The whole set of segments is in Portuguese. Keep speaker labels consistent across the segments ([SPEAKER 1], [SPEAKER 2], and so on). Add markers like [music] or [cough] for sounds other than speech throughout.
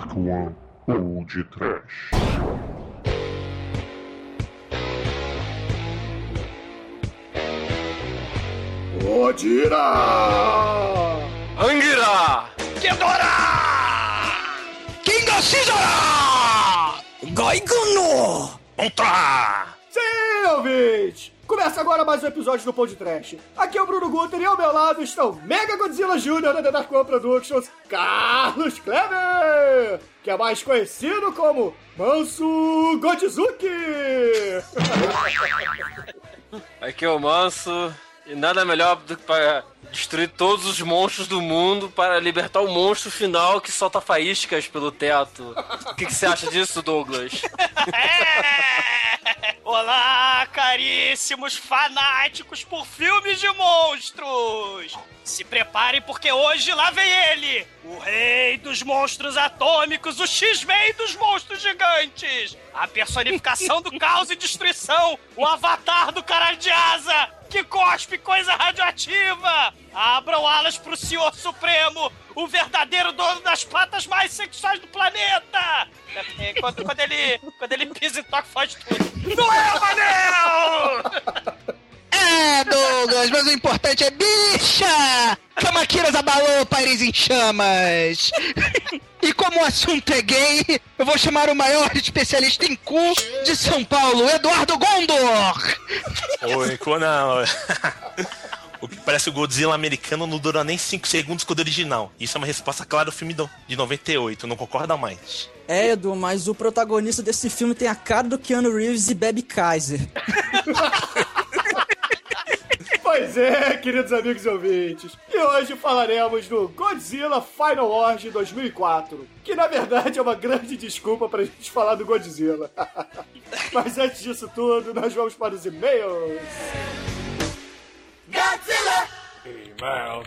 [SPEAKER 1] Dark One ou de Trash.
[SPEAKER 2] Odira!
[SPEAKER 3] Angira!
[SPEAKER 4] Ghidorah! Kinga Shizora! Gaigano!
[SPEAKER 3] Contra!
[SPEAKER 2] Sim, ouvinte! Começa agora mais um episódio do Pod Trash. Aqui é o Bruno Guter e ao meu lado estão Mega Godzilla Jr. da Dark One Productions, Carlos Kleber, que é mais conhecido como Manso Godzuki.
[SPEAKER 3] Aqui é o Manso, e nada melhor do que para destruir todos os monstros do mundo para libertar o monstro final que solta faíscas pelo teto. O que, você acha disso, Douglas?
[SPEAKER 4] É! Olá, caríssimos fanáticos por filmes de monstros! Se preparem porque hoje lá vem ele! O rei dos monstros atômicos, o X-Men dos monstros gigantes! A personificação do caos e destruição! O avatar do caralho de asa! Que cospe coisa radioativa! Abram alas pro Senhor Supremo! O verdadeiro dono das patas mais sexuais do planeta! É, Quando, quando ele, quando ele pisa e toca, faz tudo. Não é, Manel!
[SPEAKER 5] É, Douglas, mas o importante é bicha! Kamakiras abalou Paris em chamas! E como o assunto é gay, eu vou chamar o maior especialista em cu de São Paulo, Eduardo Gondor!
[SPEAKER 6] Oi, Conan. O que parece o Godzilla americano não dura nem 5 segundos com o do original. Isso é uma resposta clara ao filme do- de 98, não concorda mais.
[SPEAKER 7] É, Edu, mas o protagonista desse filme tem a cara do Keanu Reeves e Baby Kaiser. [laughs]
[SPEAKER 2] Pois é, queridos amigos e ouvintes. E hoje falaremos do Godzilla Final War de 2004, que na verdade é uma grande desculpa pra gente falar do Godzilla. [laughs] Mas antes disso tudo, nós vamos para os e-mails.
[SPEAKER 8] Godzilla! E-mail.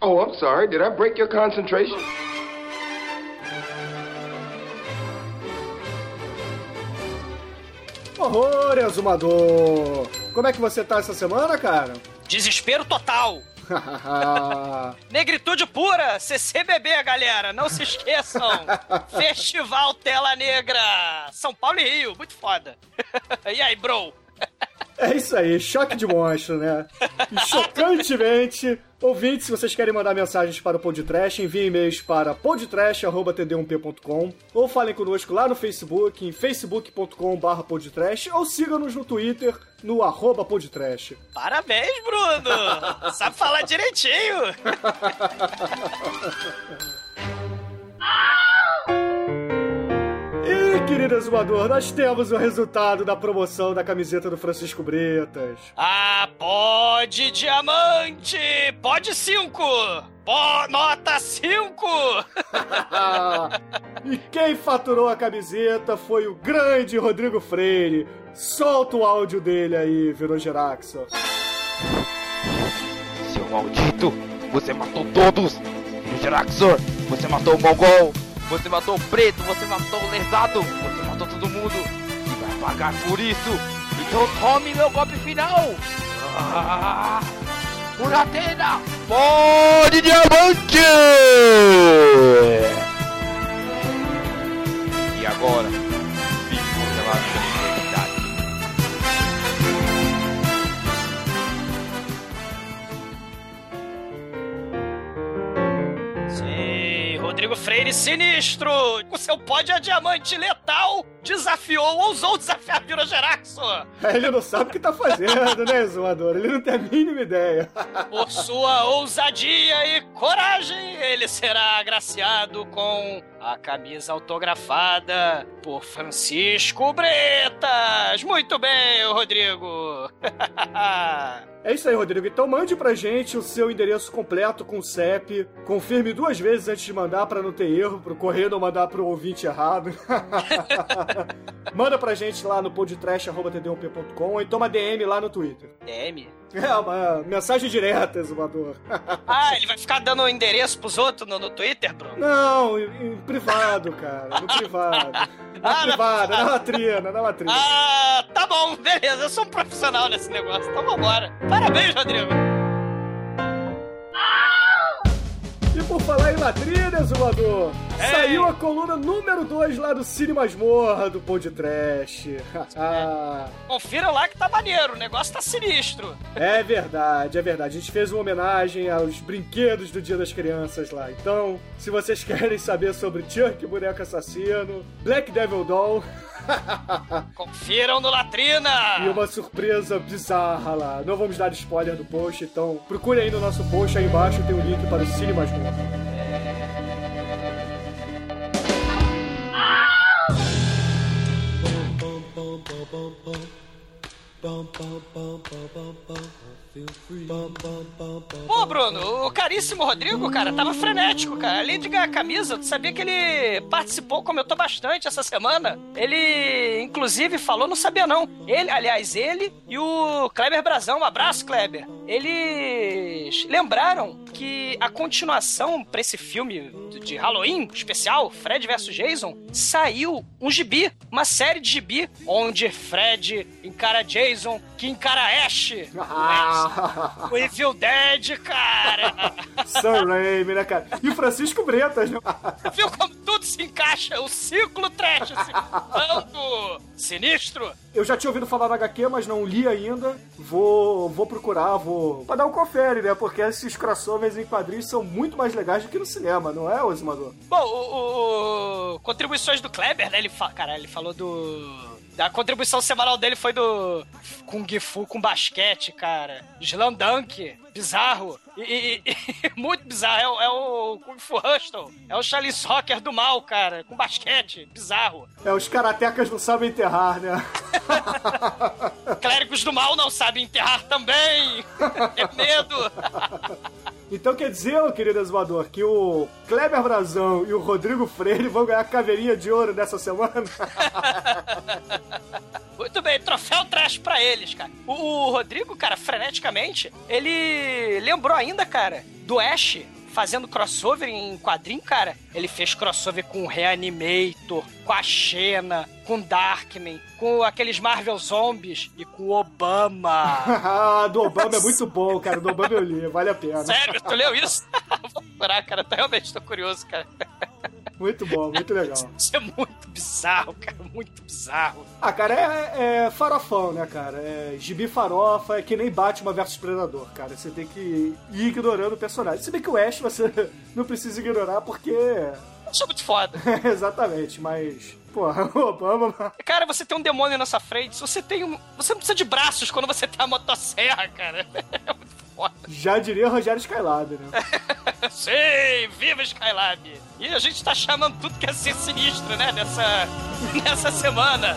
[SPEAKER 9] Oh, I'm sorry. Did I break your concentration?
[SPEAKER 2] Horror, exumador! Como é que você tá essa semana, cara?
[SPEAKER 4] Desespero total! [laughs] Negritude pura, CCBB, galera, não se esqueçam. [laughs] Festival Tela Negra, São Paulo e Rio, muito foda. [laughs] e aí, bro?
[SPEAKER 2] É isso aí, choque de monstro, né? Chocantemente, ouvintes, se vocês querem mandar mensagens para o Podtrash, enviem e-mails para podtrash.td1p.com ou falem conosco lá no Facebook, em facebook.com.br podtrash ou sigam-nos no Twitter, no arroba podtrash.
[SPEAKER 4] Parabéns, Bruno! Sabe falar direitinho! [laughs]
[SPEAKER 2] Querido exumador, nós temos o resultado da promoção da camiseta do Francisco Bretas.
[SPEAKER 4] Ah, pode diamante! Pode cinco! Pó, nota cinco! [laughs]
[SPEAKER 2] e quem faturou a camiseta foi o grande Rodrigo Freire. Solta o áudio dele aí, Virogeraxo.
[SPEAKER 9] Seu maldito! Você matou todos! Jeraxor, você matou o Mongol! Você matou o Preto! Você matou o Lesado! Você matou todo mundo! E vai pagar por isso! Então tome meu golpe final! Ah, por Atena! Pode diamante! E agora, fique congelado pela
[SPEAKER 4] Rodrigo Freire sinistro! Com seu pó de diamante letal, desafiou, ousou desafiar Virogeraxo! [laughs]
[SPEAKER 2] Ele não sabe o que tá fazendo, né, exumador? Ele não tem a mínima ideia. [laughs]
[SPEAKER 4] Por sua ousadia e coragem, ele será agraciado com a camisa autografada por Francisco Bretas! Muito bem, Rodrigo! [laughs]
[SPEAKER 2] É isso aí, Rodrigo. Então mande pra gente o seu endereço completo com o CEP. Confirme duas vezes antes de mandar pra não ter erro, pro correio não mandar pro ouvinte errado. [laughs] Manda pra gente lá no podtrash.td1p.com ou então uma DM lá no Twitter.
[SPEAKER 4] DM?
[SPEAKER 2] É, uma mensagem direta, exumador. [laughs]
[SPEAKER 4] Ah, ele vai ficar dando o endereço pros outros no, no Twitter, Bruno?
[SPEAKER 2] Não, em, em privado, cara. No privado. [laughs] Na
[SPEAKER 4] Ah, na
[SPEAKER 2] privada, na
[SPEAKER 4] privada.
[SPEAKER 2] latrina, na latrina.
[SPEAKER 4] Ah, tá bom, beleza, eu sou um profissional nesse negócio, então vambora. Parabéns, Rodrigo!
[SPEAKER 2] Ah! E por falar em latrina, Zumador, saiu a coluna número 2 lá do Cine Masmorra do Pão de Trash. Ah, [laughs]
[SPEAKER 4] Confira lá que tá maneiro, o negócio tá sinistro.
[SPEAKER 2] é verdade, é verdade. A gente fez uma homenagem aos brinquedos do Dia das Crianças lá. Então, se vocês querem saber sobre Chuck, boneco assassino, Black Devil Doll [laughs]
[SPEAKER 4] Confiram no Latrina!
[SPEAKER 2] e uma surpresa bizarra lá. Não vamos dar spoiler do post, então procure aí no nosso post, aí embaixo tem o link para o Cine Masmorra.
[SPEAKER 4] Pô, Bruno, o caríssimo Rodrigo, cara, tava frenético, cara. Além de ganhar a camisa, tu sabia que ele participou, comentou bastante essa semana. Ele, inclusive, falou, não sabia não. Ele, aliás, ele e o Kleber Brazão, um abraço, Kleber. Eles lembraram que a continuação pra esse filme de Halloween especial, Fred vs Jason, saiu um gibi, uma série de gibi, onde Fred encara Jason, que encara Ash.
[SPEAKER 2] Ah,
[SPEAKER 4] O Evil Dead, cara!
[SPEAKER 2] Sam Raimi, né, cara? E o Francisco Bretas, né?
[SPEAKER 4] Viu como tudo se encaixa? O ciclo trash se formando! Sinistro!
[SPEAKER 2] Eu já tinha ouvido falar na HQ, mas não li ainda. Vou, vou procurar, vou. Pra dar um confere, né? Porque esses crossovers em quadrinhos são muito mais legais do que no cinema, não é, Osmador?
[SPEAKER 4] Bom, o, o- o- contribuições do Kleber, né? Ele, fa... Cara, ele falou do. A contribuição semanal dele foi do Kung Fu com basquete, cara. Slam Dunk, bizarro. E, e- [laughs] e- muito bizarro. É, o- é o Kung Fu Hustle. É o Charlie Soccer do mal, cara. Com basquete, bizarro.
[SPEAKER 2] É, os karatecas não sabem enterrar, né? [laughs]
[SPEAKER 4] Clérigos do mal não sabem enterrar também. [laughs] É medo.
[SPEAKER 2] Então quer dizer, ô querido Exumador, que o Kleber Brazão e o Rodrigo Freire vão ganhar caveirinha de ouro nessa semana? [laughs]
[SPEAKER 4] Muito bem, troféu trash pra eles, cara. O, o Rodrigo, cara, freneticamente, ele lembrou ainda, cara, do Ash fazendo crossover em quadrinho, cara. Ele fez crossover com o Reanimator, com a Xena, com Darkman, com aqueles Marvel Zombies e com o Obama. [laughs]
[SPEAKER 2] ah, do Obama é muito bom, cara. Do Obama eu li, vale a pena.
[SPEAKER 4] Sério, tu leu isso? [laughs] Vou procurar, cara. Realmente tô curioso, cara.
[SPEAKER 2] Muito bom, muito legal. [laughs]
[SPEAKER 4] Isso é muito bizarro, cara. Muito bizarro.
[SPEAKER 2] Ah, cara, é, é farofão, né, cara? É gibi farofa, é que nem Batman versus Predador, cara. Você tem que ir ignorando o personagem. Se bem que o Ash você não precisa ignorar porque.
[SPEAKER 4] Eu sou muito foda.
[SPEAKER 2] Exatamente, mas. Porra, [laughs] Obama.
[SPEAKER 4] Cara, você tem um demônio na sua frente. Você tem um. Você não precisa de braços quando você tem a motosserra, cara. [laughs] É muito foda.
[SPEAKER 2] Já diria o Rogério Skylab, né? [laughs]
[SPEAKER 4] Sim, viva Skylab! E a gente tá chamando tudo que é ser sinistro, né? Nessa, nessa semana.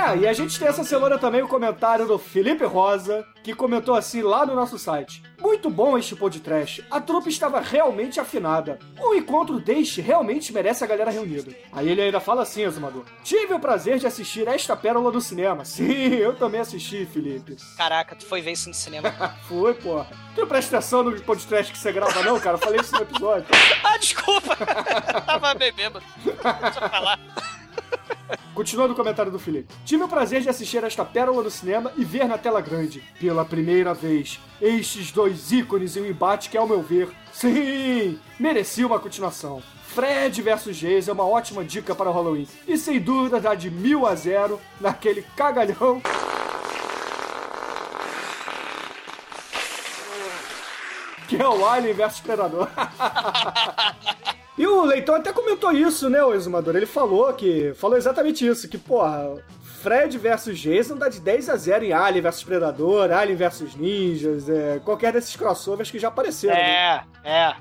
[SPEAKER 2] É, e a gente tem essa semana também o comentário do Felipe Rosa, que comentou assim lá no nosso site. Muito bom este podcast. A trupe estava realmente afinada. O encontro deste realmente merece a galera reunida. Aí ele ainda fala assim, Azumador. Tive o prazer de assistir esta pérola do cinema. [laughs] Sim, eu também assisti, Felipe.
[SPEAKER 4] Caraca, tu foi ver isso no cinema. [laughs]
[SPEAKER 2] Foi, porra. Tu não presta atenção no podcast que você grava, não, cara? Eu falei isso no episódio. [laughs]
[SPEAKER 4] ah, desculpa! Tava bem bêbado. Deixa eu falar.
[SPEAKER 2] Continuando o comentário do Felipe. Tive o prazer de assistir esta pérola no cinema e ver na tela grande, pela primeira vez, estes dois ícones em um embate que, ao meu ver, sim, merecia uma continuação. Fred vs Jason é uma ótima dica para o Halloween. E sem dúvida dá de mil a zero naquele cagalhão. Que é o Alien vs Predador. [laughs] E o Leitão até comentou isso, né, o Exumador? Ele falou que. Falou exatamente isso, que, porra, Fred versus Jason dá de 10 a 0 em Alien versus Predador, Alien versus Ninjas, é, qualquer desses crossovers que já apareceram. né?
[SPEAKER 4] É, é.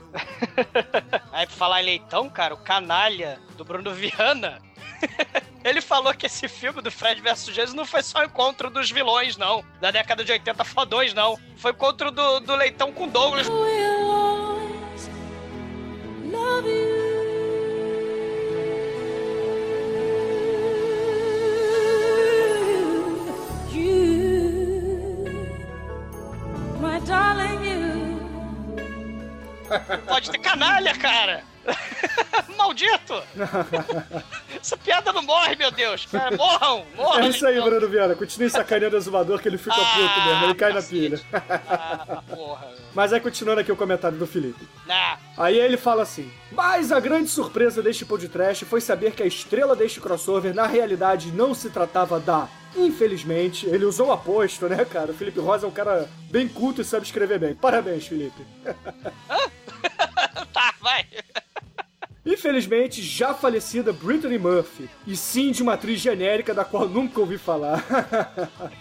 [SPEAKER 4] [laughs] Aí pra falar em leitão, cara, o canalha do Bruno Viana. [laughs] Ele falou que esse filme do Fred vs Jason não foi só o encontro dos vilões, não. Da década de 80 fodões, não. Foi o encontro do, do leitão com Douglas.
[SPEAKER 10] You.
[SPEAKER 4] Pode ter canalha, cara. [laughs] Maldito. [laughs] Essa piada não morre, meu Deus! Cara, morram! Morram!
[SPEAKER 2] É isso aí,
[SPEAKER 4] então.
[SPEAKER 2] Bruno Viana. Continue sacaneando o exumador que ele fica
[SPEAKER 4] Ah,
[SPEAKER 2] puto mesmo. Ele cai na pilha.
[SPEAKER 4] Ah, porra. [laughs]
[SPEAKER 2] Mas aí, continuando aqui o comentário do Felipe.
[SPEAKER 4] Nah.
[SPEAKER 2] Aí ele fala assim: Mas a grande surpresa deste podcast foi saber que a estrela deste crossover na realidade não se tratava da. Infelizmente, ele usou o aposto, né, cara? O Felipe Rosa é um cara bem culto e sabe escrever bem. Parabéns, Felipe.
[SPEAKER 4] Tá, vai.
[SPEAKER 2] Infelizmente, já falecida Brittany Murphy, e sim de uma atriz genérica da qual nunca ouvi falar.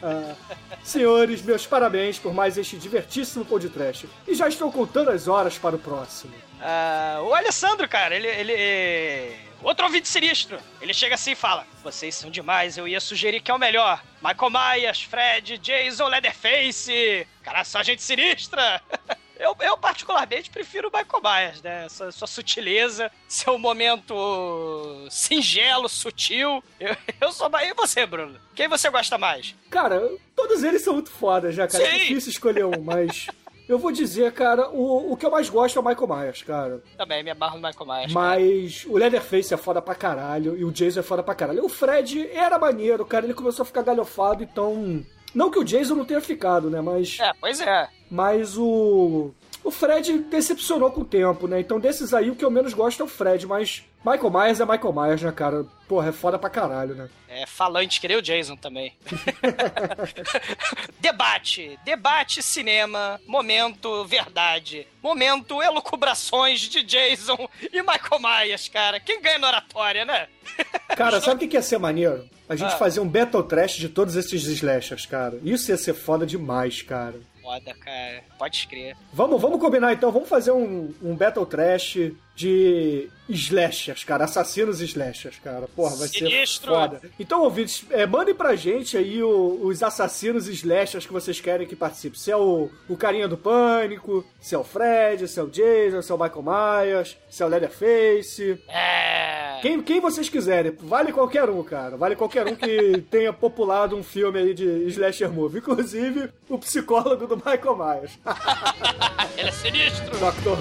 [SPEAKER 2] [laughs] Senhores, meus parabéns por mais este divertíssimo podcast. E já estou contando as horas para o próximo.
[SPEAKER 4] Ah, o Alessandro, cara, ele, ele. Outro ouvinte sinistro. Ele chega assim e fala: Vocês são demais, eu ia sugerir que é o melhor. Michael Myers, Fred, Jason, Leatherface. Cara, só gente sinistra. [laughs] Eu, eu, particularmente, prefiro o Michael Myers, né? Sua, sua sutileza, seu momento singelo, sutil. Eu, eu sou mais. E você, Bruno? Quem você gosta mais?
[SPEAKER 2] Cara, todos eles são muito fodas já, cara. É
[SPEAKER 4] Sim.
[SPEAKER 2] difícil escolher um, mas. [laughs] Eu vou dizer, cara, o, o que eu mais gosto é o Michael Myers, cara.
[SPEAKER 4] Também me amarro no Michael Myers.
[SPEAKER 2] Mas o Leatherface é foda pra caralho e o Jason é foda pra caralho. O Fred era maneiro, cara. Ele começou a ficar galhofado, então. Não que o Jason não tenha ficado, né? Mas.
[SPEAKER 4] É, pois é.
[SPEAKER 2] Mas o. O Fred decepcionou com o tempo, né? Então desses aí, o que eu menos gosto é o Fred, mas. Michael Myers é Michael Myers, né, cara? Porra, é foda pra caralho, né?
[SPEAKER 4] É falante, que nem o Jason também. [laughs] [laughs] debate. Debate cinema. Momento verdade. Momento elucubrações de Jason e Michael Myers, cara. Quem ganha na oratória, né? [laughs]
[SPEAKER 2] Cara, sabe o que que ia ser maneiro? A gente
[SPEAKER 4] Ah.
[SPEAKER 2] fazer um Battle Trash de todos esses slashers, cara. Isso ia ser foda demais, cara.
[SPEAKER 4] Foda, cara. Pode crer.
[SPEAKER 2] Vamos, vamos combinar então, vamos fazer um, um Battle Trash de slashers, cara. Assassinos slashers, cara. Porra, vai
[SPEAKER 4] Sinistro.
[SPEAKER 2] ser foda. Então, ouvintes, é, mandem pra gente aí o- os assassinos slashers que vocês querem que participe. Se é o, o carinha do pânico, se é o Fred, se é o Jason, se é o Michael Myers, se é o Leatherface.
[SPEAKER 4] É.
[SPEAKER 2] Quem, quem vocês quiserem, vale qualquer um, cara. Vale qualquer um que [laughs] tenha populado um filme aí de slasher movie. Inclusive, o psicólogo do Michael Myers. [laughs]
[SPEAKER 4] Ele é sinistro.
[SPEAKER 2] Dr.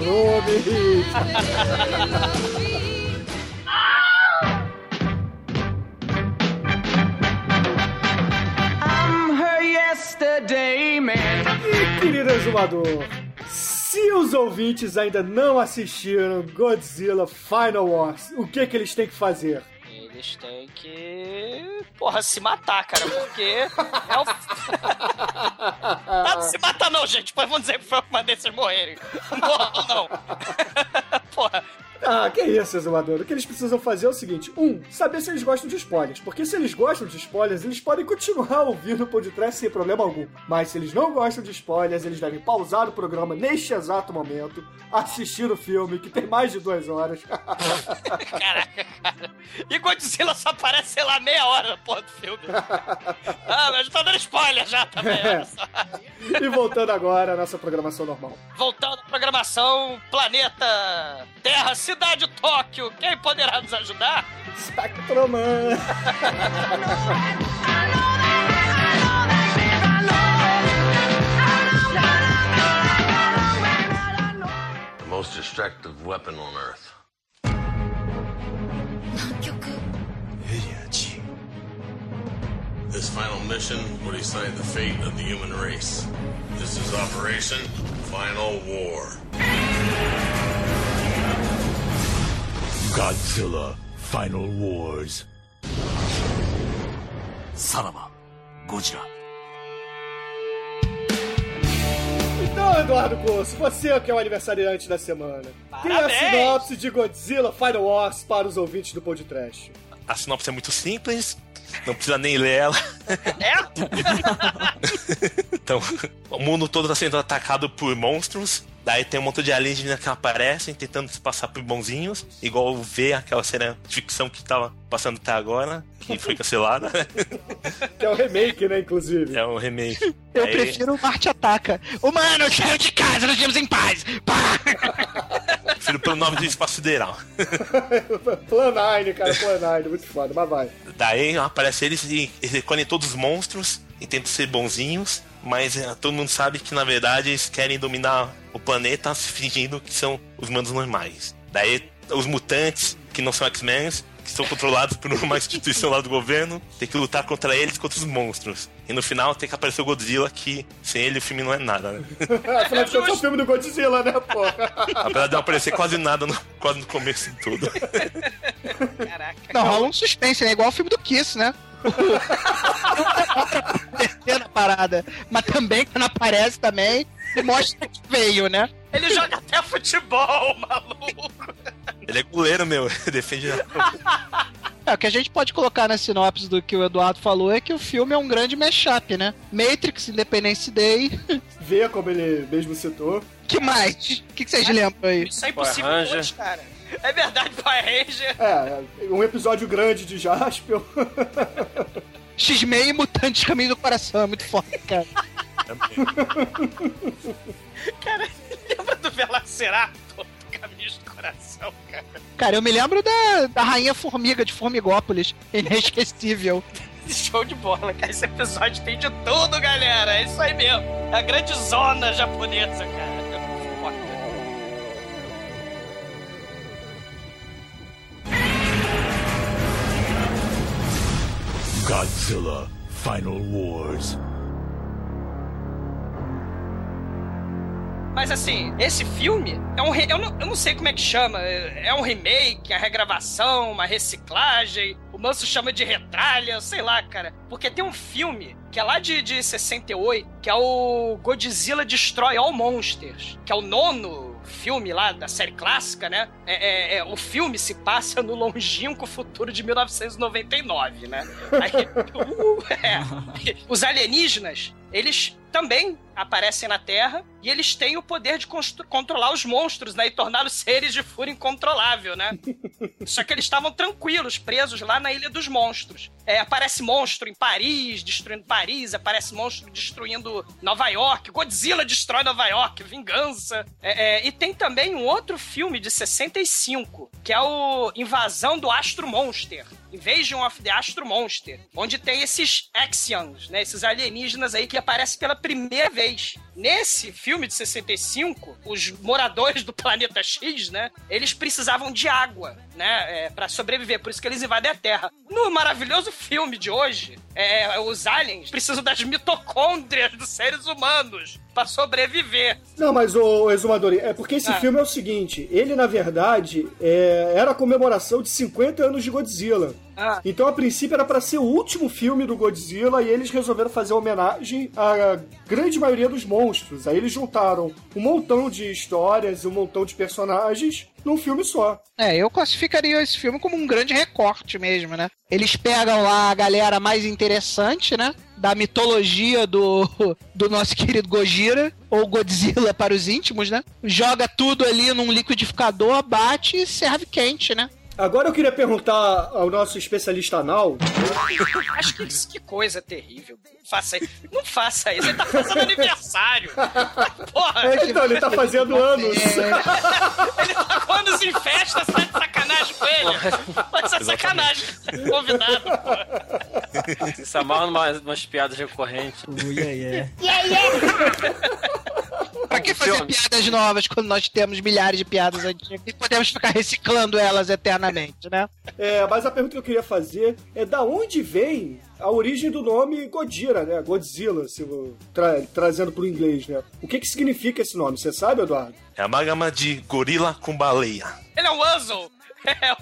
[SPEAKER 11] Her yesterday man.
[SPEAKER 2] E, querido exumador, se os ouvintes ainda não assistiram Godzilla Final Wars, o que que eles têm que fazer?
[SPEAKER 4] Eles têm que. Porra, se matar, cara, porque. É o. Não, [laughs] se matar não, gente. Mas vamos dizer que foi mandei vocês morrerem. Morram não. [laughs] Porra.
[SPEAKER 2] Ah, que isso, exumador. O que eles precisam fazer é o seguinte: um, saber se eles gostam de spoilers. Porque se eles gostam de spoilers, eles podem continuar [laughs] ouvindo o podcast sem problema algum. Mas se eles não gostam de spoilers, eles devem pausar o programa neste exato momento, assistir o filme, que tem mais de duas horas. [laughs]
[SPEAKER 4] Caraca, cara. E Godzilla só aparece, sei lá, meia hora na porra do filme. [laughs] Ah, mas tá dando spoiler já também, só.
[SPEAKER 2] e voltando agora à nossa programação normal.
[SPEAKER 4] Voltando à programação, planeta Terra, cidade Tóquio. Quem poderá nos ajudar?
[SPEAKER 2] Spectroman!
[SPEAKER 12] Most destructive weapon on Earth. This final mission will decide the fate of the human race. This is Operation Final War.
[SPEAKER 13] Godzilla Final Wars. さらば、ゴジラ。
[SPEAKER 2] Então, Eduardo Corso, você que é o aniversariante da semana. Tem a
[SPEAKER 6] Parabéns!
[SPEAKER 2] sinopse de Godzilla Final Wars para os ouvintes do podcast.
[SPEAKER 6] A sinopse é muito simples, não precisa nem ler ela. então, [laughs] o mundo todo tá sendo atacado por monstros. Daí tem um montão de alienígenas que aparecem tentando se passar por bonzinhos, igual ver aquela cena de ficção que tava passando até agora, que foi cancelada. né? [laughs]
[SPEAKER 2] Que é o remake, né, inclusive.
[SPEAKER 6] É um remake.
[SPEAKER 5] Eu
[SPEAKER 6] Aí-
[SPEAKER 5] prefiro o Marte Ataca. Humano, saiu de casa, nós vivemos em paz. Pá! [laughs]
[SPEAKER 6] Prefiro pelo nome do espaço sideral. [laughs]
[SPEAKER 2] Plan 9, cara, Plan 9, muito foda, mas vai.
[SPEAKER 6] Daí aparece eles e eles recolhem todos os monstros e tentam ser bonzinhos, mas eh, todo mundo sabe que na verdade eles querem dominar o planeta se fingindo que são os humanos normais. Daí os mutantes, que não são X-Men, que são controlados por uma instituição lá do governo, tem que lutar contra eles, contra os monstros. E no final tem que aparecer o Godzilla, que sem ele o filme não é nada, né? [laughs]
[SPEAKER 2] Afinal de contas, é o filme do Godzilla, né, porra? [laughs]
[SPEAKER 6] Apesar de não aparecer quase nada, no, quase no começo de tudo.
[SPEAKER 5] Não, rola um suspense, né? Igual o filme do Kiss, né? [laughs] Terceira parada. Mas também, quando aparece também, mostra que veio, né?
[SPEAKER 4] Ele joga até futebol, maluco.
[SPEAKER 6] Ele é goleiro, meu. [laughs] Defende.
[SPEAKER 5] É, o que a gente pode colocar na sinopse do que o Eduardo falou é que o filme é um grande mashup, né? Matrix, Independence Day. [laughs]
[SPEAKER 2] Vê como ele mesmo citou.
[SPEAKER 5] que mais? O que, que vocês lembram aí?
[SPEAKER 4] Isso é impossível hoje, cara. É verdade, Power Ranger.
[SPEAKER 2] É, um episódio grande de Jaspion. [laughs]
[SPEAKER 5] X-Men e Mutantes Caminho do Coração. É muito foda, cara.
[SPEAKER 4] Cara, lembra do Velociraptor do Coração, cara?
[SPEAKER 5] Cara, eu me lembro da, da Rainha Formiga de Formigópolis. [laughs] Inesquecível.
[SPEAKER 4] Show de bola, cara. Esse episódio tem de tudo, galera. É isso aí mesmo. É a grande zona japonesa, cara. Foda.
[SPEAKER 13] Godzilla Final Wars.
[SPEAKER 4] Mas assim, esse filme é um. re- Eu não, eu não sei como é que chama. É um remake, a regravação, uma reciclagem. O Manso chama de retralha, sei lá, cara. Porque tem um filme que é lá de, de 68, que é o Godzilla Destroy All Monsters, que é o nono filme lá da série clássica, né? É, é- é- o filme se passa no longínquo futuro de 1999, né? Aí, [laughs] uh, é. Os alienígenas, eles também aparecem na Terra e eles têm o poder de controlar os monstros, né? E torná-los [laughs] seres de fúria incontrolável, né? [laughs] Só que eles estavam tranquilos, presos lá na Ilha dos Monstros. É, aparece monstro em Paris, destruindo Paris, aparece monstro destruindo Nova York, Godzilla destrói Nova York, Vingança. É, é, e tem também um outro filme de 65, que é o Invasão do Astro Monster. Invasion of the Astro Monster, onde tem esses Axions, né, esses alienígenas aí que aparecem pela primeira vez. Nesse filme de 65, os moradores do planeta X, né, eles precisavam de água, né, é, para sobreviver, por isso que eles invadem a Terra. No maravilhoso filme de hoje, é, os aliens precisam das mitocôndrias dos seres humanos para sobreviver.
[SPEAKER 2] Não, mas o Exumadori, é porque esse
[SPEAKER 4] Ah.
[SPEAKER 2] filme é o seguinte: ele, na verdade, é, era a comemoração de 50 anos de Godzilla.
[SPEAKER 4] Ah.
[SPEAKER 2] Então, a princípio, era pra ser o último filme do Godzilla e eles resolveram fazer homenagem à grande maioria dos monstros. Aí eles juntaram um montão de histórias e um montão de personagens num filme só.
[SPEAKER 5] É, eu classificaria esse filme como um grande recorte mesmo, né? Eles pegam lá a galera mais interessante, né? Da mitologia do, do nosso querido Gojira, ou Godzilla para os íntimos, né? Joga tudo ali num liquidificador, bate e serve quente, né?
[SPEAKER 2] Agora eu queria perguntar ao nosso especialista anal.
[SPEAKER 4] Acho que isso que coisa terrível. Não faça isso. Não faça isso. Ele tá fazendo aniversário. Porra.
[SPEAKER 2] Então, ele tá fazendo anos.
[SPEAKER 4] Ele tá com anos em festa, você tá de sacanagem com ele. Mas é sacanagem. Convidado, pô.
[SPEAKER 3] Se amarra numa, umas piadas recorrentes.
[SPEAKER 7] Ui, ai, é.
[SPEAKER 5] Pra que fazer piadas novas quando nós temos milhares de piadas antigas e podemos ficar reciclando elas eternamente, né?
[SPEAKER 2] É, mas a pergunta que eu queria fazer é da onde vem a origem do nome Godira, né? Godzilla, se eu- tra- trazendo pro inglês, né? O que que significa esse nome? Você sabe, Eduardo?
[SPEAKER 6] É a amálgama de gorila com baleia.
[SPEAKER 4] Ele é um Wuzzle. É,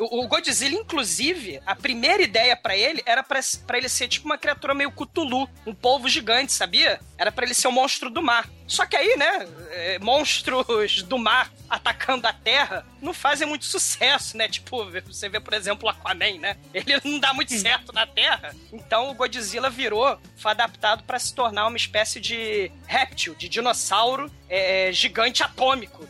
[SPEAKER 4] o, o- Godzilla, inclusive, a primeira ideia pra ele era pra pra ele ser tipo uma criatura meio Cthulhu, um polvo gigante, sabia? Era pra ele ser um monstro do mar. Só que aí, né, é, monstros do mar atacando a Terra não fazem muito sucesso, né? Tipo, você vê, por exemplo, o Aquaman, né? Ele não dá muito certo na Terra. Então o Godzilla virou, foi adaptado pra se tornar uma espécie de réptil, de dinossauro é, gigante atômico.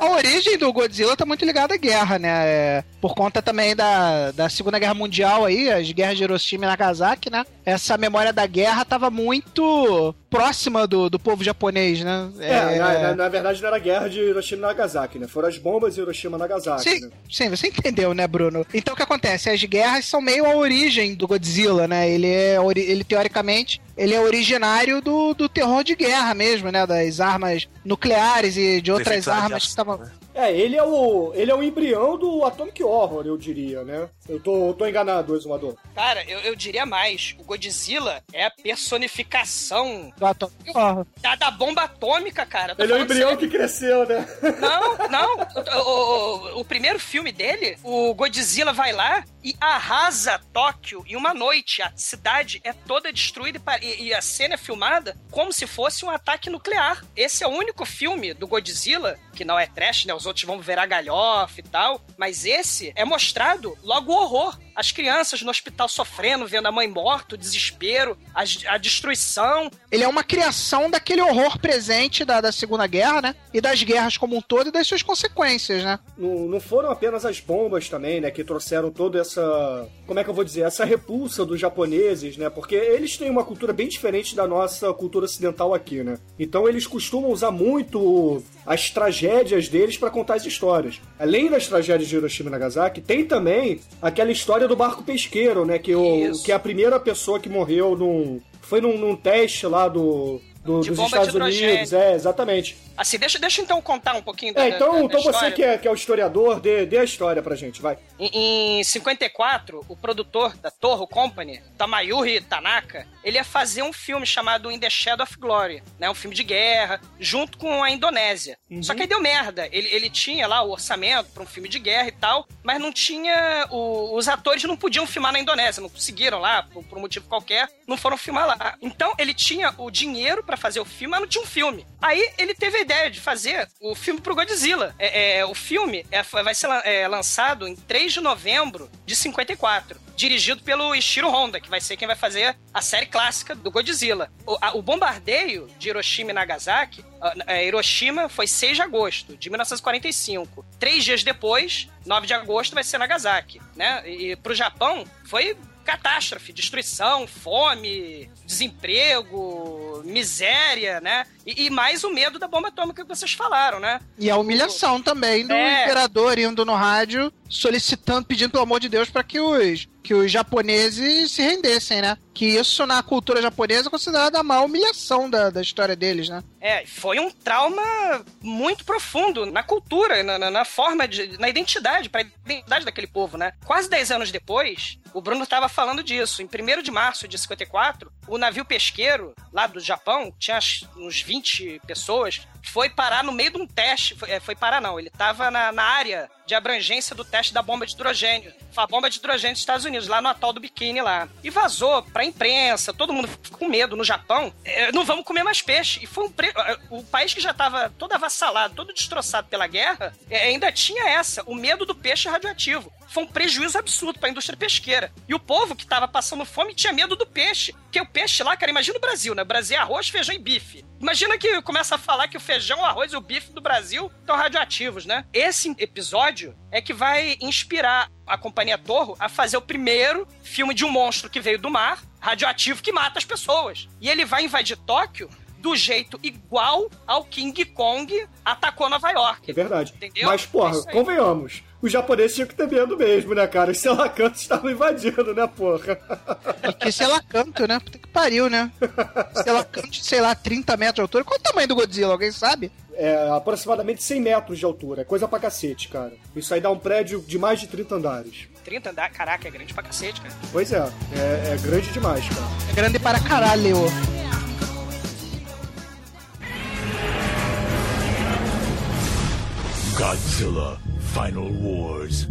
[SPEAKER 5] A origem do Godzilla tá muito ligada à guerra, né? É, por conta também da, da Segunda Guerra Mundial aí, as guerras de Hiroshima e Nagasaki, né? Essa memória da guerra tava muito próxima do, do povo japonês, né?
[SPEAKER 2] É, na, na- na verdade não era a guerra de Hiroshima e Nagasaki, né? Foram as bombas de Hiroshima e Nagasaki,
[SPEAKER 5] Sim,
[SPEAKER 2] né?
[SPEAKER 5] sim, você entendeu, né, Bruno? Então o que acontece? As guerras são meio a origem do Godzilla, né? Ele é, ori- ele teoricamente, ele é originário do, do terror de guerra mesmo, né? Das armas nucleares e de outras armas que estavam.
[SPEAKER 6] né?
[SPEAKER 2] É, ele é o ele é o embrião do Atomic Horror, eu diria, né? Eu tô, eu tô enganado, Exumador.
[SPEAKER 4] Cara, eu, eu diria mais. O Godzilla é a personificação
[SPEAKER 5] Do Atomic Horror.
[SPEAKER 4] da, da bomba atômica, cara.
[SPEAKER 2] Ele é o embrião
[SPEAKER 4] sério.
[SPEAKER 2] que cresceu, né?
[SPEAKER 4] Não, não. O, o- o primeiro filme dele, o Godzilla vai lá e arrasa Tóquio em uma noite. A cidade é toda destruída e e a cena é filmada como se fosse um ataque nuclear. Esse é o único filme do Godzilla, que não é trash, né? Os outros vão ver a galhofa e tal. Mas esse é mostrado logo o horror. As crianças no hospital sofrendo, vendo a mãe morta, o desespero, a, a destruição.
[SPEAKER 5] Ele é uma criação daquele horror presente da, da Segunda Guerra, né? E das guerras como um todo e das suas consequências, né?
[SPEAKER 2] Não, não foram apenas as bombas também, né, que trouxeram toda essa, como é que eu vou dizer, essa repulsa dos japoneses, né? Porque eles têm uma cultura bem diferente da nossa cultura ocidental aqui, né? Então eles costumam usar muito as tragédias deles para contar as histórias. Além das tragédias de Hiroshima e Nagasaki, tem também aquela história do barco pesqueiro, né, que o
[SPEAKER 4] Isso.
[SPEAKER 2] que a primeira pessoa que morreu num foi num, num teste lá do do-
[SPEAKER 4] De
[SPEAKER 2] dos Estados. Unidos, é, exatamente.
[SPEAKER 4] Assim, deixa, deixa então contar um pouquinho da,
[SPEAKER 2] É, então,
[SPEAKER 4] da- da
[SPEAKER 2] então você que é, que é o historiador, dê, dê a história pra gente, vai.
[SPEAKER 4] Em, em 54, o produtor da Torro Company, Tamayuri Tanaka, ele ia fazer um filme chamado In the Shadow of Glory, né? Um filme de guerra, junto com a Indonésia. Só que aí deu merda. Ele, ele tinha lá o orçamento para um filme de guerra e tal, mas não tinha. o- os atores não podiam filmar na Indonésia, não conseguiram lá, por, por um motivo qualquer, não foram filmar lá. Então ele tinha o dinheiro para fazer o filme, mas não tinha um filme. Aí ele teve a ideia de fazer o filme pro Godzilla. É, é, o filme é, vai ser é, lançado em 3 de novembro de 54. Dirigido pelo Ishiro Honda, que vai ser quem vai fazer a série clássica do Godzilla. O, a- o bombardeio de Hiroshima e Nagasaki, ah, é, Hiroshima foi 6 de agosto de 1945. Três dias depois, 9 de agosto, vai ser Nagasaki. Né? E pro Japão foi catástrofe, destruição, fome, desemprego, miséria, né? E, e mais o medo da bomba atômica que vocês falaram, né?
[SPEAKER 5] E a humilhação também do
[SPEAKER 4] É.
[SPEAKER 5] imperador indo no rádio solicitando, pedindo pelo amor de Deus para que os que os japoneses se rendessem, né? Que isso na cultura japonesa é considerado a maior humilhação da, da história deles, né?
[SPEAKER 4] É, foi um trauma muito profundo na cultura, na, na- na forma de. na identidade, pra identidade daquele povo, né? Quase 10 anos depois, o Bruno estava falando disso. Em 1 de março de 54, o navio pesqueiro lá do Japão, tinha uns 20 pessoas, foi parar no meio de um teste. Foi, é, foi parar, não, ele estava na, na área de abrangência do teste da bomba de hidrogênio. A bomba de hidrogênio dos Estados Unidos, lá no atol do Bikini lá. E vazou pra imprensa, todo mundo ficou com medo no Japão. É, não vamos comer mais peixe. E foi um pre... O país que já estava todo avassalado, todo destroçado pela guerra, é, ainda tinha essa, o medo do peixe radioativo. Foi um prejuízo absurdo pra indústria pesqueira. E o povo que tava passando fome tinha medo do peixe. Porque o peixe lá, cara, imagina o Brasil, né? O Brasil é arroz, feijão e bife. Imagina que começa a falar que o feijão, o arroz e o bife do Brasil estão radioativos, né? Esse episódio é que vai inspirar a companhia Torro a fazer o primeiro filme de um monstro que veio do mar, radioativo, que mata as pessoas. E ele vai invadir Tóquio do jeito igual ao King Kong atacou Nova York.
[SPEAKER 2] É verdade.
[SPEAKER 4] Entendeu?
[SPEAKER 2] Mas, porra,
[SPEAKER 4] É
[SPEAKER 2] convenhamos. Os japoneses tinham que ter medo mesmo, né, cara? Os selacantos estavam invadindo, né, porra?
[SPEAKER 5] E que selacanto, né? Puta que pariu, né? Selacanto de, sei lá, 30 metros de altura. Qual o tamanho do Godzilla? Alguém sabe?
[SPEAKER 2] É aproximadamente 100 metros de altura. É coisa pra cacete, cara. Isso aí dá um prédio de mais de 30 andares.
[SPEAKER 4] 30 andares, caraca, é grande pra cacete, cara.
[SPEAKER 2] Pois é, é, é grande demais, cara.
[SPEAKER 5] É grande para caralho.
[SPEAKER 13] Godzilla Final Wars.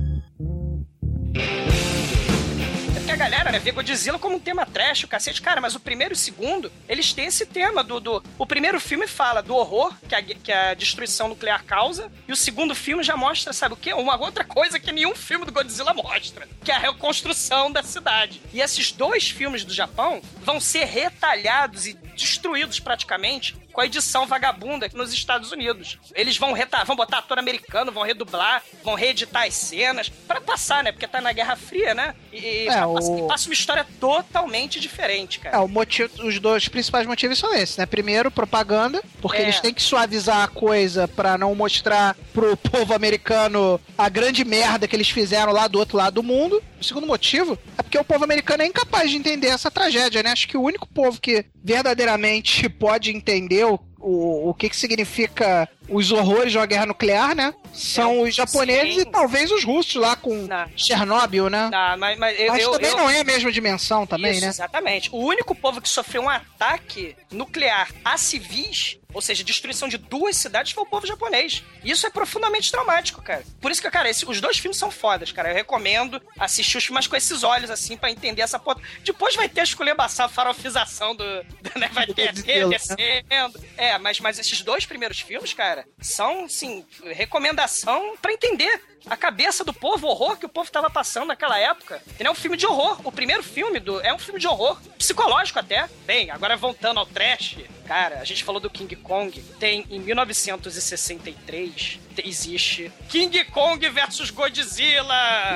[SPEAKER 4] É porque a galera, né, vê Godzilla como um tema trash, o cacete. Cara, mas o primeiro e o segundo, eles têm esse tema do... do... O primeiro filme fala do horror que a, que a destruição nuclear causa, e o segundo filme já mostra, sabe o quê? Uma outra coisa que nenhum filme do Godzilla mostra, que é a reconstrução da cidade. E esses dois filmes do Japão vão ser retalhados e destruídos praticamente com a edição vagabunda aqui nos Estados Unidos. Eles vão retar, vão botar ator americano, vão redublar, vão reeditar as cenas pra passar, né? Porque tá na Guerra Fria, né? E,
[SPEAKER 5] É, o-
[SPEAKER 4] passar- e passa uma história totalmente diferente, cara.
[SPEAKER 5] É, o motivo, os dois principais motivos são esses, né? Primeiro, propaganda, porque
[SPEAKER 4] É.
[SPEAKER 5] eles têm que suavizar a coisa pra não mostrar pro povo americano a grande merda que eles fizeram lá do outro lado do mundo. O segundo motivo é porque o povo americano é incapaz de entender essa tragédia, né? Acho que o único povo que verdadeiramente pode entender o, o, o que, que significa os horrores de uma guerra nuclear, né? São os japoneses
[SPEAKER 4] sim.
[SPEAKER 5] e talvez os russos lá com Chernobyl, né?
[SPEAKER 4] Não, mas, mas eu,
[SPEAKER 5] Mas
[SPEAKER 4] eu-
[SPEAKER 5] também
[SPEAKER 4] eu-
[SPEAKER 5] não é a mesma dimensão também,
[SPEAKER 4] Isso,
[SPEAKER 5] né?
[SPEAKER 4] Exatamente. O único povo que sofreu um ataque nuclear a civis, ou seja, destruição de duas cidades, foi o povo japonês. Isso é profundamente traumático, cara. Por isso que, cara, esse- os dois filmes são fodas, cara. Eu recomendo assistir os filmes com esses olhos, assim, pra entender essa foto. Depois vai ter a esculhambação, a farofização do. do- né? Vai ter [laughs]
[SPEAKER 5] né?
[SPEAKER 4] descendo. É, mas, mas esses dois primeiros filmes, cara, são, assim, recomendação pra entender a cabeça do povo, o horror que o povo tava passando naquela época. Ele é um filme de horror. O primeiro filme do, é um filme de horror, psicológico até. Bem, agora voltando ao trash, cara, a gente falou do King Kong. Tem em 1963 te- existe King Kong versus Godzilla.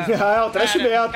[SPEAKER 4] [laughs]
[SPEAKER 2] Ah, é o trash
[SPEAKER 4] Cara,
[SPEAKER 2] metal.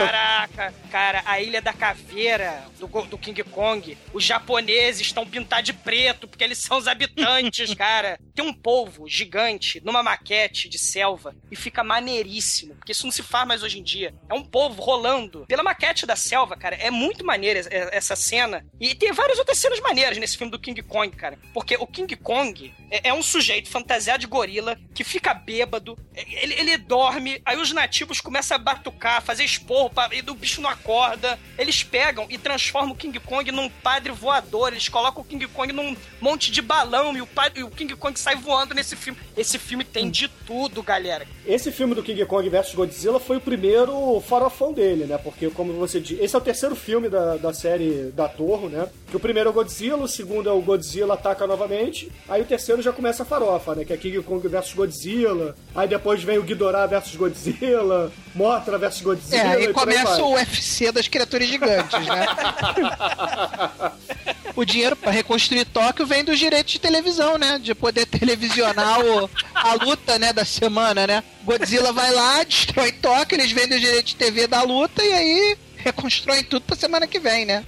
[SPEAKER 4] Caraca, cara, a Ilha da Caveira do, do King Kong, os japoneses estão pintados de preto porque eles são os habitantes, [laughs] cara. Tem um polvo gigante numa maquete de selva e fica maneiríssimo, porque isso não se faz mais hoje em dia. É um polvo rolando pela maquete da selva, cara. É muito maneira es- essa cena. E tem várias outras cenas maneiras nesse filme do King Kong, cara. Porque o King Kong é, é um sujeito fantasiado de gorila que fica bêbado, ele, ele dorme, aí os nativos começam a batucar, fazer esporro, pra, e o bicho não acorda. Eles pegam e transformam o King Kong num padre voador. Eles colocam o King Kong num monte de balão e o, padre, e o King Kong sai voando nesse filme. Esse filme tem de tudo, galera.
[SPEAKER 2] Esse filme do King Kong vs Godzilla foi o primeiro farofão dele, né? Porque, como você disse, esse é o terceiro filme da, da série da Torre, né? Que o primeiro é o Godzilla, o segundo é o Godzilla ataca novamente, aí o terceiro já começa a farofa, né? Que é King Kong vs Godzilla, aí depois vem o Ghidorah vs Godzilla, Mothra vs Godzilla.
[SPEAKER 5] É, e
[SPEAKER 2] aí
[SPEAKER 5] começa. O UFC das criaturas gigantes, né? o dinheiro pra reconstruir Tóquio vem dos direitos de televisão, né? De poder televisionar o- a luta, né, da semana, né? Godzilla vai lá, destrói Tóquio, eles vendem os direitos de TV da luta e aí reconstroem tudo pra semana que vem, né?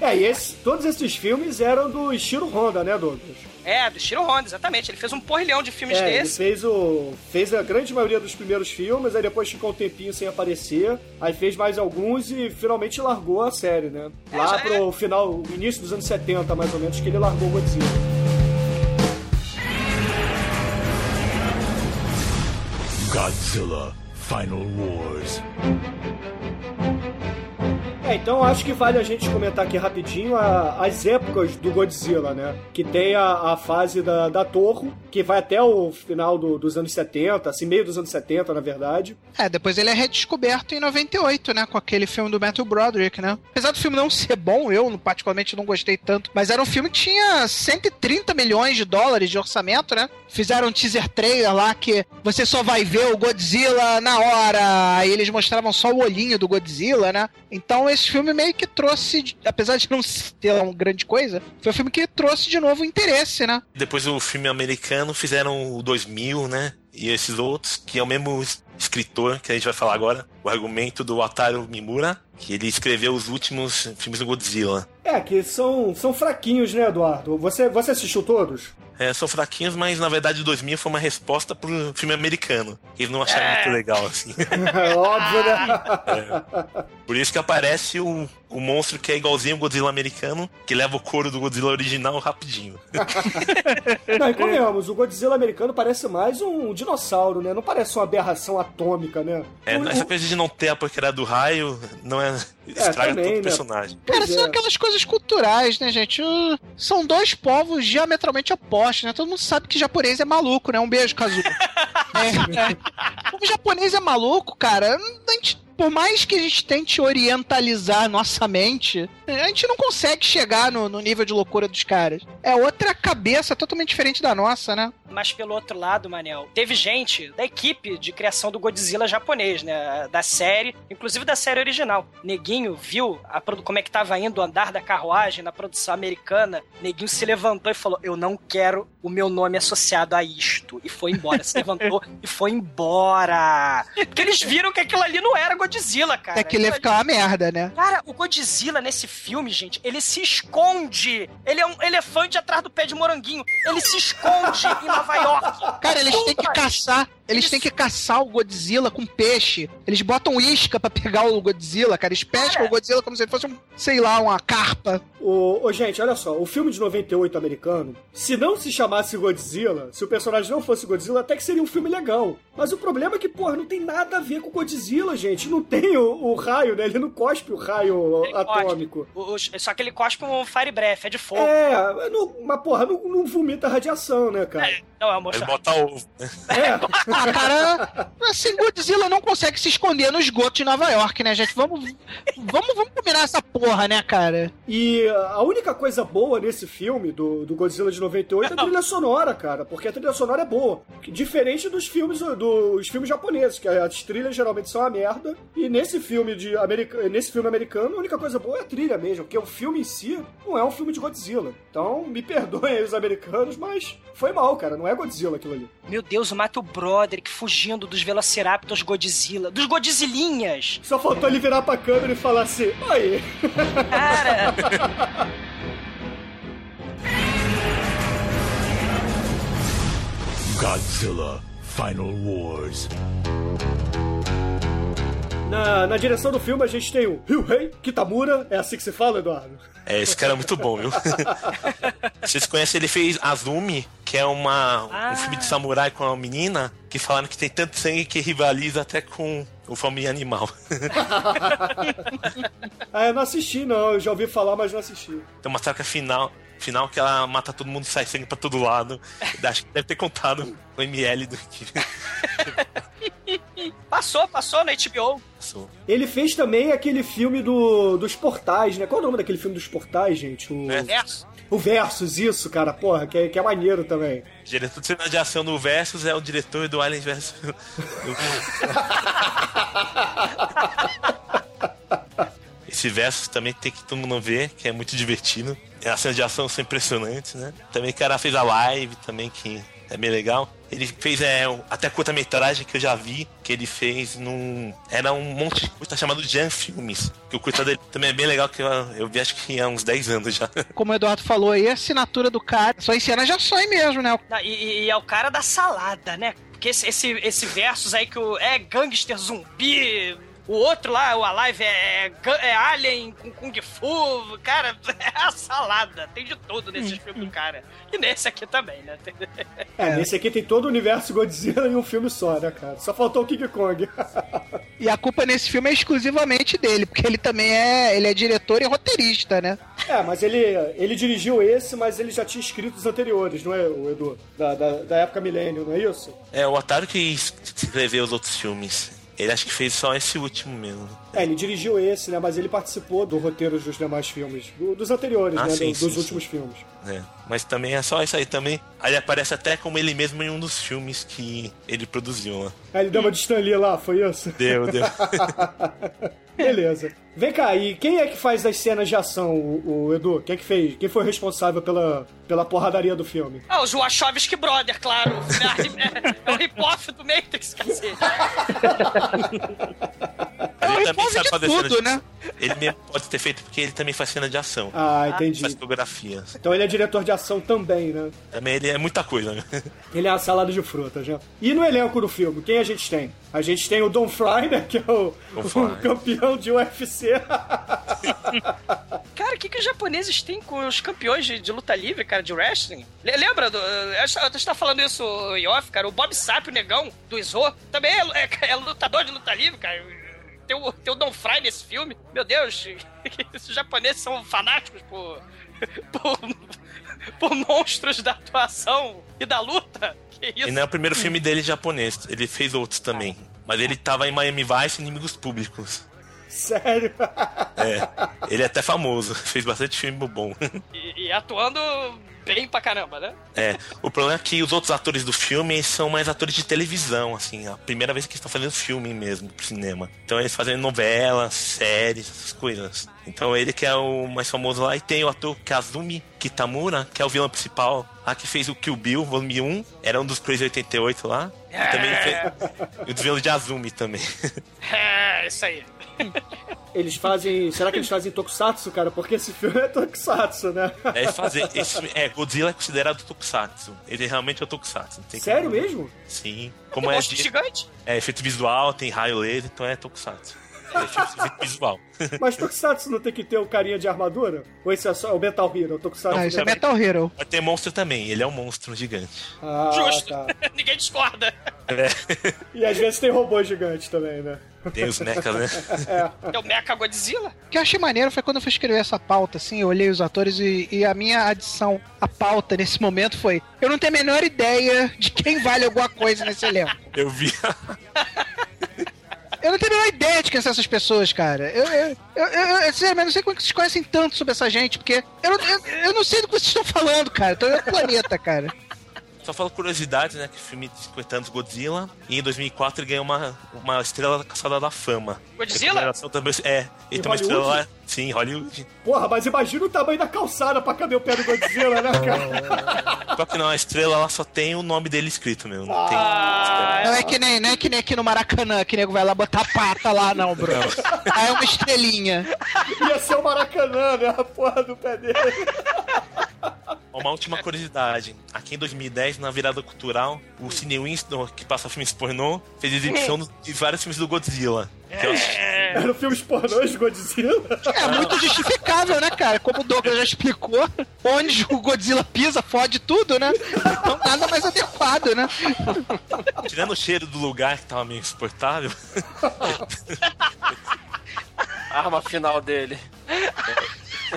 [SPEAKER 2] É, e esse- todos esses filmes eram do Ishiro Honda, né, Douglas?
[SPEAKER 4] É, do Shiro Honda, exatamente. Ele fez um porrilhão de filmes
[SPEAKER 2] É, ele
[SPEAKER 4] desses.
[SPEAKER 2] fez, o, fez a grande maioria dos primeiros filmes, aí depois ficou um tempinho sem aparecer, aí fez mais alguns e finalmente largou a série, né?
[SPEAKER 4] É,
[SPEAKER 2] Lá pro final, início dos anos 70, mais ou menos, que ele largou o Godzilla.
[SPEAKER 13] Godzilla Final Wars.
[SPEAKER 2] É, então acho que vale a gente comentar aqui rapidinho a- as épocas do Godzilla, né? Que tem a, a fase da, da Torre, que vai até o final do- dos anos 70, assim, meio dos anos 70, na verdade.
[SPEAKER 5] É, depois ele é redescoberto em 98, né? Com aquele filme do Matthew Broderick, né? Apesar do filme não ser bom, eu particularmente não gostei tanto, mas era um filme que tinha 130 milhões de dólares de orçamento, né? Fizeram um teaser trailer lá que você só vai ver o Godzilla na hora. Aí eles mostravam só o olhinho do Godzilla, né? Então esse filme meio que trouxe, apesar de não ser uma grande coisa, foi um filme que trouxe de novo o interesse, né?
[SPEAKER 6] Depois o filme americano fizeram o 2000, né? E esses outros, que é o mesmo es- escritor que a gente vai falar agora, o argumento do Ataru Mimura, que ele escreveu os últimos filmes do Godzilla.
[SPEAKER 2] É, que são, são fraquinhos, né, Eduardo? Você, você assistiu todos?
[SPEAKER 6] É, são fraquinhos, mas na verdade o 2000 foi uma resposta pro filme americano. que Eles não acharam
[SPEAKER 4] É.
[SPEAKER 6] muito legal, assim. [laughs]
[SPEAKER 2] Óbvio, né?
[SPEAKER 6] Por isso que aparece o, o monstro que é igualzinho o Godzilla americano, que leva o couro do Godzilla original rapidinho. [laughs]
[SPEAKER 2] Não, e convenhamos, o Godzilla americano parece mais um dinossauro, né? Não parece uma aberração atômica, né?
[SPEAKER 6] É,
[SPEAKER 2] O-
[SPEAKER 6] essa coisa de não ter a porqueira do raio não é. Estraga
[SPEAKER 2] também,
[SPEAKER 6] todo o
[SPEAKER 2] né?
[SPEAKER 6] personagem.
[SPEAKER 5] Cara,
[SPEAKER 2] Pois
[SPEAKER 5] são
[SPEAKER 2] é.
[SPEAKER 5] aquelas coisas culturais, né, gente? Uh, São dois povos diametralmente opostos, né? Todo mundo sabe que japonês é maluco, né? Um beijo, Kazu. [laughs] É, é. O japonês é maluco, cara. A gente, por mais que a gente tente orientalizar nossa mente, a gente não consegue chegar no, no nível de loucura dos caras. É outra cabeça totalmente diferente da nossa, né?
[SPEAKER 4] Mas pelo outro lado, Manel, teve gente da equipe de criação do Godzilla japonês, né? Da série, inclusive da série original. Neguinho viu a como é que tava indo o andar da carruagem na produção americana. Neguinho se levantou e falou: Eu não quero o meu nome associado a isto. E foi embora. Se levantou [laughs] e foi embora. Porque eles viram que aquilo ali não era Godzilla, cara.
[SPEAKER 5] É que ele ia ficar uma merda, né?
[SPEAKER 4] Cara, o Godzilla nesse filme, gente, ele se esconde. Ele é um elefante atrás do pé de moranguinho. Ele se esconde em Nova York.
[SPEAKER 5] Cara, eles têm que caçar. Eles têm que caçar o Godzilla com peixe. Eles botam isca pra pegar o Godzilla, cara. Eles pescam
[SPEAKER 4] Cara.
[SPEAKER 5] o Godzilla como se ele fosse um, sei lá, uma carpa.
[SPEAKER 2] O, ô, gente, olha só, o filme de 98 americano, se não se chamasse Godzilla, se o personagem não fosse Godzilla, até que seria um filme legal. Mas o problema é que, porra, não tem nada a ver com Godzilla, gente. Não tem o, o raio, né? Ele não cospe o raio
[SPEAKER 4] Ele
[SPEAKER 2] atômico.
[SPEAKER 4] O- o- só que ele cospe um fire breath, é de fogo.
[SPEAKER 2] É, não- mas porra, não, não vomita radiação, né, cara?
[SPEAKER 4] Não, é uma
[SPEAKER 6] Ele bota ovo. né?
[SPEAKER 5] Ah, cara, assim, Godzilla não consegue se esconder no esgoto de Nova York, né, gente? Vamos, vamos, vamos combinar essa porra, né, cara?
[SPEAKER 2] E a única coisa boa nesse filme, do, do Godzilla de 98, é a trilha sonora, cara. Porque a trilha sonora é boa. Diferente dos filmes dos filmes japoneses, que as trilhas geralmente são uma merda. E nesse filme de america, nesse filme americano, a única coisa boa é a trilha mesmo. Porque o filme em si não é um filme de Godzilla. Então, me perdoem aí os americanos, mas foi mal, cara. Não é Godzilla aquilo ali.
[SPEAKER 4] Meu Deus, o Mato Broderick fugindo dos Velociraptors Godzilla. Dos Godzilinhas.
[SPEAKER 2] Só faltou ele virar pra câmera e falar assim: Oi!
[SPEAKER 4] Cara! [laughs]
[SPEAKER 13] Godzilla Final Wars.
[SPEAKER 2] Na, na direção do filme a gente tem o Ryuhei Kitamura. É assim que se fala, Eduardo?
[SPEAKER 6] É, esse cara é muito bom, viu? [laughs] Vocês conhecem, ele fez Azumi, que é uma, um filme de samurai com uma menina que falaram que tem tanto sangue que rivaliza até com o Família Animal. [laughs]
[SPEAKER 2] Ah, eu não assisti, não. Eu já ouvi falar, mas não assisti.
[SPEAKER 6] Tem uma saca final, final que ela mata todo mundo e sai sangue pra todo lado. Acho que deve ter contado o ML do que [laughs]
[SPEAKER 4] Passou, passou na HBO.
[SPEAKER 6] passou.
[SPEAKER 2] Ele fez também aquele filme do, dos portais, né? Qual é o nome daquele filme dos portais, gente? O,
[SPEAKER 4] Versus.
[SPEAKER 2] o Versus, isso, cara, porra, que é, que é maneiro também.
[SPEAKER 6] O diretor de cena de ação do Versus é o diretor do Alien vs. [laughs] Esse Versus também tem que todo mundo ver, que é muito divertido. As cenas de ação são impressionantes, né? Também o cara fez a live também, que é bem legal. Ele fez é, até curta-metragem que eu já vi, que ele fez num. Era um monte de curta chamado Jan Filmes. Que o curta dele também é bem legal, que eu, eu vi acho que há uns 10 anos já. [laughs]
[SPEAKER 5] Como o Eduardo falou aí, a assinatura do cara só em cena já sonha mesmo, né?
[SPEAKER 4] Não, e, e- e é o cara da salada, né? Porque esse, esse, esse versus aí que o, é gangster zumbi. O outro lá, o Alive, é, ga- é alien com Kung Fu. Cara, [laughs] é a salada. Tem de tudo nesses filmes do cara. E nesse aqui também, né? [laughs]
[SPEAKER 2] É, nesse aqui tem todo o universo Godzilla em um filme só, né, cara? Só faltou o King Kong. [laughs]
[SPEAKER 5] E a culpa nesse filme é exclusivamente dele, porque ele também é, ele é diretor e roteirista, né?
[SPEAKER 2] é, mas ele, ele dirigiu esse, mas ele já tinha escrito os anteriores, não é, o Edu? Da, da, da época milênio, não é isso?
[SPEAKER 6] É, o Otário que escreveu os outros filmes. Ele acho que fez só esse último mesmo.
[SPEAKER 2] É, ele dirigiu esse, né? Mas ele participou do roteiro dos demais filmes. do- dos anteriores,
[SPEAKER 6] Ah,
[SPEAKER 2] né?
[SPEAKER 6] sim,
[SPEAKER 2] do-
[SPEAKER 6] sim,
[SPEAKER 2] dos
[SPEAKER 6] sim.
[SPEAKER 2] últimos filmes.
[SPEAKER 6] É, mas também é só isso aí também. Aí ele aparece até como ele mesmo em um dos filmes que ele produziu lá.
[SPEAKER 2] Aí ele deu uma de Stan Lee lá, foi isso?
[SPEAKER 6] Deu, deu. [laughs]
[SPEAKER 2] Beleza. Vem cá, e quem é que faz as cenas de ação, o, o Edu? Quem é que fez? Quem foi responsável pela, pela porradaria do filme?
[SPEAKER 4] Ah, os Wachowski Brother, claro. [laughs] É, é o hip-off do Matrix, cacete.
[SPEAKER 6] Ele também sabe
[SPEAKER 5] de
[SPEAKER 6] fazer
[SPEAKER 5] tudo,
[SPEAKER 6] de
[SPEAKER 5] né?
[SPEAKER 6] Ele mesmo pode ter feito porque ele também faz cena de ação.
[SPEAKER 2] Ah, entendi.
[SPEAKER 6] Faz fotografias.
[SPEAKER 2] Então ele é diretor de ação também, né?
[SPEAKER 6] Também ele é muita coisa, né? [laughs]
[SPEAKER 2] Ele é a salada de frutas, né? E no elenco do filme, quem a gente tem? A gente tem o Don Fry, né? Que é o, [laughs] o campeão de UFC. [laughs]
[SPEAKER 4] Cara, o que, que os japoneses têm com os campeões de, de luta livre, cara, de wrestling? Le- lembra do. Eu estava falando isso em off, cara. O Bob Sapp, o negão do Izo, também é, é- é lutador de luta livre, cara. Tem o, tem o Don Fry nesse filme. Meu Deus, [laughs] os japoneses são fanáticos por, [laughs] por, por monstros da atuação e da luta. Que isso?
[SPEAKER 6] E não é o primeiro filme dele japonês. Ele fez outros também. Mas ele tava em Miami Vice Inimigos Públicos.
[SPEAKER 2] Sério?
[SPEAKER 6] É. Ele é até famoso. [laughs] Fez bastante filme bom.
[SPEAKER 4] E, e atuando bem pra caramba, né?
[SPEAKER 6] É, o problema é que os outros atores do filme são mais atores de televisão, assim, a primeira vez que eles estão fazendo filme mesmo pro cinema. Então eles fazem novelas, séries, essas coisas. Então ele que é o mais famoso lá, e tem o ator Kazumi Kitamura, que é o vilão principal, lá que fez o Kill Bill, volume 1, era um dos Crazy 88 lá. E também ele fez e o vilão de Azumi também.
[SPEAKER 4] É, isso aí.
[SPEAKER 2] Eles fazem. Será que eles fazem Tokusatsu, cara? Porque esse filme é Tokusatsu, né?
[SPEAKER 6] É, fazer, esse, é, Godzilla é considerado Tokusatsu. Ele realmente é o Tokusatsu. não tem
[SPEAKER 2] Sério
[SPEAKER 6] como-
[SPEAKER 2] mesmo?
[SPEAKER 6] Sim.
[SPEAKER 4] Como
[SPEAKER 6] é
[SPEAKER 4] gigante.
[SPEAKER 6] é efeito visual, tem raio laser, então é Tokusatsu. efeito visual. [laughs]
[SPEAKER 2] Mas Tokusatsu não tem que ter o carinha de armadura? Ou esse é só o Metal Hero? O Tokusatsu
[SPEAKER 5] Ah, isso é? Metal Hero.
[SPEAKER 6] Vai ter monstro também, ele é um monstro gigante.
[SPEAKER 2] Ah,
[SPEAKER 4] Justo.
[SPEAKER 2] tá. [laughs]
[SPEAKER 4] Ninguém discorda.
[SPEAKER 6] É,
[SPEAKER 2] E às vezes tem robôs gigantes também, né?
[SPEAKER 6] Tem os mechas, né? [laughs]
[SPEAKER 4] É o Mecha Godzilla.
[SPEAKER 5] O que eu achei maneiro foi quando eu fui escrever essa pauta, assim, eu olhei os atores e, e a minha adição à pauta nesse momento foi: eu não tenho a menor ideia de quem vale alguma coisa nesse elenco. [laughs]
[SPEAKER 6] Eu vi.
[SPEAKER 5] Eu não tenho a menor ideia de quem são essas pessoas, cara. Eu, eu, eu, eu, eu sinceramente, não sei como é que vocês conhecem tanto sobre essa gente, porque eu não, eu, eu não sei do que vocês estão falando, cara. Eu tô em outro planeta, cara.
[SPEAKER 6] Só falo curiosidade, né? Que filme de 50 anos Godzilla. E em 2004 ele ganhou uma, uma estrela da caçada da fama.
[SPEAKER 4] Godzilla?
[SPEAKER 6] Também, é, ele tem uma estrela lá. Sim, Hollywood.
[SPEAKER 2] Porra, mas imagina o tamanho da calçada pra caber o pé do Godzilla, né, cara?
[SPEAKER 6] Só que não, a estrela lá só tem o nome dele escrito mesmo. Não tem.
[SPEAKER 5] Não é que nem, não é que nem aqui no Maracanã, que nego vai lá botar a pata lá, não, bro. Aí é uma estrelinha.
[SPEAKER 2] Ia ser o Maracanã, né? A porra do pé dele.
[SPEAKER 6] Uma última curiosidade. Aqui em 2010, na virada cultural, o Cine Winston, que passa filmes pornô, fez exibição de vários filmes do Godzilla. Que eu acho-
[SPEAKER 2] Era o filme pornôs de Godzilla.
[SPEAKER 5] É muito justificável, né, cara? Como o Douglas já explicou, onde o Godzilla pisa, fode tudo, né? Então nada mais adequado, né?
[SPEAKER 6] Tirando o cheiro do lugar que tava meio insuportável.
[SPEAKER 3] Arma final dele.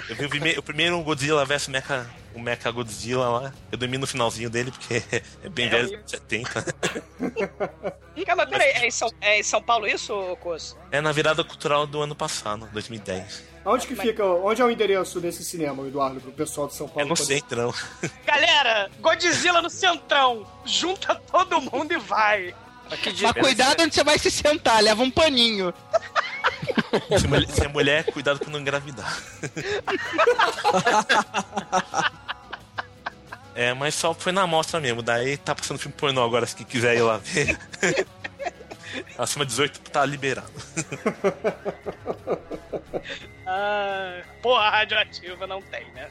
[SPEAKER 6] Eu vi o, prime- o primeiro Godzilla vs Mecha, o Mecha Godzilla lá. Eu dormi no finalzinho dele, porque [laughs] é bem
[SPEAKER 4] É,
[SPEAKER 6] velho,
[SPEAKER 4] eu-
[SPEAKER 6] 70. [laughs]
[SPEAKER 4] Calma, peraí, é em São, é em São Paulo isso, Cos?
[SPEAKER 6] É na virada cultural do ano passado, 2010.
[SPEAKER 2] Onde que fica, onde é o endereço desse cinema, Eduardo, pro pessoal de São Paulo?
[SPEAKER 6] Eu não
[SPEAKER 2] poder-
[SPEAKER 6] sei, não.
[SPEAKER 4] Galera, Godzilla no centrão. Junta todo mundo e vai.
[SPEAKER 5] Mas cuidado onde você vai se sentar, leva um paninho.
[SPEAKER 6] Se, mulher- se é mulher, cuidado pra não engravidar. É, mas só foi na amostra mesmo. Daí tá passando filme pornô agora, se quiser ir lá ver. Acima de 18 tá liberado.
[SPEAKER 4] Ah, porra radioativa não tem, né?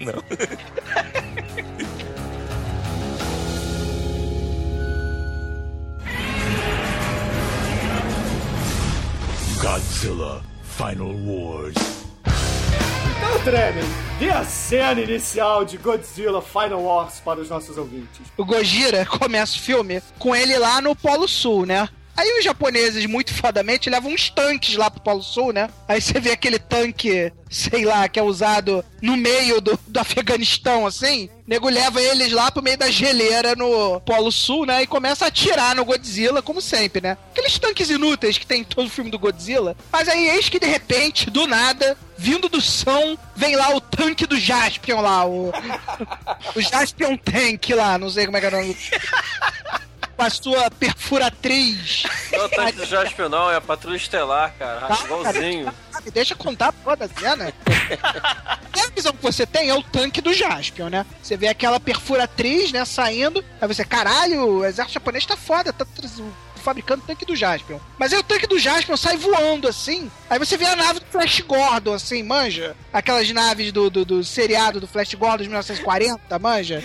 [SPEAKER 6] Não.
[SPEAKER 13] Godzilla Final Wars.
[SPEAKER 2] Então, tremem, dê a cena inicial de Godzilla Final Wars para os nossos ouvintes.
[SPEAKER 5] O Gojira começa o filme com ele lá no Polo Sul, né? Aí os japoneses, muito fodamente, levam uns tanques lá pro Polo Sul, né? Aí você vê aquele tanque, sei lá, que é usado no meio do, do Afeganistão, assim. O nego leva eles lá pro meio da geleira no Polo Sul, né? E começa a atirar no Godzilla, como sempre, né? Aqueles tanques inúteis que tem em todo filme do Godzilla. Mas aí, eis que de repente, do nada, vindo do som, vem lá o tanque do Jaspion lá, o. [laughs] O Jaspion Tank lá, não sei como é que é o nome. [laughs] Com a sua perfuratriz.
[SPEAKER 3] Não é o tanque do Jasper, não, é a Patrulha Estelar, cara.
[SPEAKER 5] Tá,
[SPEAKER 3] Igualzinho.
[SPEAKER 5] cara, me deixa contar a porra da cena. [laughs] a visão que você tem é o tanque do Jaspion, né? Você vê aquela perfuratriz, né, saindo. Aí você, caralho, o exército japonês tá foda, tá fabricando o tanque do Jaspion. Mas aí o tanque do Jaspion sai voando, assim. Aí você vê a nave do Flash Gordon, assim, manja? Aquelas naves do, do, do seriado do Flash Gordon de 1940, manja?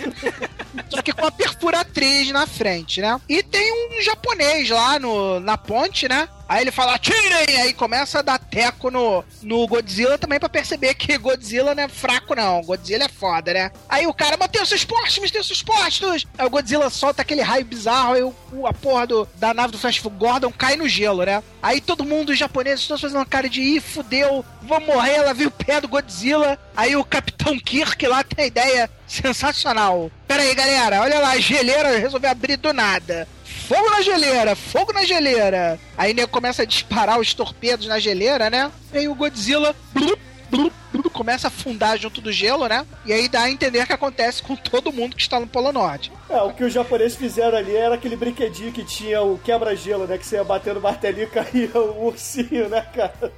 [SPEAKER 5] Só que com a perfuratriz na frente, né? E tem um japonês lá no, na ponte, né? Aí ele fala, atirem! Aí começa a dar teco no, no Godzilla também pra perceber que Godzilla não é fraco, não. Godzilla é foda, né? Aí o cara, os seus postos, os seus postos! Aí o Godzilla solta aquele raio bizarro, aí o- a porra do, da nave do Flash Gordon cai no gelo, né? Aí todo mundo, os japoneses, todos fazendo uma cara de, ih, fudeu, vou morrer, ela viu o pé do Godzilla. Aí o Capitão Kirk lá tem a ideia sensacional. Pera aí, galera, olha lá, a geleira resolveu abrir do nada. Fogo na geleira, fogo na geleira. Aí nego começa a disparar os torpedos na geleira, né? Aí o Godzilla blup, blup, blup, começa a afundar junto do gelo, né? E aí dá a entender que acontece com todo mundo que está no Polo Norte.
[SPEAKER 2] É, o que os japoneses fizeram ali era aquele brinquedinho que tinha o quebra-gelo, né? Que você ia bater no martelinho e caía o ursinho, né, cara?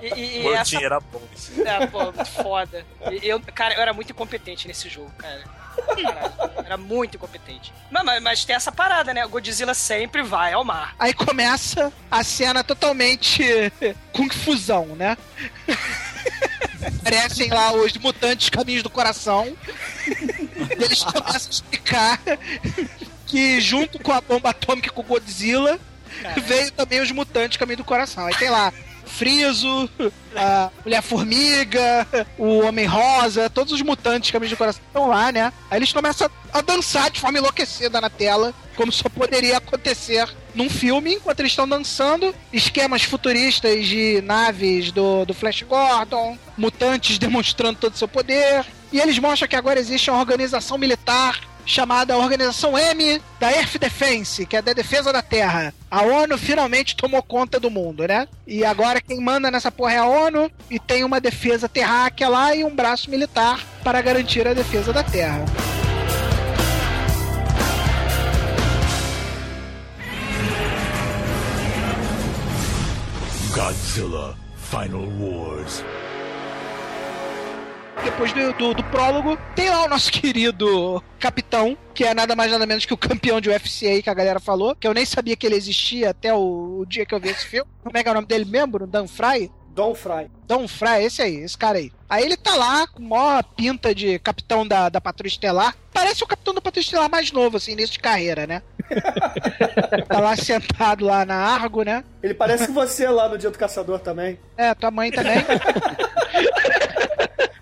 [SPEAKER 4] E, e- e essa...
[SPEAKER 6] era bom.
[SPEAKER 4] É, pô, muito foda. E Eu, cara, eu era muito incompetente nesse jogo, cara. Era muito incompetente. Mas, mas, mas tem essa parada, né? O Godzilla sempre vai ao mar.
[SPEAKER 5] Aí começa a cena totalmente Kung Fusão, né? Aparecem lá os mutantes caminhos do coração. E eles começam a explicar que junto com a bomba atômica com o Godzilla, veio também os mutantes caminho do coração. Aí tem lá Friso, [laughs] a Mulher Formiga, o Homem Rosa, todos os mutantes caminho do coração estão lá, né? Aí eles começam a dançar de forma enlouquecida na tela, como só poderia acontecer num filme, enquanto eles estão dançando, esquemas futuristas de naves do, do Flash Gordon, mutantes [laughs] demonstrando todo o seu poder, e eles mostram que agora existe uma organização militar chamada Organização M da Earth Defense, que é da defesa da Terra. A ONU finalmente tomou conta do mundo, né? E agora quem manda nessa porra é a ONU e tem uma defesa terráquea lá e um braço militar para garantir a defesa da Terra.
[SPEAKER 13] Godzilla Final Wars.
[SPEAKER 5] Depois do, do, do prólogo, tem lá o nosso [laughs] querido capitão, que é nada mais nada menos que o campeão de UFC aí que a galera falou, que eu nem sabia que ele existia até o, o dia que eu vi esse filme. Como é que é o nome dele mesmo? Dan Fry?
[SPEAKER 2] Don Fry.
[SPEAKER 5] Don Fry, esse aí, esse cara aí. Aí ele tá lá com maior pinta de capitão da, da Patrulha Estelar. Parece o capitão da Patrulha Estelar mais novo, assim, início de carreira, né? [laughs] tá lá sentado lá na Argo, né?
[SPEAKER 2] Ele parece você lá no Dia do Caçador também.
[SPEAKER 5] É, tua mãe também. [laughs]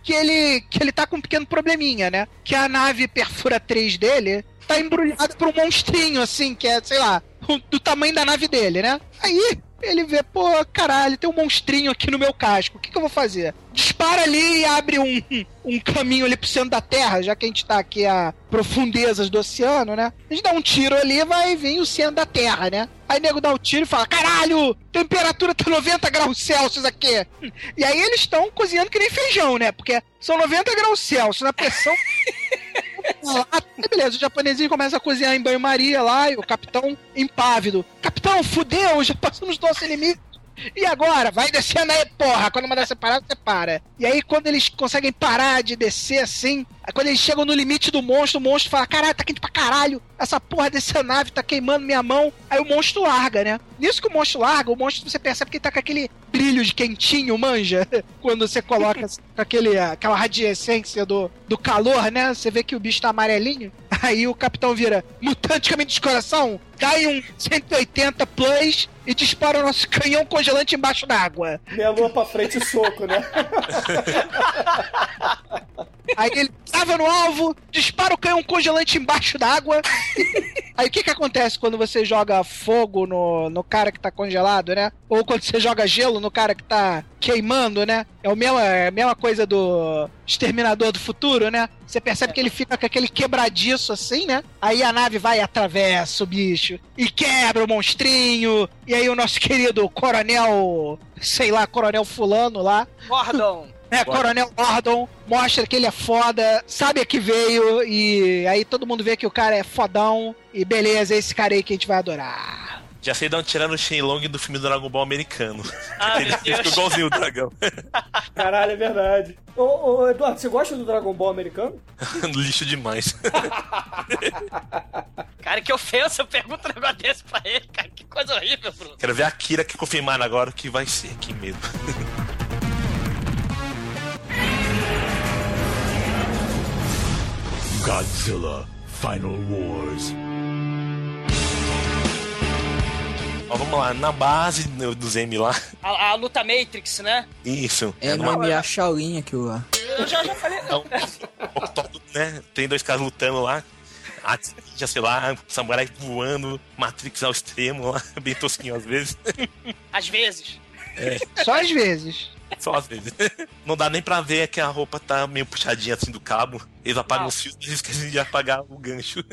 [SPEAKER 5] que ele que ele tá com um pequeno probleminha, né? Que a nave perfura 3 dele tá embrulhada por um monstrinho, assim, que é, sei lá, do tamanho da nave dele, né? Aí ele vê, pô, caralho, tem um monstrinho aqui no meu casco, o que, que eu vou fazer? Dispara ali e abre um, [laughs] um caminho ali pro centro da Terra, já que a gente tá aqui a profundezas do oceano, né? A gente dá um tiro ali e vai vir o centro da Terra, né? Aí o nego dá o tiro e fala: caralho, temperatura tá 90 graus Celsius aqui. [laughs] E aí eles estão cozinhando que nem feijão, né? Porque são 90 graus Celsius na pressão. [laughs] Lá, beleza, o japonesinho começa a cozinhar em banho-maria lá e o capitão impávido. Capitão, fudeu, já passamos nossos inimigos. E agora? Vai descendo aí, porra. Quando mandar você parar, você para. E aí, quando eles conseguem parar de descer assim, quando eles chegam no limite do monstro, o monstro fala: Caralho, tá quente pra caralho. Essa porra dessa nave tá queimando minha mão. Aí o monstro larga, né? Nisso que o monstro larga, o monstro você percebe que ele tá com aquele brilho de quentinho, manja? [laughs] Quando você coloca com aquele, aquela radiescência do, do calor, né? Você vê que o bicho tá amarelinho. Aí o capitão vira: Mutante caminho de coração, dá aí um 180 plus e dispara o nosso canhão congelante embaixo d'água.
[SPEAKER 2] Meia lua pra frente e soco, né? [laughs]
[SPEAKER 5] Aí ele tava no alvo, dispara o canhão congelante embaixo d'água. Aí o que que acontece quando você joga fogo no, no cara que tá congelado, né? Ou quando você joga gelo no cara que tá queimando, né? É o mesmo, é a mesma coisa do Exterminador do Futuro, né? Você percebe que ele fica com aquele quebradiço assim, né? Aí a nave vai e atravessa o bicho e quebra o monstrinho. E aí o nosso [laughs] querido coronel, sei lá, coronel fulano lá.
[SPEAKER 4] Gordon. [laughs]
[SPEAKER 5] É, Coronel Gordon mostra que ele é foda, sabe a que veio, e aí todo mundo vê que o cara é fodão, e beleza, é esse cara aí que a gente vai adorar.
[SPEAKER 6] Já sei dar um tirar no Shenlong do filme do Dragon Ball americano. [laughs]
[SPEAKER 4] Ah,
[SPEAKER 6] ele
[SPEAKER 4] Deus.
[SPEAKER 6] igualzinho o dragão. [laughs]
[SPEAKER 2] Caralho, é verdade. Ô, ô, Eduardo, você gosta do Dragon Ball americano? [laughs]
[SPEAKER 6] Lixo demais.
[SPEAKER 4] Cara, que ofensa, eu pergunto um negócio desse pra ele, cara. Que coisa horrível, Bruno.
[SPEAKER 6] Quero ver a Kira que confirmaram agora o que vai ser. Que medo.
[SPEAKER 13] Godzilla Final Wars.
[SPEAKER 6] Ó, vamos lá, na base do- dos M lá.
[SPEAKER 4] A, a luta Matrix, né?
[SPEAKER 6] Isso.
[SPEAKER 7] É
[SPEAKER 6] numa-
[SPEAKER 7] MMA Shaolin aquilo lá.
[SPEAKER 4] Eu já, já falei.
[SPEAKER 6] Então, né? Tem dois caras lutando lá. A já sei lá, samurai voando, Matrix ao extremo lá, [laughs] bem tosquinho às vezes.
[SPEAKER 4] Às vezes.
[SPEAKER 6] É,
[SPEAKER 5] Só às vezes.
[SPEAKER 6] só às vezes. [laughs] Não dá nem pra ver que a roupa tá meio puxadinha assim do cabo. Eles apagam
[SPEAKER 4] Não.
[SPEAKER 6] os fios e esquecem de apagar o gancho. [laughs]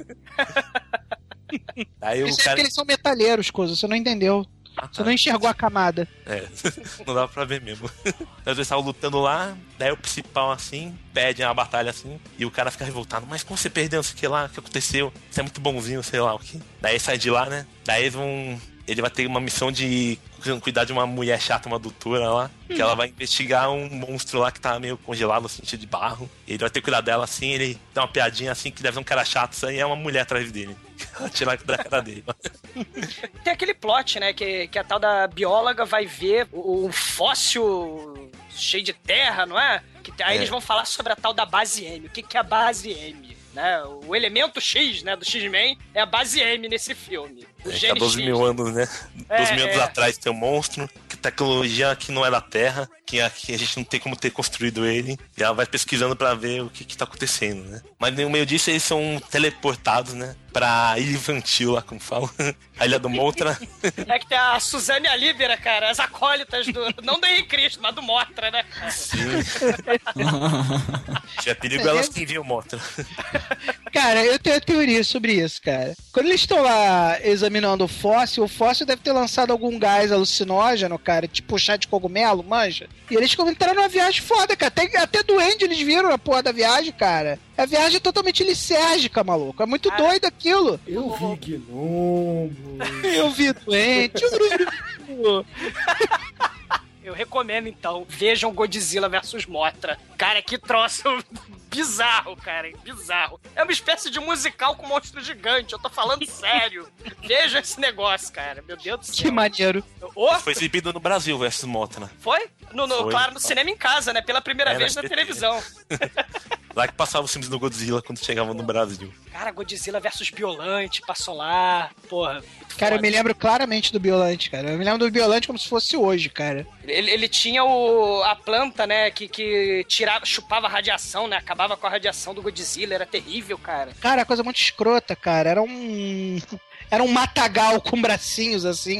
[SPEAKER 6] [laughs] Aí
[SPEAKER 5] Isso
[SPEAKER 6] o cara.
[SPEAKER 5] eles são metaleiros, coisa, você não entendeu. Você não enxergou a camada.
[SPEAKER 6] É, [laughs] não dá pra ver mesmo. [laughs] Às vezes estavam lutando lá, daí o principal assim, pede uma batalha assim, e o cara fica revoltado, mas como você perdeu, sei o que lá, o que aconteceu? Você é muito bonzinho, sei lá o que. Daí sai de lá, né? Daí eles vão. Ele vai ter uma missão de cuidar de uma mulher chata, uma doutora lá, que ela vai investigar um monstro lá que tá meio congelado, assim, cheio de barro. Ele vai ter que cuidar dela assim, ele dá uma piadinha assim, que deve ser um cara chato, isso aí é uma mulher atrás dele. [laughs] Ela tira da cara dele. [laughs]
[SPEAKER 4] Tem aquele plot, né? Que, que a tal da bióloga vai ver o- um fóssil cheio de terra, não é? Que, aí
[SPEAKER 6] É.
[SPEAKER 4] eles vão falar sobre a tal da base M. O que, que é a base M? Né? O elemento X, né, do X-Men é a base M nesse filme. O
[SPEAKER 6] É,
[SPEAKER 4] gene
[SPEAKER 6] 12
[SPEAKER 4] X.
[SPEAKER 6] mil anos, né?
[SPEAKER 4] É,
[SPEAKER 6] 12 mil anos
[SPEAKER 4] é.
[SPEAKER 6] atrás tem um monstro, que tecnologia que não é da Terra, que aqui a gente não tem como ter construído ele, e ela vai pesquisando pra ver o que, que tá acontecendo, né? Mas no meio disso eles são teleportados, né? Pra ilha infantil lá, como fala. A ilha do Montra.
[SPEAKER 4] É que tem a Suzane Alívera, cara, as acólitas do. Não do Henrique Cristo, mas do Motra, né? cara?
[SPEAKER 6] Tinha perigo elas que enviam o Montra.
[SPEAKER 5] Cara, eu tenho a teoria sobre isso, cara. Quando eles estão lá examinando o fóssil, o fóssil deve ter lançado algum gás alucinógeno, cara, tipo chá de cogumelo, manja. E eles entraram numa viagem foda, cara. Até, até doente eles viram na porra da viagem, cara. A viagem é totalmente licérgica, maluco. É muito doido aquilo.
[SPEAKER 2] Eu vi gnomo. [laughs]
[SPEAKER 5] Eu vi doente.
[SPEAKER 4] Eu recomendo, então, vejam Godzilla vs Motra. Cara, que troço bizarro, cara, bizarro. É uma espécie de musical com monstro gigante, eu tô falando sério. Vejam esse negócio, cara, meu Deus do céu.
[SPEAKER 5] Que maneiro.
[SPEAKER 4] Ô,
[SPEAKER 6] Foi exibido no Brasil versus Montra.
[SPEAKER 4] foi? No, no-
[SPEAKER 6] Foi.
[SPEAKER 4] claro, no cinema em casa, né? Pela primeira
[SPEAKER 6] É, na
[SPEAKER 4] vez na
[SPEAKER 6] SBT.
[SPEAKER 4] televisão. [laughs]
[SPEAKER 6] Lá que passava os filmes do Godzilla quando chegavam no Brasil.
[SPEAKER 4] Cara, Godzilla versus Biolante, passou lá, porra.
[SPEAKER 5] Cara, eu me lembro claramente do Biolante, cara. Eu me lembro do Biolante como se fosse hoje, cara.
[SPEAKER 4] Ele, ele tinha o, a planta, né, que, que tirava, chupava radiação, né? Acabava com a radiação do Godzilla, era terrível, cara.
[SPEAKER 5] Cara, coisa muito escrota, cara. Era um. [laughs] Era um matagal com bracinhos assim.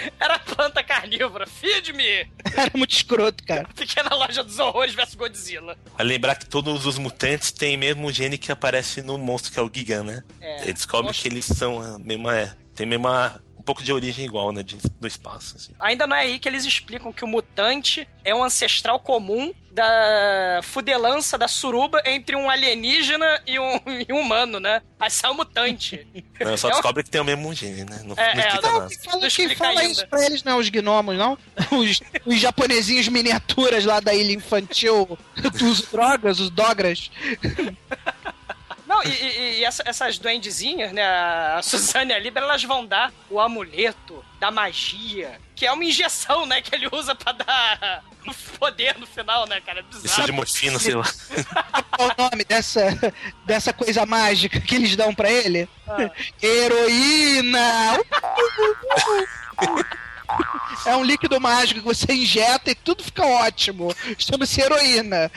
[SPEAKER 5] [laughs]
[SPEAKER 4] Era planta carnívora, feed-me!
[SPEAKER 5] Era muito escroto, cara. [laughs]
[SPEAKER 4] Pequena loja dos horrores versus Godzilla.
[SPEAKER 6] Vai lembrar que todos os mutantes têm o mesmo gene que aparece no monstro, que é o Gigan, né?
[SPEAKER 4] É.
[SPEAKER 6] Ele descobre que eles são a mesma. É, tem a mesma. Um pouco de origem igual, né? de- do espaço. Assim.
[SPEAKER 4] Ainda não é aí que eles explicam que o mutante é um ancestral comum da fudelança da suruba entre um alienígena e um, [laughs] e um humano, né? Aí sai o mutante. [laughs]
[SPEAKER 6] Não, só
[SPEAKER 4] É um-
[SPEAKER 6] descobre que tem o mesmo gene, né? Não,
[SPEAKER 4] É,
[SPEAKER 6] não
[SPEAKER 4] é,
[SPEAKER 6] explica
[SPEAKER 4] não,
[SPEAKER 6] nada.
[SPEAKER 5] Quem fala,
[SPEAKER 4] Não
[SPEAKER 5] quem fala
[SPEAKER 4] ainda.
[SPEAKER 5] isso pra eles não é os gnomos, não? [laughs] Os, os japonesinhos miniaturas lá da ilha infantil, os drogas, os dogras.
[SPEAKER 4] Não, e, e- e essa- essas duendezinhas, né? A Suzane e a Libra, elas vão dar o amuleto da magia, que é uma injeção, né? Que ele usa pra dar poder no final, né, cara? É
[SPEAKER 6] Isso
[SPEAKER 4] bizarro.
[SPEAKER 6] de morfina, sei lá. [laughs]
[SPEAKER 5] Qual o nome dessa, dessa coisa mágica que eles dão pra ele?
[SPEAKER 4] Ah.
[SPEAKER 5] Heroína! É um líquido mágico que você injeta e tudo fica ótimo. Chama-se heroína.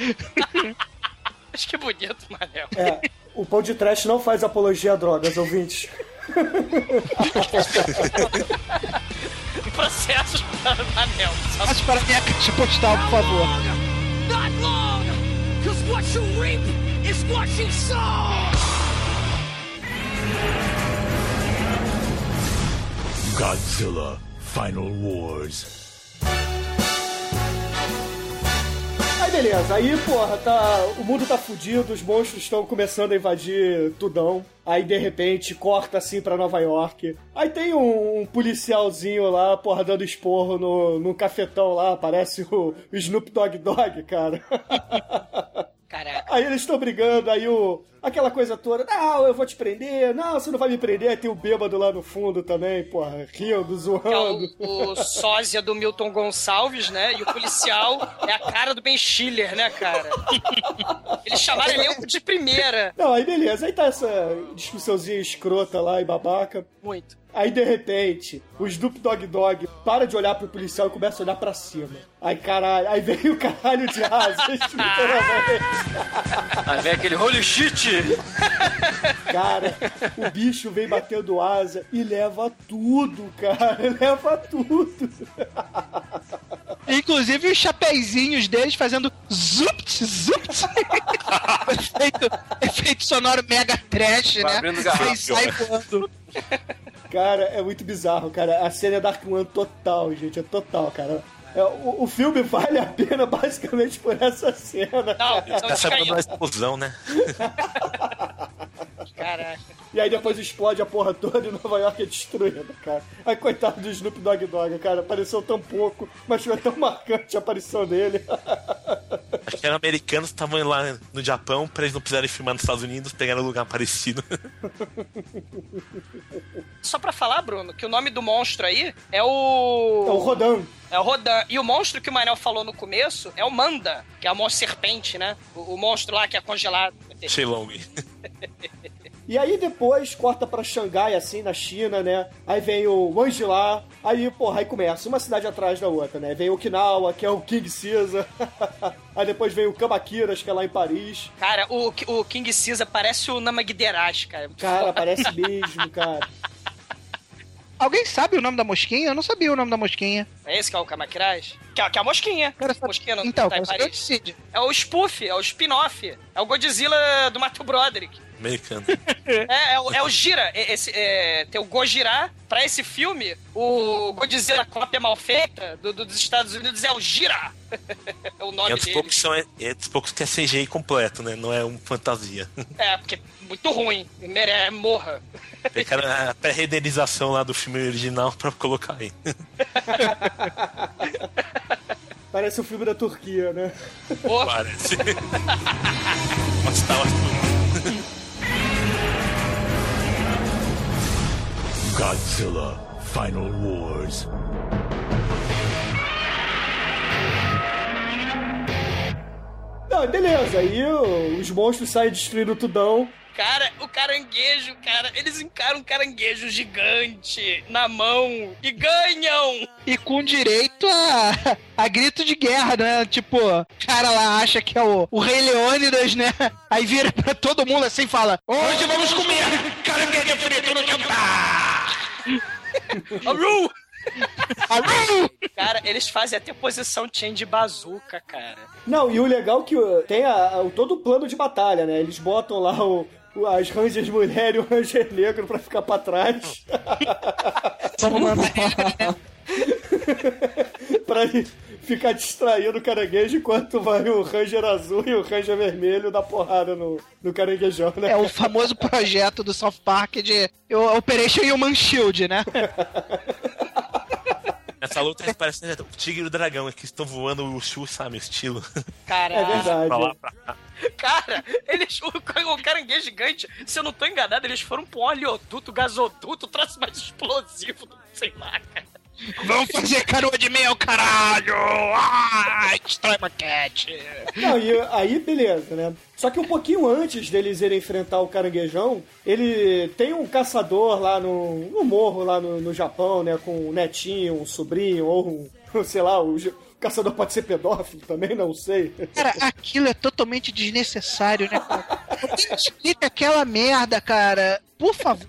[SPEAKER 4] Acho que bonito, Manel.
[SPEAKER 2] É, o pão de trash não faz apologia a drogas, ouvintes. [laughs]
[SPEAKER 4] Processos para o Manel. Só
[SPEAKER 5] Passe para minha caixa postal, por favor.
[SPEAKER 10] Not long! Cause what you reap is what you sow!
[SPEAKER 13] Godzilla Final Wars.
[SPEAKER 2] Aí beleza, aí porra, tá, o mundo tá fudido, os monstros estão começando a invadir tudão. Aí de repente corta assim pra Nova York. Aí tem um, um policialzinho lá, porra, dando esporro no, no cafetão lá, parece o, o Snoop Dogg Dogg, cara. [laughs]
[SPEAKER 4] Caraca.
[SPEAKER 2] Aí eles estão brigando, aí o. Aquela coisa toda, não, eu vou te prender, não, você não vai me prender, aí tem o bêbado lá no fundo também, porra, rindo,
[SPEAKER 4] Que é
[SPEAKER 2] zoando.
[SPEAKER 4] o, o sósia do Milton Gonçalves, né? E o policial é a cara do Ben Schiller, né, cara? Eles chamaram elenco de primeira.
[SPEAKER 2] Não, aí beleza, aí tá essa discussãozinha escrota lá e babaca.
[SPEAKER 4] Muito.
[SPEAKER 2] Aí de repente, o Snoop Dogg Dogg para de olhar pro policial e começa a olhar pra cima. Aí caralho, aí vem o caralho de asas. [laughs]
[SPEAKER 3] Aí vem aquele holy shit!
[SPEAKER 2] Cara, o bicho vem batendo asa e leva tudo, cara, [laughs] leva tudo.
[SPEAKER 5] Inclusive os chapeizinhos deles fazendo zupt, zupt. [laughs] efeito, efeito sonoro mega trash,
[SPEAKER 3] Vai
[SPEAKER 5] né?
[SPEAKER 3] abrindo garrafa.
[SPEAKER 5] Sai voando.
[SPEAKER 2] Cara, é muito bizarro, cara. A cena é Dark One total, gente, é total, cara. É, o, o filme [laughs] vale a pena basicamente por essa cena.
[SPEAKER 4] Não,
[SPEAKER 6] Tá
[SPEAKER 4] fica aí.
[SPEAKER 6] sabendo da explosão, né? [laughs]
[SPEAKER 4] Caraca.
[SPEAKER 2] E aí depois explode a porra toda e Nova York é destruída, cara. Aí coitado do Snoop Dogg Dogg, cara. Apareceu tão pouco, mas foi tão marcante a aparição dele. [laughs]
[SPEAKER 6] Acho que eram americanos que estavam lá no Japão pra eles não precisarem filmar nos Estados Unidos, pegaram um lugar parecido. [laughs]
[SPEAKER 4] Só pra falar, Bruno, que o nome do monstro aí é o.
[SPEAKER 2] É o Rodan.
[SPEAKER 4] É o Rodan. E o monstro que o Manel falou no começo é o Manda, que é o monstro serpente, né? O, o monstro lá que é congelado.
[SPEAKER 6] Shenlong. [laughs]
[SPEAKER 2] E aí depois corta pra Xangai, assim, na China, né? Aí vem o Wangila, aí, porra, aí começa, uma cidade atrás da outra, né? Vem Okinawa, que é o King Caesar. [laughs] aí depois vem o Kamakiras, que é lá em Paris.
[SPEAKER 4] Cara, o, o King Caesar parece o Namagderash, cara.
[SPEAKER 2] Cara, parece mesmo, cara.
[SPEAKER 5] Alguém sabe o nome da mosquinha? Eu não sabia o nome da mosquinha.
[SPEAKER 4] É esse que é o Kamakiraj? Que, é- que é a mosquinha. mosquinha não
[SPEAKER 5] Então,
[SPEAKER 4] tá em Paris.
[SPEAKER 5] Cid.
[SPEAKER 4] É o spoof, é o spin-off. É o Godzilla do Mato Broderick.
[SPEAKER 6] Americano.
[SPEAKER 4] É, é, o, é o Gira. É, esse, é, tem o Gojira. Pra esse filme, o Godzilla cópia mal feita do, do- dos Estados Unidos é o Gira. [laughs] é o nome
[SPEAKER 6] é dos
[SPEAKER 4] dele.
[SPEAKER 6] poucos, são, é dos poucos que é CGI completo, né? Não é um fantasia.
[SPEAKER 4] É, porque é muito ruim. Mere, morra.
[SPEAKER 6] Pegaram a pré-renderização lá do filme original pra colocar aí. [laughs]
[SPEAKER 2] Parece o filme da Turquia, né?
[SPEAKER 6] Parece. [laughs] Mas tá
[SPEAKER 13] Godzilla Final Wars.
[SPEAKER 2] Não, beleza, aí o- os monstros saem destruindo tudão.
[SPEAKER 4] Cara, o caranguejo, cara, eles encaram um caranguejo gigante na mão e ganham!
[SPEAKER 5] E com direito a, a grito de guerra, né? Tipo, o cara lá acha que é o, o Rei Leônidas, né? Aí vira pra todo mundo assim e fala: Hoje vamos comer caranguejo frito no jantar! [laughs]
[SPEAKER 4] Aru! Cara, eles fazem até posição chain de bazuca, cara.
[SPEAKER 2] Não, e o legal é que uh, tem a- a- todo o plano de batalha, né? Eles botam lá o, as Rangers mulher e o Ranger negro pra ficar pra trás. [laughs] Pra ficar distraindo o caranguejo enquanto vai o Ranger azul e o Ranger vermelho dar porrada no, no caranguejão, né?
[SPEAKER 5] É o famoso projeto do South Park de Operation Human Shield, né?
[SPEAKER 6] Essa luta aí parece né, o tigre e o dragão, é que estão voando o Shu, sabe? Estilo.
[SPEAKER 4] Caralho.
[SPEAKER 2] É verdade.
[SPEAKER 6] pra lá, pra cá.
[SPEAKER 4] Cara, eles, o, o caranguejo gigante, se eu não tô enganado, eles foram pra um oleoduto, gasoduto, troço mais explosivo, sei lá, cara.
[SPEAKER 5] Vamos fazer canoa de mel, caralho! Ai, destrói maquete!
[SPEAKER 2] Não, e aí beleza, né? Só que um pouquinho antes deles irem enfrentar o caranguejão, ele tem um caçador lá no, no morro, lá no, no Japão, né? Com um netinho, um sobrinho, ou um, [laughs] sei lá, o, caçador pode ser pedófilo também, não sei.
[SPEAKER 5] Cara, aquilo é totalmente desnecessário, né, explica aquela merda, cara. Por favor.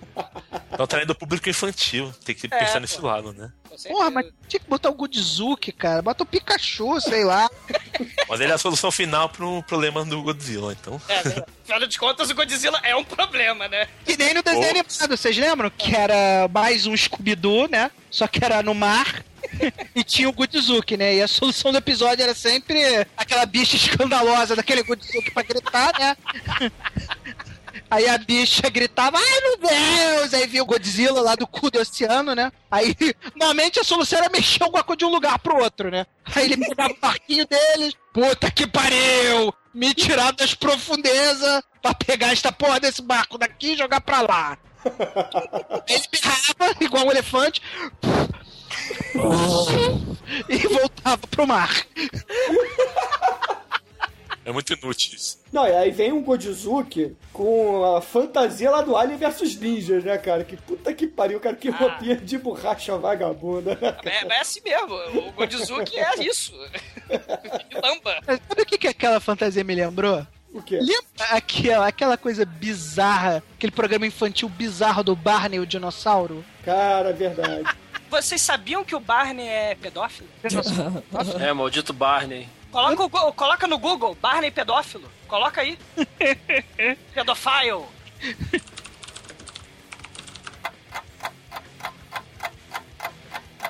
[SPEAKER 6] Estão traindo o público infantil. Tem que
[SPEAKER 5] É,
[SPEAKER 6] pensar
[SPEAKER 5] pô.
[SPEAKER 6] nesse lado, né?
[SPEAKER 5] Porra, mas tinha que botar o Godzizuki, cara. Bota o Pikachu, sei lá. [laughs]
[SPEAKER 6] Mas ele é a solução final pro problema do Godzilla, então.
[SPEAKER 4] É, né? afinal de contas, o Godzilla é um problema, né?
[SPEAKER 5] Que nem no desenho animado, vocês lembram? Que era mais um Scooby-Doo, né? Só que era no mar. [laughs] e tinha o Godzizuki, né? E a solução do episódio era sempre aquela bicha escandalosa daquele Godzizuki pra gritar, né? [laughs] Aí a bicha gritava, ai meu Deus! Aí vinha o Godzilla lá do cu do oceano, né? Aí, [laughs] normalmente a solução era mexer alguma coisa de um lugar pro outro, né? Aí ele pegava o barquinho deles, puta que pariu! Me tirar das profundezas pra pegar esta porra desse barco daqui e jogar pra lá. [laughs] Ele berrava, igual um elefante, [laughs] e voltava pro mar.
[SPEAKER 6] É muito inútil isso.
[SPEAKER 2] Não, e aí vem um Godzizuki com a fantasia lá do Alien versus Ninjas, né, cara? Que puta que pariu, cara. Que roupinha de borracha vagabunda, né? cara?
[SPEAKER 4] É, é assim mesmo, o Godzizuki é isso. [laughs] Lamba.
[SPEAKER 5] Sabe o que, que aquela fantasia me lembrou?
[SPEAKER 2] O quê?
[SPEAKER 5] Lembra aquela, aquela coisa bizarra, aquele programa infantil bizarro do Barney o dinossauro?
[SPEAKER 2] Cara, é verdade. [laughs]
[SPEAKER 4] Vocês sabiam que o Barney é pedófilo? [laughs]
[SPEAKER 3] É, maldito Barney.
[SPEAKER 4] Coloca, o coloca no Google, Barney pedófilo. Coloca aí. [laughs] Pedofile.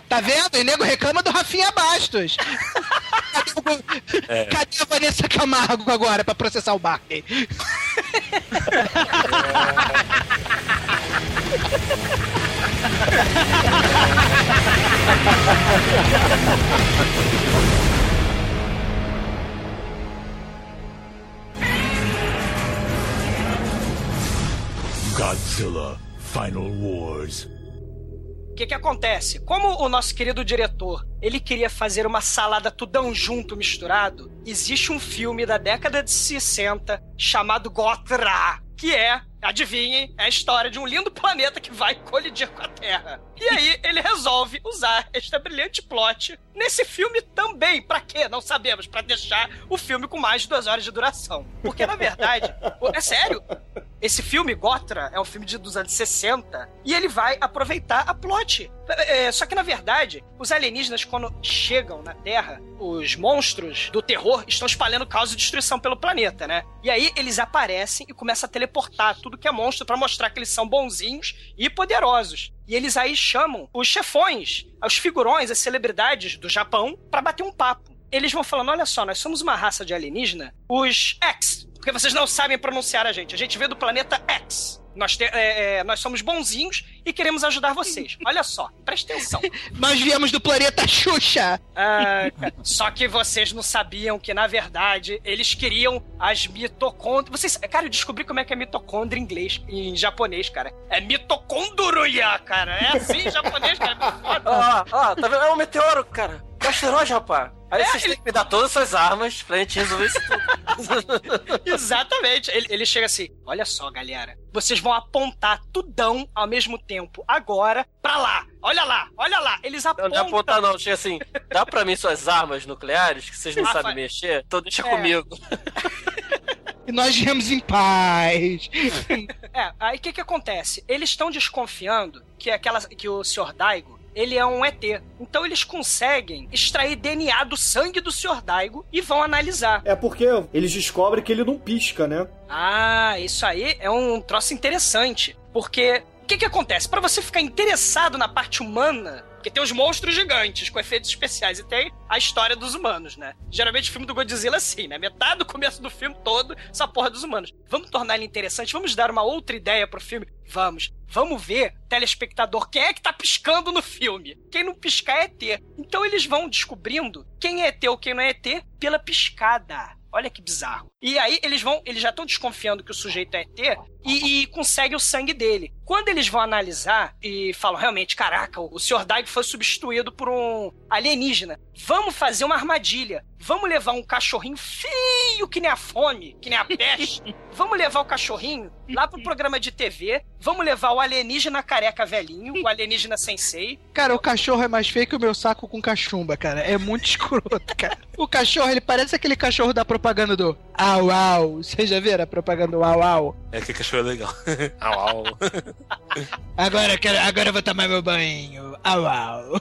[SPEAKER 5] Tá vendo? E nego reclama do Rafinha Bastos. Cadê, o-
[SPEAKER 6] É.
[SPEAKER 5] Cadê a Vanessa Camargo agora pra processar o Barney? [laughs]
[SPEAKER 13] Godzilla Final Wars.
[SPEAKER 4] O que que acontece? Como o nosso querido diretor, ele queria fazer uma salada tudão junto, misturado, existe um filme da década de 60 chamado Gotra, que é, adivinhem, é a história de um lindo planeta que vai colidir com a Terra. E aí ele resolve usar esta brilhante plot nesse filme também. Pra quê? Não sabemos. Pra deixar o filme com mais de duas horas de duração. Porque, na verdade, é sério, esse filme, Gotra, é um filme de, dos anos 60 e ele vai aproveitar a plot. É, só que, na verdade, os alienígenas, quando chegam na Terra, os monstros do terror estão espalhando caos e destruição pelo planeta, né? E aí eles aparecem e começam a teleportar tudo que é monstro para mostrar que eles são bonzinhos e poderosos. E eles aí chamam os chefões, os figurões, as celebridades do Japão para bater um papo. Eles vão falando: olha só, nós somos uma raça de alienígena, os X, porque vocês não sabem pronunciar a gente. A gente veio do planeta X. Nós, te, é, é, nós somos bonzinhos e queremos ajudar vocês. [laughs] Olha só, presta atenção.
[SPEAKER 5] Nós viemos do planeta Xuxa.
[SPEAKER 4] Ah, só que vocês não sabiam que, na verdade, eles queriam as mitocôndrias. Vocês, cara, eu descobri como é que é mitocôndria em inglês, em japonês, cara. É mitocondruya, cara. É assim em japonês, cara. É foda.
[SPEAKER 3] Ó, ó, tá vendo? É um meteoro, cara. É um asteroide, rapaz. Aí é, vocês ele... têm que me dar todas as suas armas pra gente resolver isso tudo. [laughs]
[SPEAKER 4] Exatamente. Ele, ele chega assim: olha só, galera. Vocês vão apontar tudão ao mesmo tempo, agora, pra lá. Olha lá, olha lá. Eles apontam.
[SPEAKER 3] Não, não é apontar, não. Chega assim: dá pra mim suas armas nucleares, que vocês não ah, sabem mexer? Então deixa é. comigo. [laughs]
[SPEAKER 5] E nós viemos em paz. [laughs]
[SPEAKER 4] É, aí o que que acontece? Eles estão desconfiando que aquela que o Sr. Daigo ele é um ET. Então eles conseguem extrair DNA do sangue do Sr. Daigo e vão analisar.
[SPEAKER 2] É porque eles descobrem que ele não pisca, né?
[SPEAKER 4] Ah, isso aí é um troço interessante. Porque o que, que acontece? Para você ficar interessado na parte humana porque tem os monstros gigantes com efeitos especiais e tem a história dos humanos, né? Geralmente o filme do Godzilla é assim, né? Metade do começo do filme todo, essa porra dos humanos. Vamos tornar ele interessante, vamos dar uma outra ideia pro filme? Vamos. Vamos ver, telespectador, quem é que tá piscando no filme. Quem não piscar é ET. Então eles vão descobrindo quem é ET ou quem não é ET pela piscada. Olha que bizarro. E aí eles vão, eles já estão desconfiando que o sujeito é ET e, e consegue o sangue dele. Quando eles vão analisar e falam realmente, caraca, o Sr. Daigo foi substituído por um alienígena. Vamos fazer uma armadilha. Vamos levar um cachorrinho feio que nem a fome, que nem a peste. [laughs] Vamos levar o cachorrinho lá pro programa de TV. Vamos levar o alienígena careca velhinho, o alienígena sensei.
[SPEAKER 5] Cara, o cachorro é mais feio que o meu saco com cachumba, cara. É muito [laughs] escroto, cara. O cachorro, ele parece aquele cachorro da propaganda do Au Au. Vocês já viram a propaganda Au Au?
[SPEAKER 6] É que cachorro é legal. au Au. [laughs]
[SPEAKER 5] agora, quero, agora eu vou tomar meu banho. Au Au.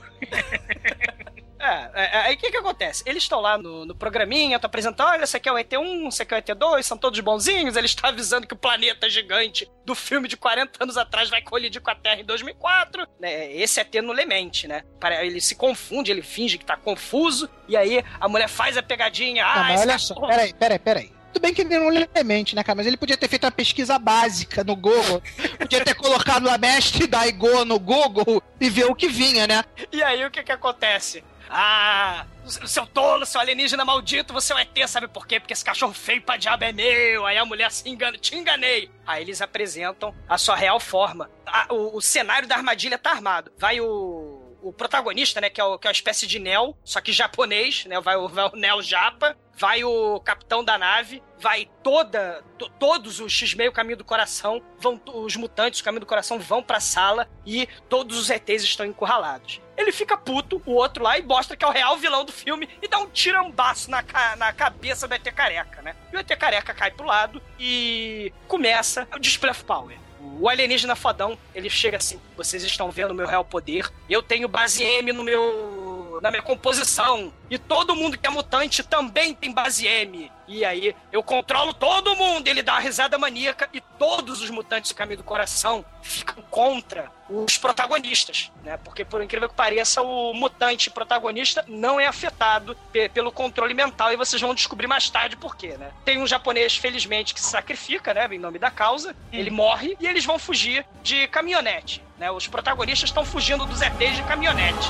[SPEAKER 4] É, é, é, aí o que que acontece? Eles estão lá no, no programinha, estão apresentando, olha, esse aqui é o ET1, esse aqui é o ET2, são todos bonzinhos, ele está [laughs] avisando que o planeta gigante do filme de 40 anos atrás vai colidir com a Terra em 2004. Né? Esse ET no Lemente, né? Ele se confunde, ele finge que tá confuso, e aí a mulher faz a pegadinha. Ah,
[SPEAKER 5] mas olha só, peraí, peraí, peraí. Tudo bem que ele não lemente, né, cara? Mas ele podia ter feito uma pesquisa básica no Google. [laughs] podia ter colocado a mestre da Igo no Google e ver o que vinha, né?
[SPEAKER 4] E aí o que que acontece? Ah, seu tolo, seu alienígena maldito, você é um ET, sabe por quê? Porque esse cachorro feio pra diabo é meu. Aí a mulher se engana, te enganei. Aí eles apresentam a sua real forma. o, o cenário da armadilha tá armado. Vai o o protagonista, né, que é, o, que é uma espécie de Neo, só que japonês, né, vai, o, vai o Neo Japa, vai o capitão da nave, vai toda, to, todos os X-Meio Caminho do Coração, vão os mutantes do Caminho do Coração vão pra sala e todos os ETs estão encurralados. Ele fica puto, o outro lá, e mostra que é o real vilão do filme e dá um tirambaço na, na cabeça do ET Careca, né? E o ET Careca cai pro lado e começa o Display of Power. O alienígena fodão, ele chega assim: vocês estão vendo o meu real poder? Eu tenho base M no meu. Na minha composição. E todo mundo que é mutante também tem base M. E aí eu controlo todo mundo. Ele dá uma risada maníaca e todos os mutantes do caminho do coração ficam contra os protagonistas, né? Porque por incrível que pareça, o mutante protagonista não é afetado pelo controle mental e vocês vão descobrir mais tarde por quê, né? Tem um japonês, felizmente, que se sacrifica, né? Em nome da causa. Hum. Ele morre e eles vão fugir de caminhonete. Né? Os protagonistas estão fugindo dos ETs de caminhonete.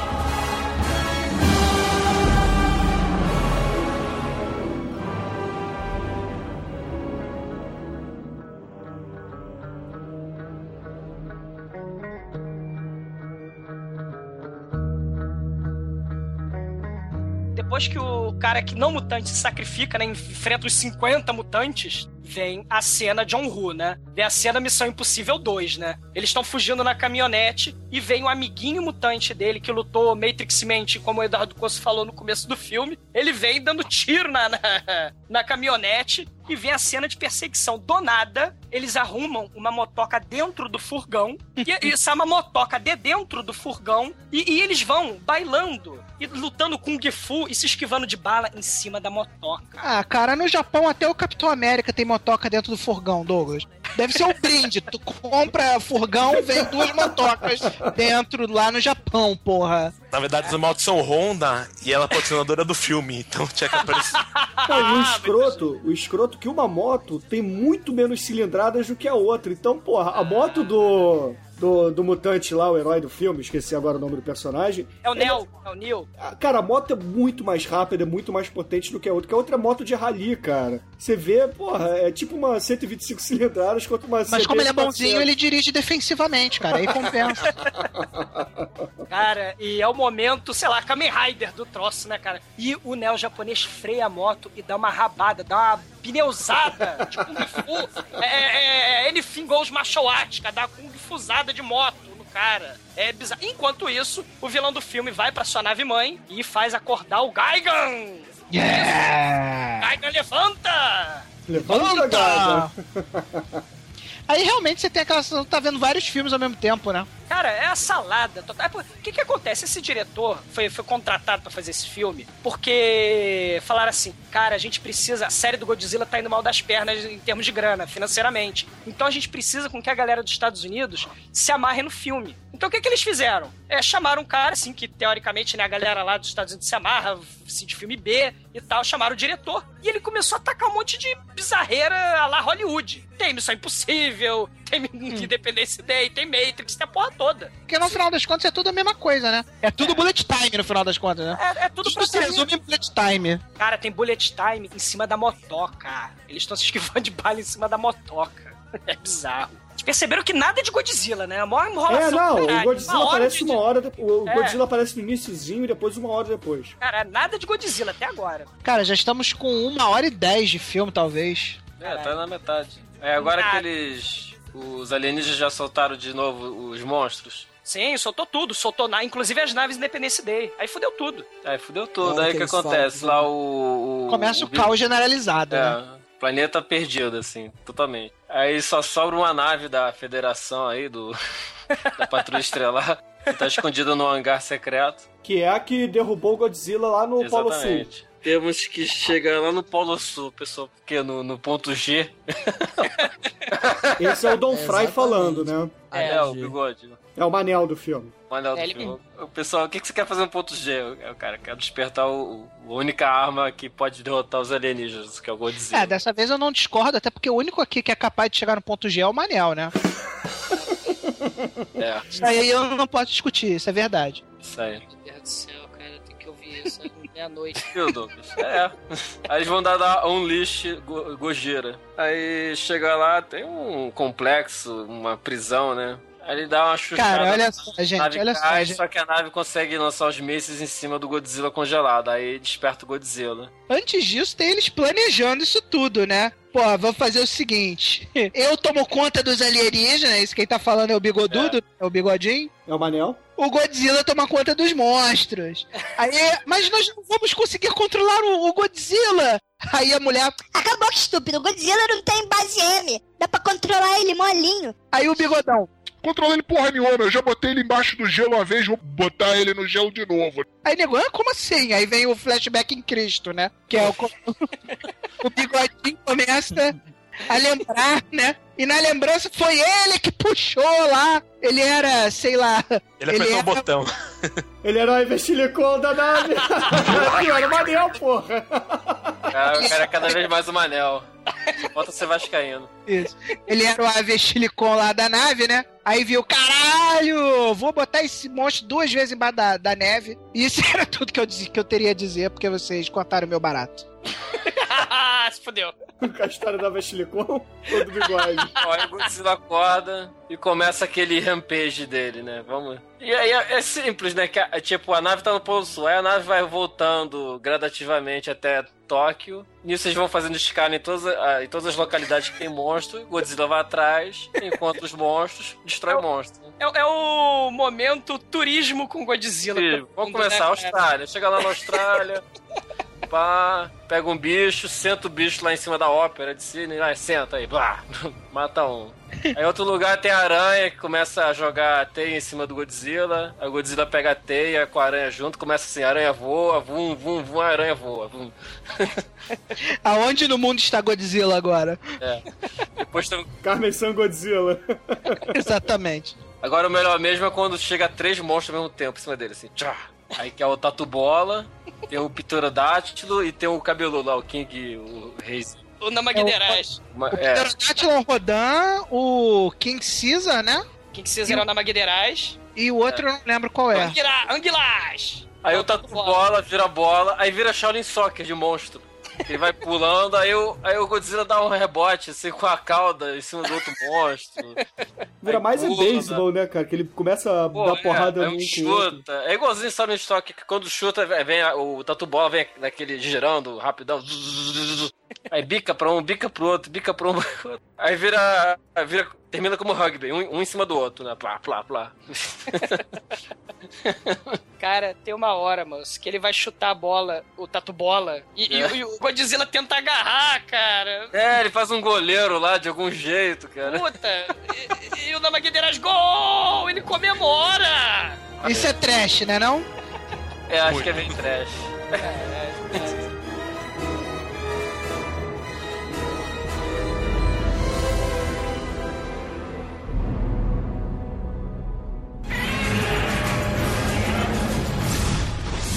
[SPEAKER 4] Depois que o cara que não mutante se sacrifica, né, enfrenta os 50 mutantes, vem a cena John Woo, né? Vem a cena Missão Impossível 2, né? Eles estão fugindo na caminhonete e vem o amiguinho mutante dele que lutou Matrixmente, como o Eduardo Costa falou no começo do filme. Ele vem dando tiro na, na, na caminhonete e vem a cena de perseguição. Do nada, eles arrumam uma motoca dentro do furgão e, e sai uma motoca de dentro do furgão e, e eles vão bailando e lutando com o Fu e se esquivando de bala em cima da motoca.
[SPEAKER 5] Ah, cara, no Japão até o Capitão América tem motoca dentro do furgão, Douglas. Deve ser um brinde. Tu compra furgão, vem duas motocas dentro lá no Japão, porra.
[SPEAKER 6] Na verdade, os motos são Honda e ela é patrocinadora do filme, então tinha que aparecer.
[SPEAKER 2] E o escroto, o escroto que uma moto tem muito menos cilindradas do que a outra. Então, porra, a moto do. Do, do mutante lá, o herói do filme, esqueci agora o nome do personagem.
[SPEAKER 4] É o Neo, é o Neo.
[SPEAKER 2] Cara, a moto é muito mais rápida, é muito mais potente do que a outra, que a outra é moto de rally, cara. Você vê, porra, é tipo uma 125 cilindradas contra uma
[SPEAKER 5] Mas como ele é bonzinho, ele dirige defensivamente, cara, aí compensa. [laughs]
[SPEAKER 4] Cara, e é o momento, sei lá, Kamen Rider do troço, né, cara? E o Neo japonês freia a moto e dá uma rabada, dá uma pneusada de Kung Fu. É, é, é anything goes martial arts, cara, dá uma Kung Fusada de moto no cara. É bizarro. Enquanto isso, o vilão do filme vai pra sua nave mãe e faz acordar o Gaigan.
[SPEAKER 5] Yeah!
[SPEAKER 4] Gaigan levanta!
[SPEAKER 2] Levanta, Gaigan!
[SPEAKER 5] Aí realmente você tem aquela sensação que tá vendo vários filmes ao mesmo tempo, né?
[SPEAKER 4] Cara, é a salada total. O que que acontece? Esse diretor foi, foi contratado para fazer esse filme porque falaram assim, cara, a gente precisa, a série do Godzilla tá indo mal das pernas em termos de grana, financeiramente. Então a gente precisa com que a galera dos Estados Unidos se amarre no filme. Então o que que eles fizeram? É, chamaram um cara, assim, que teoricamente, né, a galera lá dos Estados Unidos se amarra, assim, de filme B e tal, chamaram o diretor. E ele começou a atacar um monte de bizarreira lá Hollywood. Tem Missão Impossível, tem Independence Day, tem Matrix, tem a porra toda.
[SPEAKER 5] Porque no final das contas é tudo a mesma coisa, né? É tudo bullet time no final das contas, né?
[SPEAKER 4] É, é tudo
[SPEAKER 5] Tudo se resume em bullet time.
[SPEAKER 4] Cara, tem bullet time em cima da motoca. Eles estão se esquivando de bala em cima da motoca. [laughs] É bizarro. Vocês perceberam que nada é de Godzilla, né? A maior enrolação
[SPEAKER 2] É, não,
[SPEAKER 4] caralho.
[SPEAKER 2] o Godzilla
[SPEAKER 4] Uma hora
[SPEAKER 2] aparece
[SPEAKER 4] de-
[SPEAKER 2] uma hora depois. O
[SPEAKER 4] É.
[SPEAKER 2] Godzilla aparece no iníciozinho e depois uma hora depois.
[SPEAKER 4] Cara, nada de Godzilla até agora.
[SPEAKER 5] Cara, já estamos com uma hora e dez de filme, talvez.
[SPEAKER 3] É, tá na metade. É, agora
[SPEAKER 4] Nada.
[SPEAKER 3] que eles. Os alienígenas já soltaram de novo os monstros.
[SPEAKER 4] Sim, soltou tudo. Soltou, na, inclusive as naves Independence Day. Aí fudeu tudo.
[SPEAKER 3] Aí fudeu tudo.
[SPEAKER 7] É,
[SPEAKER 3] Aí
[SPEAKER 7] que
[SPEAKER 3] o que acontece?
[SPEAKER 7] falam,
[SPEAKER 3] Lá o. o
[SPEAKER 5] Começa o,
[SPEAKER 3] o
[SPEAKER 5] caos generalizado, né?
[SPEAKER 3] É, planeta perdido, assim, totalmente. Aí só sobra uma nave da federação aí, do. [laughs] da Patrulha Estrelar, que tá escondida no hangar secreto.
[SPEAKER 2] Que é a que derrubou o Godzilla lá no Polo Sul.
[SPEAKER 3] Temos que chegar lá no Polo Sul, pessoal, porque no, no ponto G. [laughs]
[SPEAKER 2] Esse é o Don
[SPEAKER 7] É,
[SPEAKER 2] Fry falando, né?
[SPEAKER 3] É,
[SPEAKER 7] É,
[SPEAKER 3] o bigode.
[SPEAKER 2] É o Manel do filme.
[SPEAKER 3] Manel do
[SPEAKER 4] É ele
[SPEAKER 3] filme. O pessoal, o que, que você quer fazer no ponto G? O cara quer despertar o, o- a única arma que pode derrotar os alienígenas, que é o Godzilla.
[SPEAKER 5] É, dessa vez eu não discordo, até porque o único aqui que é capaz de chegar no ponto G é o Manel, né? [laughs]
[SPEAKER 3] É,
[SPEAKER 5] Isso aí eu não posso discutir, isso é verdade.
[SPEAKER 3] isso aí.
[SPEAKER 4] Meu Deus do céu, cara, tem que ouvir isso meia-noite.
[SPEAKER 3] Viu, Douglas? É. Aí eles vão dar, dar um lixo go, Gojira. Aí chega lá, tem um complexo, uma prisão, né? Ele dá uma chuchada.
[SPEAKER 5] Cara, olha só,
[SPEAKER 3] a
[SPEAKER 5] gente,
[SPEAKER 3] nave
[SPEAKER 5] olha só,
[SPEAKER 3] cai,
[SPEAKER 5] gente.
[SPEAKER 3] só que a nave consegue lançar os mísseis em cima do Godzilla congelado. Aí desperta o Godzilla.
[SPEAKER 5] Antes disso, tem eles planejando isso tudo, né? Pô, vamos fazer o seguinte: [laughs] eu tomo conta dos alienígenas, isso quem tá falando é o bigodudo, é, o bigodinho.
[SPEAKER 2] É o Manel?
[SPEAKER 5] O Godzilla toma conta dos monstros. Aí, mas nós não vamos conseguir controlar o, o Godzilla. Aí a mulher.
[SPEAKER 14] Acabou que estúpido. O Godzilla não tem base M. Dá pra controlar ele molinho.
[SPEAKER 5] Aí o bigodão.
[SPEAKER 1] Controla ele porra nenhuma, eu já botei ele embaixo do gelo uma vez, vou botar ele no gelo de novo.
[SPEAKER 5] Aí nego, ah, como assim? Aí vem o flashback em Cristo, né? Que é o. [laughs] o bigodinho começa a lembrar, né? E na lembrança foi ele que puxou lá. Ele era, sei lá.
[SPEAKER 6] Ele apertou o
[SPEAKER 5] era-
[SPEAKER 6] botão. [laughs]
[SPEAKER 2] Ele era o investilicão da nave. era o Manel, porra.
[SPEAKER 3] Cara, o cara é cada vez mais o Manel. Só falta ser vascaíno.
[SPEAKER 5] Isso. Ele era o avestilicon lá da nave, né? Aí viu, caralho, vou botar esse monstro duas vezes embaixo da, da neve. E isso [laughs] era tudo que eu, que eu teria a dizer, porque vocês contaram o meu barato. [laughs] [laughs]
[SPEAKER 4] Se fodeu.
[SPEAKER 2] Com a história da Vestilicon ou do bigode?
[SPEAKER 3] O Godzilla acorda e começa aquele rampage dele, né? Vamos. E aí é, é simples, né? Que a- tipo, a nave tá no Polo Sul, aí a nave vai voltando gradativamente até Tóquio. Nisso eles vão fazendo escala em todas, a- em todas as localidades que tem monstro. O Godzilla vai atrás, encontra os monstros, destrói o monstro.
[SPEAKER 4] É, é o momento turismo com Godzilla. Todo
[SPEAKER 3] vamos começar,
[SPEAKER 4] né,
[SPEAKER 3] Austrália. Chega lá na Austrália, [laughs] pá, pega um bicho, senta o bicho lá em cima da ópera de Sydney, vai, senta aí, blá, [laughs] mata um. Aí em outro lugar tem a aranha que começa a jogar a teia em cima do Godzilla. Aí o Godzilla pega a teia com a aranha junto, começa assim, a aranha voa, vum, vum, vum, a aranha voa. Vum. [laughs]
[SPEAKER 5] Aonde no mundo está Godzilla agora?
[SPEAKER 3] É. Depois tem...
[SPEAKER 2] San Godzilla. [laughs]
[SPEAKER 5] Exatamente.
[SPEAKER 3] Agora o melhor mesmo é quando chega três monstros ao mesmo tempo em cima dele, assim. Tchá. Aí que é o Tatu Bola, tem o Pterodátilo e tem o cabeludo lá, o King, o rei.
[SPEAKER 4] O Namagueiras.
[SPEAKER 3] Uma-
[SPEAKER 5] O
[SPEAKER 3] é.
[SPEAKER 5] Pterodactyl Rodan, o King Caesar, né?
[SPEAKER 4] King Caesar era o Namagueiras.
[SPEAKER 5] E o outro eu não lembro qual é.
[SPEAKER 4] Anguila- Anguilás.
[SPEAKER 3] Aí o Tatu Bola vira bola, aí vira Shaolin Soccer de monstro. Ele vai pulando, aí o, aí o Godzilla dá um rebote, assim, com a cauda em cima do outro monstro.
[SPEAKER 2] Vira mais é
[SPEAKER 3] pula,
[SPEAKER 2] beisebol, né, cara? Que ele começa a
[SPEAKER 3] Pô,
[SPEAKER 2] dar porrada
[SPEAKER 3] é,
[SPEAKER 2] num
[SPEAKER 3] um chuta. É igualzinho Silent Stock, que quando chuta, vem a- o Tatu Bola vem naquele girando rapidão. Aí bica pra um, bica pro outro, bica [laughs] pro um. Aí vira. vira termina como rugby, um, um em cima do outro, né? Plá, plá, plá. [laughs]
[SPEAKER 4] Cara, tem uma hora, moço, que ele vai chutar a bola, o tatu bola, e, e-
[SPEAKER 3] É.
[SPEAKER 4] e o Godzilla tenta agarrar, cara.
[SPEAKER 3] É, ele faz um goleiro lá de algum jeito, cara.
[SPEAKER 4] Puta! e, e o Namagueiras, gol! Ele comemora!
[SPEAKER 5] Isso é trash, né não?
[SPEAKER 3] É, acho que é bem trash.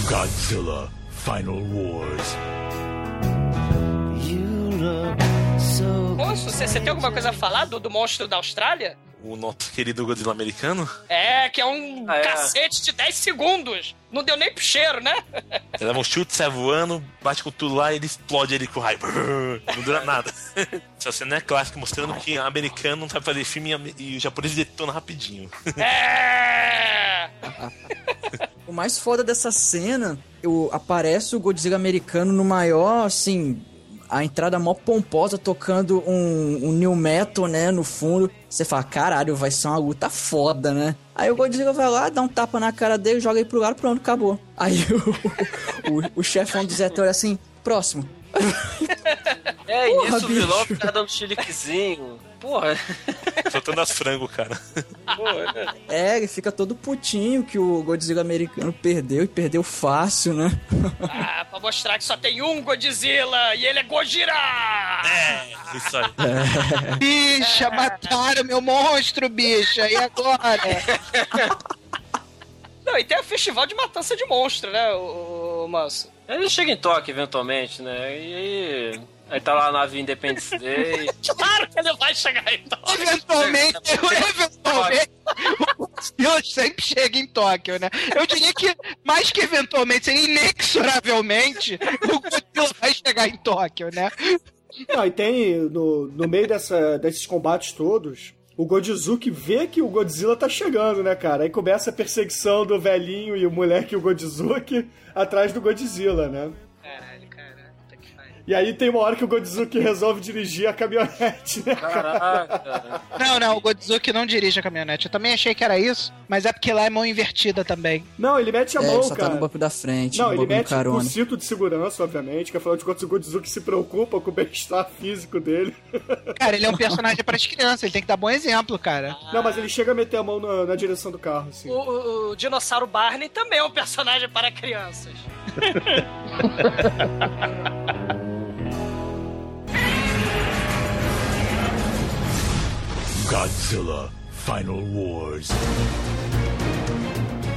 [SPEAKER 13] Godzilla Final Wars.
[SPEAKER 4] Moço, você você tem alguma coisa a falar do, do monstro da Austrália?
[SPEAKER 6] O nosso querido Godzilla americano.
[SPEAKER 4] É, que é um
[SPEAKER 3] Ah, é.
[SPEAKER 4] cacete de 10 segundos. Não deu nem pro cheiro, né?
[SPEAKER 6] Ele leva um chute, sai voando, bate com tudo lá e ele explode ele com raio. [laughs] Não dura nada. [laughs] Essa cena é clássica, mostrando que americano não sabe fazer filme e e o japonês detona rapidinho.
[SPEAKER 4] É! [laughs]
[SPEAKER 7] O mais foda dessa cena, eu, aparece o Godzilla americano no maior, assim, a entrada mó pomposa, tocando um, um new metal, né, no fundo. Você fala, caralho, vai ser uma luta foda, né? Aí o Godzilla vai lá, dá um tapa na cara dele, joga ele pro lado, pronto, acabou. Aí [laughs] o, o, o chefão do Zé olha assim, próximo. [laughs]
[SPEAKER 3] É,
[SPEAKER 7] Porra,
[SPEAKER 3] nisso o vilão
[SPEAKER 7] bicho.
[SPEAKER 3] fica dando chiliquezinho. Porra. [laughs]
[SPEAKER 6] Soltando as frango, cara.
[SPEAKER 3] Porra.
[SPEAKER 7] É, ele fica todo putinho que o Godzilla americano perdeu e perdeu fácil, né?
[SPEAKER 4] Ah, pra mostrar que só tem um Godzilla e ele é Gojira!
[SPEAKER 6] É, isso aí.
[SPEAKER 5] Bicha, mataram meu monstro, bicha. E agora? [laughs]
[SPEAKER 4] Não, e tem o festival de matança de monstro, né, o, o Manso?
[SPEAKER 3] Ele chega em Tóquio eventualmente, né? E aí. Aí tá lá a nave Independence Day. [laughs]
[SPEAKER 4] Claro que ele vai chegar então.
[SPEAKER 5] Eventualmente, eventualmente, [laughs] o Godzilla sempre chega em Tóquio, né? Eu diria que, mais que eventualmente, seria inexoravelmente, o Godzilla vai chegar em Tóquio, né?
[SPEAKER 2] Não, e tem, no, no meio dessa, desses combates todos, o Godzuki vê que o Godzilla tá chegando, né, cara? Aí começa a perseguição do velhinho e o moleque, o Godzuki, atrás do Godzilla, né? E aí tem uma hora que o Godzuki resolve dirigir a caminhonete, né?
[SPEAKER 3] Caraca, cara.
[SPEAKER 5] Não, não, o Godzuki não dirige a caminhonete. Eu também achei que era isso, mas é porque lá é mão invertida também.
[SPEAKER 2] Não, ele mete a
[SPEAKER 7] É,
[SPEAKER 2] mão,
[SPEAKER 7] ele só tá
[SPEAKER 2] cara.
[SPEAKER 7] no banco da frente,
[SPEAKER 2] Não,
[SPEAKER 7] no
[SPEAKER 2] ele mete o cinto de segurança, obviamente, que afinal de contas o Godzuki se preocupa com o bem-estar físico dele. [laughs]
[SPEAKER 5] Cara, ele é um personagem para as crianças, ele tem que dar bom exemplo, cara.
[SPEAKER 2] Não, mas ele chega a meter a mão na, na direção do carro, assim.
[SPEAKER 4] O, o- o dinossauro Barney também é um personagem para crianças. [laughs]
[SPEAKER 13] Godzilla Final Wars.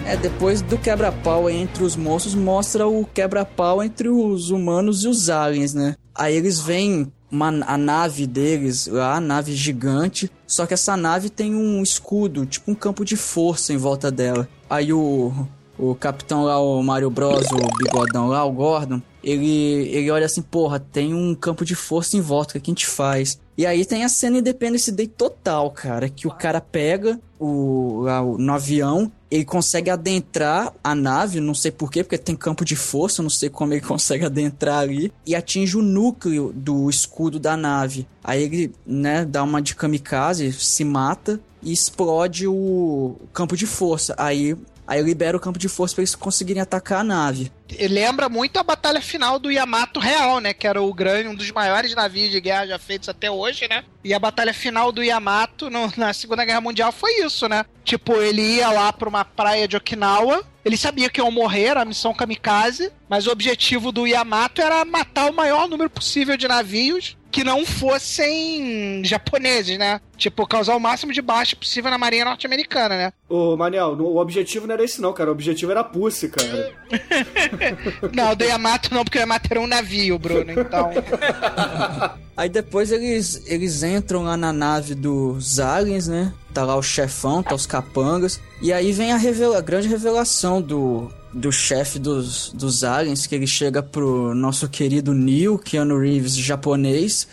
[SPEAKER 7] É, depois do quebra-pau entre os monstros, mostra o quebra-pau entre os humanos e os aliens, né? Aí eles veem uma, a nave deles a nave gigante, só que essa nave tem um escudo, tipo um campo de força em volta dela. Aí o, o capitão lá, o Mario Bros, o bigodão lá, o Gordon, ele, ele olha assim, porra, tem um campo de força em volta, o que a gente faz? E aí tem a cena Independence Day total, cara, que o cara pega o, o- no avião, ele consegue adentrar a nave, não sei porquê, porque tem campo de força, não sei como ele [laughs] consegue adentrar ali, e atinge o núcleo do escudo da nave. Aí ele, né, dá uma de kamikaze, se mata e explode o campo de força. Aí, aí libera o campo de força pra eles conseguirem atacar a nave.
[SPEAKER 5] Lembra muito a batalha final do Yamato real, né? Que era o grande, um dos maiores navios de guerra já feitos até hoje, né? E a batalha final do Yamato no- na Segunda Guerra Mundial foi isso, né? Tipo, ele ia lá pra uma praia de Okinawa, ele sabia que iam morrer, era a missão kamikaze, mas o objetivo do Yamato era matar o maior número possível de navios que não fossem japoneses, né? Tipo, causar o máximo de baixa possível na marinha norte-americana, né?
[SPEAKER 2] Ô, Manel, o objetivo não era esse não, cara. O objetivo era a Pussy, cara. [laughs]
[SPEAKER 5] Não, do Yamato não, porque o Yamato era um navio, Bruno, então... [laughs]
[SPEAKER 7] Aí depois eles, eles entram lá na nave dos aliens, né? Tá lá o chefão, tá os capangas. E aí vem a, revela a grande revelação do, do chefe dos, dos aliens, que ele chega pro nosso querido Neil, Keanu Reeves japonês,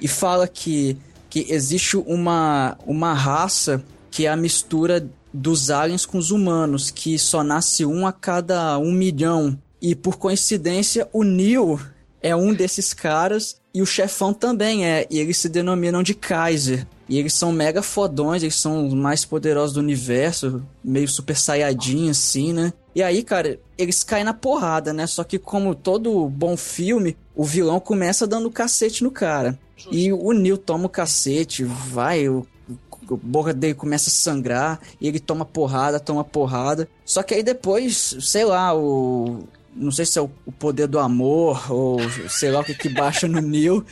[SPEAKER 7] e fala que, que existe uma, uma raça que é a mistura dos aliens com os humanos, que só nasce um a cada um milhão. E por coincidência, o Neil é um desses caras e o chefão também é. E eles se denominam de Kaiser. E eles são mega fodões, eles são os mais poderosos do universo, meio super saiyajin assim, né? E aí, cara, eles caem na porrada, né? Só que como todo bom filme, o vilão começa dando cacete no cara. E o Neil toma o cacete, vai, o a boca dele começa a sangrar e ele toma porrada, toma porrada. Só que aí depois, sei lá, o. Não sei se é o, o poder do amor ou sei lá o que que baixa no Neil.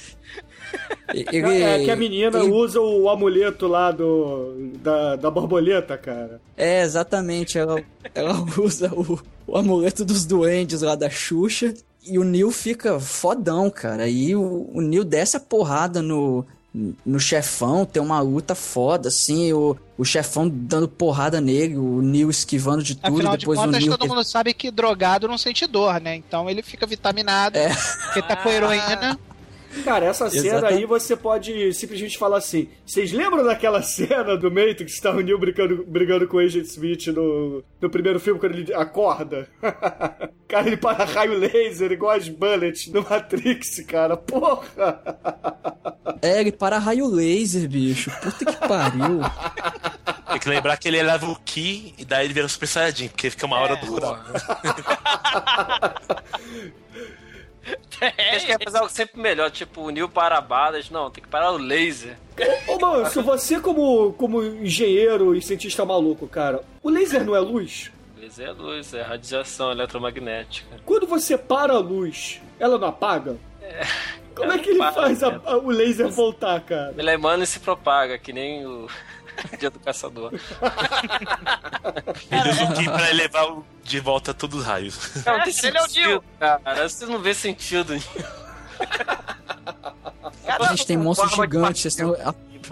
[SPEAKER 7] Ele,
[SPEAKER 2] é que a menina
[SPEAKER 7] ele-
[SPEAKER 2] usa o amuleto lá do, da, da borboleta, cara.
[SPEAKER 7] É, exatamente. Ela, ela [laughs] usa o, o amuleto dos duendes lá da Xuxa. E o Neil fica fodão, cara. E o, o Neil desce a porrada no, no chefão. Tem uma luta foda, assim. O, o chefão dando porrada nele. O Neil esquivando de tudo.
[SPEAKER 5] Afinal de
[SPEAKER 7] depois o
[SPEAKER 5] contas,
[SPEAKER 7] Neil.
[SPEAKER 5] todo mundo sabe que drogado não sente dor, né? Então ele fica vitaminado,
[SPEAKER 7] É.
[SPEAKER 5] porque tá com heroína. [laughs]
[SPEAKER 2] Cara, essa cena
[SPEAKER 7] Exatamente.
[SPEAKER 2] aí você pode simplesmente falar assim: vocês lembram daquela [laughs] cena do Matrix que tá o Neo brigando, brigando com o Agent Smith no, no primeiro filme quando ele acorda? [laughs] cara, ele para raio laser igual as bullets no Matrix, cara. Porra! [laughs]
[SPEAKER 7] É, ele para raio laser, bicho. Puta que pariu.
[SPEAKER 6] Tem que lembrar que ele leva o Ki e daí ele vira Super Saiyajin, porque fica uma hora do rural.
[SPEAKER 3] Eles querem fazer algo sempre melhor, tipo o Nil para balas. Não, tem que parar o laser.
[SPEAKER 2] Ô, mano, se você como, como engenheiro e cientista maluco, cara, o laser não é luz?
[SPEAKER 3] Laser é luz, é radiação eletromagnética.
[SPEAKER 2] Quando você para a luz, ela não apaga? Como é que ele
[SPEAKER 3] para,
[SPEAKER 2] faz a-
[SPEAKER 3] né?
[SPEAKER 2] a- o laser voltar, cara?
[SPEAKER 3] Ele emana e se propaga, que nem o dia do caçador.
[SPEAKER 6] Ele usa o Ki pra levar o- de volta todos os raios.
[SPEAKER 3] Não, tem
[SPEAKER 4] ele é o
[SPEAKER 3] sentido, cara. Você não vê sentido nisso.
[SPEAKER 7] A gente tem monstros gigantes.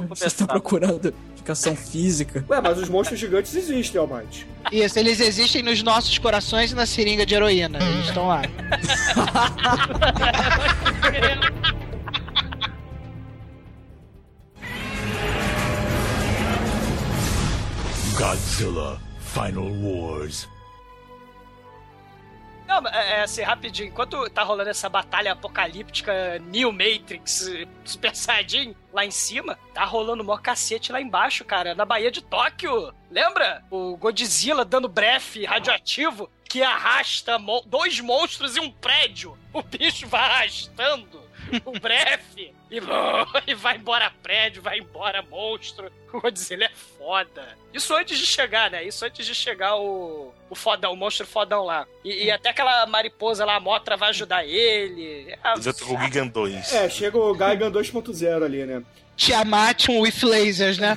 [SPEAKER 7] Vocês estão, procurando explicação física.
[SPEAKER 2] Ué, mas os monstros gigantes existem, Almighty.
[SPEAKER 5] Isso, eles existem nos nossos corações e na seringa de heroína. Eles estão lá. [laughs]
[SPEAKER 13] Godzilla Final Wars.
[SPEAKER 4] Não, é, é assim, rapidinho. Enquanto tá rolando essa batalha apocalíptica New Matrix eh, Super Saiyajin lá em cima, tá rolando mó cacete lá embaixo, cara, na Baía de Tóquio. Lembra? O Godzilla dando brefe radioativo que arrasta mo- dois monstros e um prédio. O bicho vai arrastando o brefe [laughs] e, e vai embora prédio, vai embora monstro. [laughs] O Godzilla é foda. Isso antes de chegar, né? Isso antes de chegar o, o fodão, o monstro fodão lá. E, e até aquela mariposa lá, a Motra, vai ajudar ele. É,
[SPEAKER 6] o Gigan 2.
[SPEAKER 2] É, chega o Gaigan 2.0 ali, né?
[SPEAKER 5] Tiamat um with lasers, né?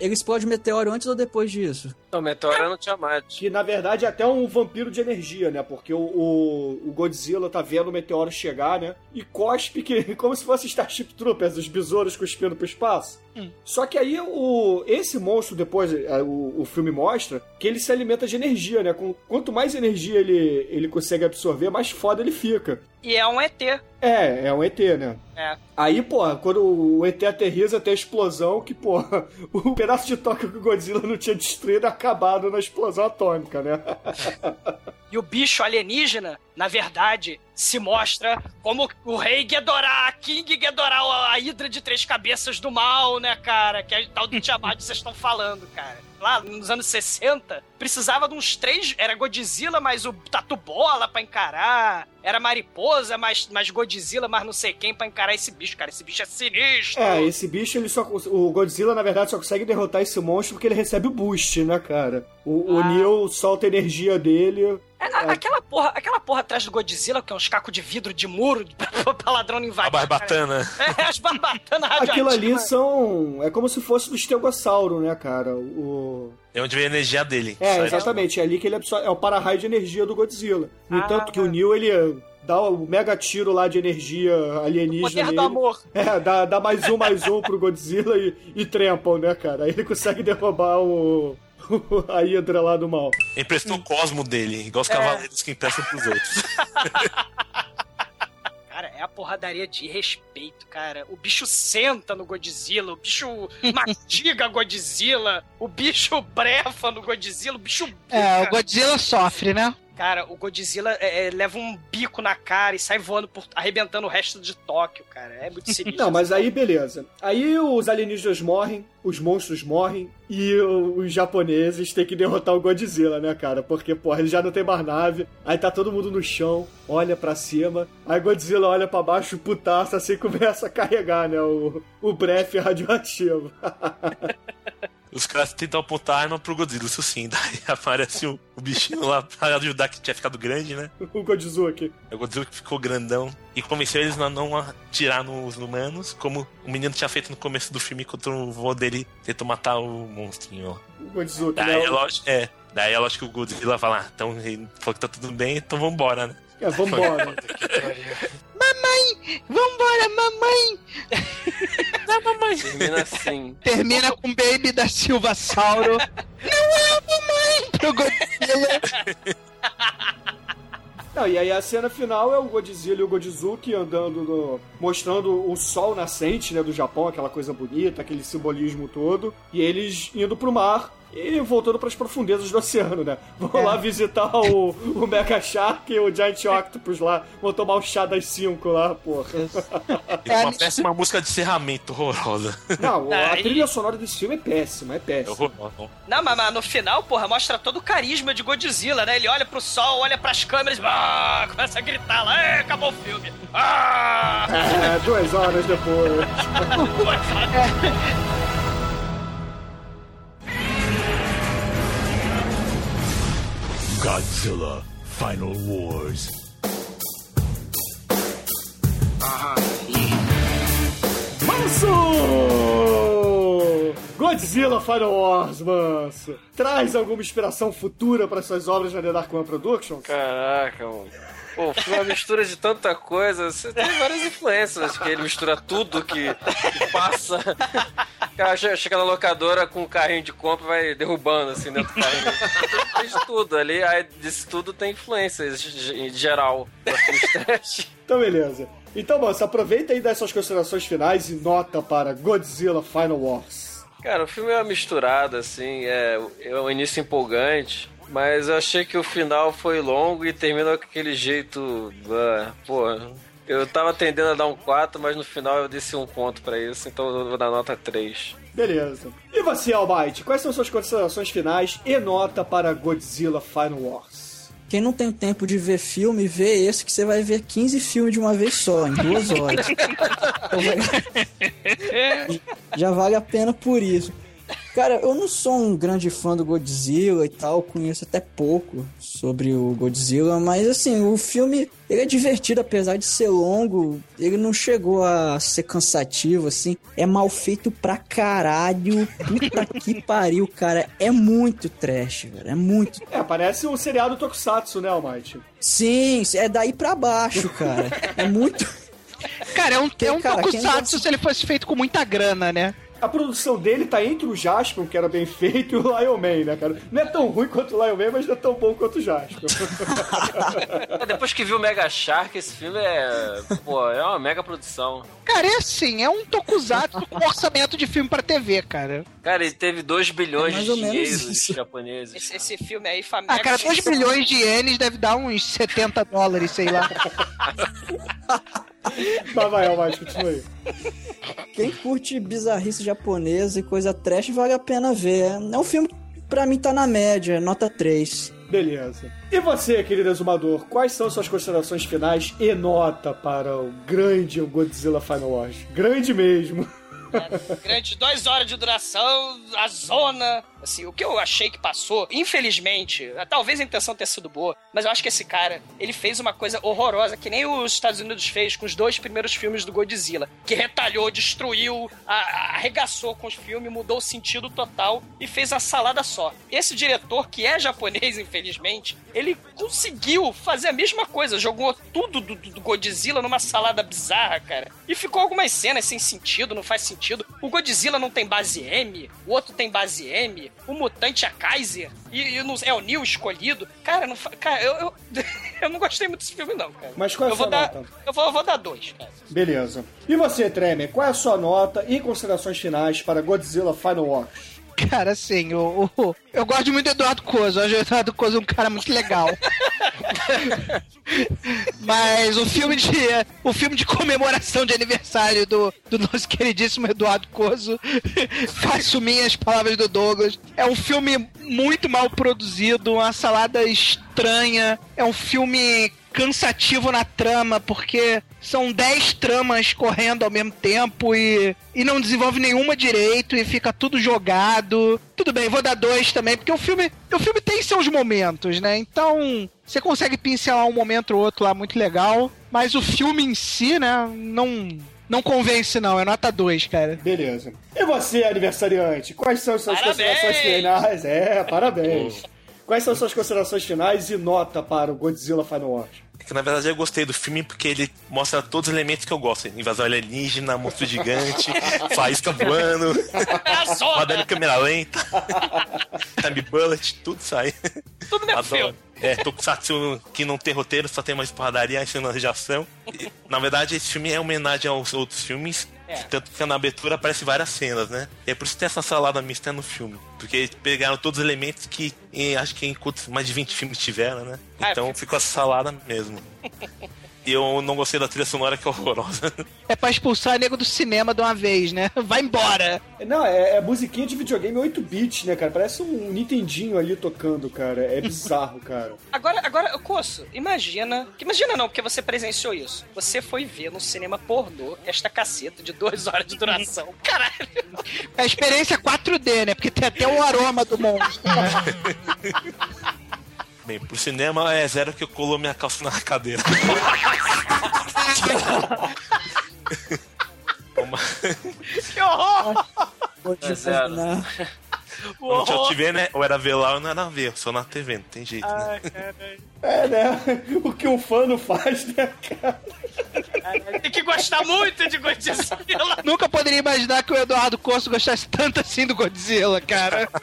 [SPEAKER 7] Ele explode meteoro antes ou depois disso?
[SPEAKER 3] Não, Meteoro não tinha mais.
[SPEAKER 2] Que na verdade é até um vampiro de energia, né? Porque o, o, o Godzilla tá vendo o meteoro chegar, né? E cospe que [laughs] como se fosse Starship Troopers, os besouros cuspindo pro espaço. Só que aí o, esse monstro, depois, é, o, o filme mostra que ele se alimenta de energia, né? Com, quanto mais energia ele, ele consegue absorver, mais foda ele fica.
[SPEAKER 4] E é um ET.
[SPEAKER 2] É, é um ET, né?
[SPEAKER 4] É.
[SPEAKER 2] Aí, porra, quando o ET aterriza, tem a explosão que, porra, [laughs] o pedaço de Tóquio que o Godzilla não tinha destruído é acabado na explosão atômica, né? [laughs]
[SPEAKER 4] E o bicho alienígena, na verdade, se mostra como o rei Ghidorah, King Ghidorah, a hidra de três cabeças do mal, né, cara? Que é tal do Tiamat que vocês estão falando, cara. Lá nos anos 60, precisava de uns três. Era Godzilla, mais o Tatu Bola pra encarar. Era Mariposa, mais, mais Godzilla, mais não sei quem pra encarar esse bicho, cara. Esse bicho é sinistro.
[SPEAKER 2] É, esse bicho, ele só. O Godzilla, na verdade, só consegue derrotar esse monstro porque ele recebe o boost, né, cara? O, o
[SPEAKER 4] Ah.
[SPEAKER 2] Neo solta a energia dele.
[SPEAKER 4] É, a- Aquela porra, aquela porra atrás do Godzilla, que é uns cacos de vidro de muro [laughs] pra, pra ladrão não invadir.
[SPEAKER 6] A barbatana.
[SPEAKER 4] cara. É, as barbatanas
[SPEAKER 2] Aquilo ali são. É como se fosse do Estegossauro, né, cara? O.
[SPEAKER 6] É onde vem a energia dele.
[SPEAKER 2] É,
[SPEAKER 6] Sai-
[SPEAKER 2] exatamente. É ali que ele absorve. É o para-raio de energia do Godzilla. No
[SPEAKER 4] Ah.
[SPEAKER 2] entanto, que o Neo, ele dá o mega tiro lá de energia alienígena.
[SPEAKER 4] Poder do amor. [laughs]
[SPEAKER 2] É, dá, dá mais um, mais um pro Godzilla e, e trempam, né, cara? Aí ele consegue derrubar [laughs] o. a Hydra lá do mal.
[SPEAKER 6] Emprestou o cosmo dele, igual os
[SPEAKER 4] É.
[SPEAKER 6] cavaleiros que emprestam pros outros. [laughs]
[SPEAKER 4] A porradaria de respeito, cara. O bicho senta no Godzilla, o bicho [laughs] mastiga Godzilla, o bicho brefa no Godzilla, o bicho.
[SPEAKER 5] É, o. Godzilla sofre, né?
[SPEAKER 4] Cara, o Godzilla é, é, leva um bico na cara e sai voando, por, arrebentando o resto de Tóquio, cara. É muito sinistro.
[SPEAKER 2] Não, mas aí beleza. Aí os alienígenas morrem, os monstros morrem e os japoneses têm que derrotar o Godzilla, né, cara? Porque, porra, ele já não tem mais nave. Aí tá todo mundo no chão, olha pra cima. Aí Godzilla olha pra baixo, putaça, assim começa a carregar, né? O, o brefe radioativo. [laughs]
[SPEAKER 6] Os caras tentam apontar a arma pro Godzilla, isso sim. [laughs] Daí aparece o, o bichinho lá pra ajudar que tinha ficado grande, né?
[SPEAKER 2] o Godzizuki.
[SPEAKER 6] O Godzilla que ficou grandão e convenceu eles a não atirar nos humanos, como o menino tinha feito no começo do filme quando o vô dele tentou matar o monstrinho lá.
[SPEAKER 2] O Godzizuki,
[SPEAKER 6] Daí
[SPEAKER 2] né?
[SPEAKER 6] é lógico, é. Daí é lógico que o Godzilla vai lá, então ele falou que tá tudo bem, então vambora, né?
[SPEAKER 2] É, vambora.
[SPEAKER 5] Mamãe! Vambora, mamãe! [laughs]
[SPEAKER 6] Não, mamãe!
[SPEAKER 3] Termina assim.
[SPEAKER 5] Termina com Baby da Silva Sauro. Não é a mamãe pro Godzilla.
[SPEAKER 2] Não, e aí a cena final é o Godzilla e o Godzuki andando no, mostrando o sol nascente, né, do Japão, aquela coisa bonita, aquele simbolismo todo, e eles indo pro mar e voltando pras profundezas do oceano, né? Vão lá visitar o, o Mega Shark e o Giant Octopus lá, vão tomar o chá das 5 lá, porra.
[SPEAKER 6] Com uma péssima música de encerramento horrorosa.
[SPEAKER 2] Não, a
[SPEAKER 4] Aí-
[SPEAKER 2] trilha sonora desse filme é péssima, é
[SPEAKER 6] É
[SPEAKER 2] péssima.
[SPEAKER 6] horrorosa.
[SPEAKER 4] Não, mas, mas no final, porra, mostra todo o carisma de Godzilla, né? Ele olha pro sol, olha pras câmeras, ah, começa a gritar lá, "É, acabou o filme. Ah!
[SPEAKER 2] É, duas horas depois. [laughs]
[SPEAKER 13] Godzilla Final Wars.
[SPEAKER 2] Manso! Godzilla Final Wars, manso. Traz alguma inspiração futura para suas obras na The Dark One Productions?
[SPEAKER 3] Caraca, mano. Pô, foi uma mistura de tanta coisa. Você tem várias influências. Acho que ele mistura tudo que, que passa. O cara che- chega na locadora com um carrinho de compra e vai derrubando assim dentro do carrinho. Fez tudo ali. Aí disso tudo tem influências em geral.
[SPEAKER 2] Então, beleza. Então, moço, aproveita aí dessas considerações finais e nota para Godzilla Final Wars.
[SPEAKER 3] Cara, o filme é uma misturada, assim, é, é um início empolgante, mas eu achei que o final foi longo e terminou com aquele jeito. ah, pô, eu tava tendendo a dar um 4, mas no final eu disse um ponto pra isso, então eu vou dar nota 3.
[SPEAKER 2] Beleza. E você, Almighty, quais são suas considerações finais e nota para Godzilla Final Wars?
[SPEAKER 7] Quem não tem tempo de ver filme, vê esse que você vai ver 15 filmes de uma vez só, em duas horas. [laughs] Então [laughs] Já vale a pena por isso. Cara, eu não sou um grande fã do Godzilla e tal, conheço até pouco sobre o Godzilla, mas assim, o filme ele é divertido apesar de ser longo, ele não chegou a ser cansativo assim, é mal feito pra caralho, puta [laughs] que pariu, cara, é muito trash, velho, é muito
[SPEAKER 2] É, parece um seriado Tokusatsu, né, Almighty?
[SPEAKER 7] Sim, é daí pra baixo, cara. É muito.
[SPEAKER 5] Cara, é um, é um
[SPEAKER 2] cara,
[SPEAKER 5] tokusatsu
[SPEAKER 2] gosta-
[SPEAKER 5] se ele fosse feito com muita grana, né?
[SPEAKER 2] A produção dele tá entre o Jaspion, que era bem feito, e o Lion Man, né, cara? Não é tão ruim quanto o Lion Man, mas não é tão bom quanto o Jaspion. [laughs]
[SPEAKER 3] É, Depois que viu o Mega Shark, esse filme é. Pô, é uma mega produção.
[SPEAKER 5] Cara, é assim, é um tokusatsu com orçamento de filme pra TV, cara.
[SPEAKER 3] Cara, ele teve 2 bilhões
[SPEAKER 5] É mais
[SPEAKER 3] de
[SPEAKER 5] isso. [laughs]
[SPEAKER 3] japoneses.
[SPEAKER 4] Esse, esse filme aí, família.
[SPEAKER 5] Ah, cara, 2 bilhões de ienes deve dar uns 70 dólares, sei lá. [laughs] [laughs]
[SPEAKER 2] Mas vai, vai, continua aí.
[SPEAKER 7] Quem curte bizarrice japonesa e coisa trash vale a pena ver. É um filme que pra mim tá na média, nota 3.
[SPEAKER 2] Beleza. E você, querido exumador, quais são suas considerações finais e nota para o grande Godzilla Final Wars? Grande mesmo.
[SPEAKER 4] Grande, duas horas de duração, a zona. Assim, o que eu achei que passou, infelizmente, talvez a intenção tenha sido boa, mas eu acho que esse cara, ele fez uma coisa horrorosa, que nem os Estados Unidos fez com os dois primeiros filmes do Godzilla, que retalhou, destruiu, arregaçou com os filmes, mudou o sentido total e fez a salada só. Esse diretor, que é japonês, infelizmente, ele conseguiu fazer a mesma coisa, jogou tudo do, do- do Godzilla numa salada bizarra, cara. E ficou algumas cenas sem sentido, não faz sentido. O Godzilla não tem base M, o outro tem base M, o mutante é a Kaiser, e, e não- é o Neo escolhido. Cara, não, cara eu, eu, [laughs] eu não gostei muito desse filme, não, cara.
[SPEAKER 2] Mas qual é a
[SPEAKER 4] eu vou
[SPEAKER 2] sua
[SPEAKER 4] dar,
[SPEAKER 2] nota?
[SPEAKER 4] Eu vou, eu vou dar dois, cara.
[SPEAKER 2] Beleza. E você, Tremer, qual é a sua nota e considerações finais para Godzilla Final Wars?
[SPEAKER 5] Cara, assim, o, o- eu gosto muito do Eduardo Coso. Eu acho o Eduardo Coso um cara muito legal. [laughs] Mas o filme de o filme de comemoração de aniversário do, do nosso queridíssimo Eduardo Coso, [laughs] faço minhas palavras do Douglas. É um filme muito mal produzido, uma salada estranha. É um filme cansativo na trama, porque são 10 tramas correndo ao mesmo tempo e, e não desenvolve nenhuma direito e fica tudo jogado. Tudo bem, vou dar dois também, porque o filme, o filme tem seus momentos, né? Então, você consegue pincelar um momento ou outro lá muito legal, mas o filme em si, né, não não convence não, é nota 2, cara.
[SPEAKER 2] Beleza. E você, aniversariante, quais são suas
[SPEAKER 5] Parabéns!
[SPEAKER 2] considerações finais? É, parabéns. [laughs] Quais são suas considerações finais e nota para o Godzilla Final Wars?
[SPEAKER 6] É que na verdade eu gostei do filme porque ele mostra todos os elementos que eu gosto. Invasão alienígena, monstro gigante, [laughs] faísca voando, roda de câmera lenta, [laughs] time bullet, tudo sai.
[SPEAKER 4] Tudo meu
[SPEAKER 6] Adoro. É, Tokusatsu que não tem roteiro, só tem uma espadadaria e cenas de ação. E, na verdade, esse filme é homenagem aos outros filmes.
[SPEAKER 4] É.
[SPEAKER 6] Tanto que na abertura aparece várias cenas, né? E é por isso que tem essa salada mista no filme. Porque eles pegaram todos os elementos que em- acho que em mais de 20 filmes tiveram, né?
[SPEAKER 4] Ah,
[SPEAKER 6] Então ficou essa salada mesmo. [laughs] E eu não gostei da trilha sonora que é horrorosa. [laughs]
[SPEAKER 5] É pra expulsar nego do cinema de uma vez, né? [laughs] Vai embora.
[SPEAKER 2] Não, é, é musiquinha de videogame 8-bit, né, cara? Parece um Nintendinho ali tocando, cara. É bizarro, [laughs] cara.
[SPEAKER 4] Agora, agora, Coço, imagina. Imagina não, porque você presenciou isso. Você foi ver no cinema pornô esta caceta de duas horas de duração. Caralho!
[SPEAKER 5] É a experiência 4D, né? Porque tem até o aroma do monstro.
[SPEAKER 6] Bem, pro cinema é zero que eu colo minha calça na cadeira. [laughs]
[SPEAKER 4] Que horror!
[SPEAKER 7] Vou te
[SPEAKER 6] É zero.
[SPEAKER 7] terminar.
[SPEAKER 6] Quando eu te ver, né? Ou era ver lá ou não era ver, só na TV, não tem jeito, né?
[SPEAKER 2] É, né? O que o fã não faz, né, cara?
[SPEAKER 4] Tem que gostar muito de Godzilla.
[SPEAKER 5] Nunca poderia imaginar que o Eduardo Costo gostasse tanto assim do Godzilla, cara. [laughs]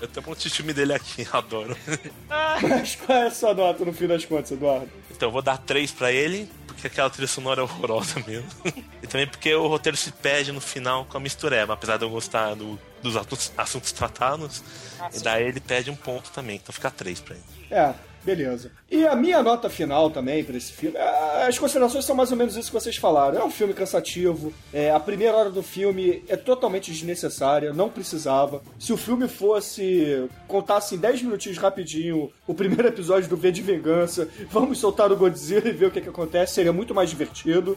[SPEAKER 6] Eu tenho um monte de filme dele aqui, adoro.
[SPEAKER 2] Mas qual é a sua nota no fim das contas, Eduardo?
[SPEAKER 6] Então eu vou dar três pra ele, porque aquela trilha sonora é horrorosa [laughs] mesmo. E também porque o roteiro se perde no final com a mistureba, apesar de eu gostar do- dos assuntos, assuntos tratados. e daí ele perde um ponto também, então fica três pra ele.
[SPEAKER 2] É, beleza. E a minha nota final também pra esse filme, é, as considerações são mais ou menos isso que vocês falaram. É um filme cansativo, é, a primeira hora do filme é totalmente desnecessária, não precisava. Se o filme fosse, contasse em 10 minutinhos rapidinho o primeiro episódio do V de Vingança, vamos soltar o Godzilla e ver o que, que acontece, seria muito mais divertido.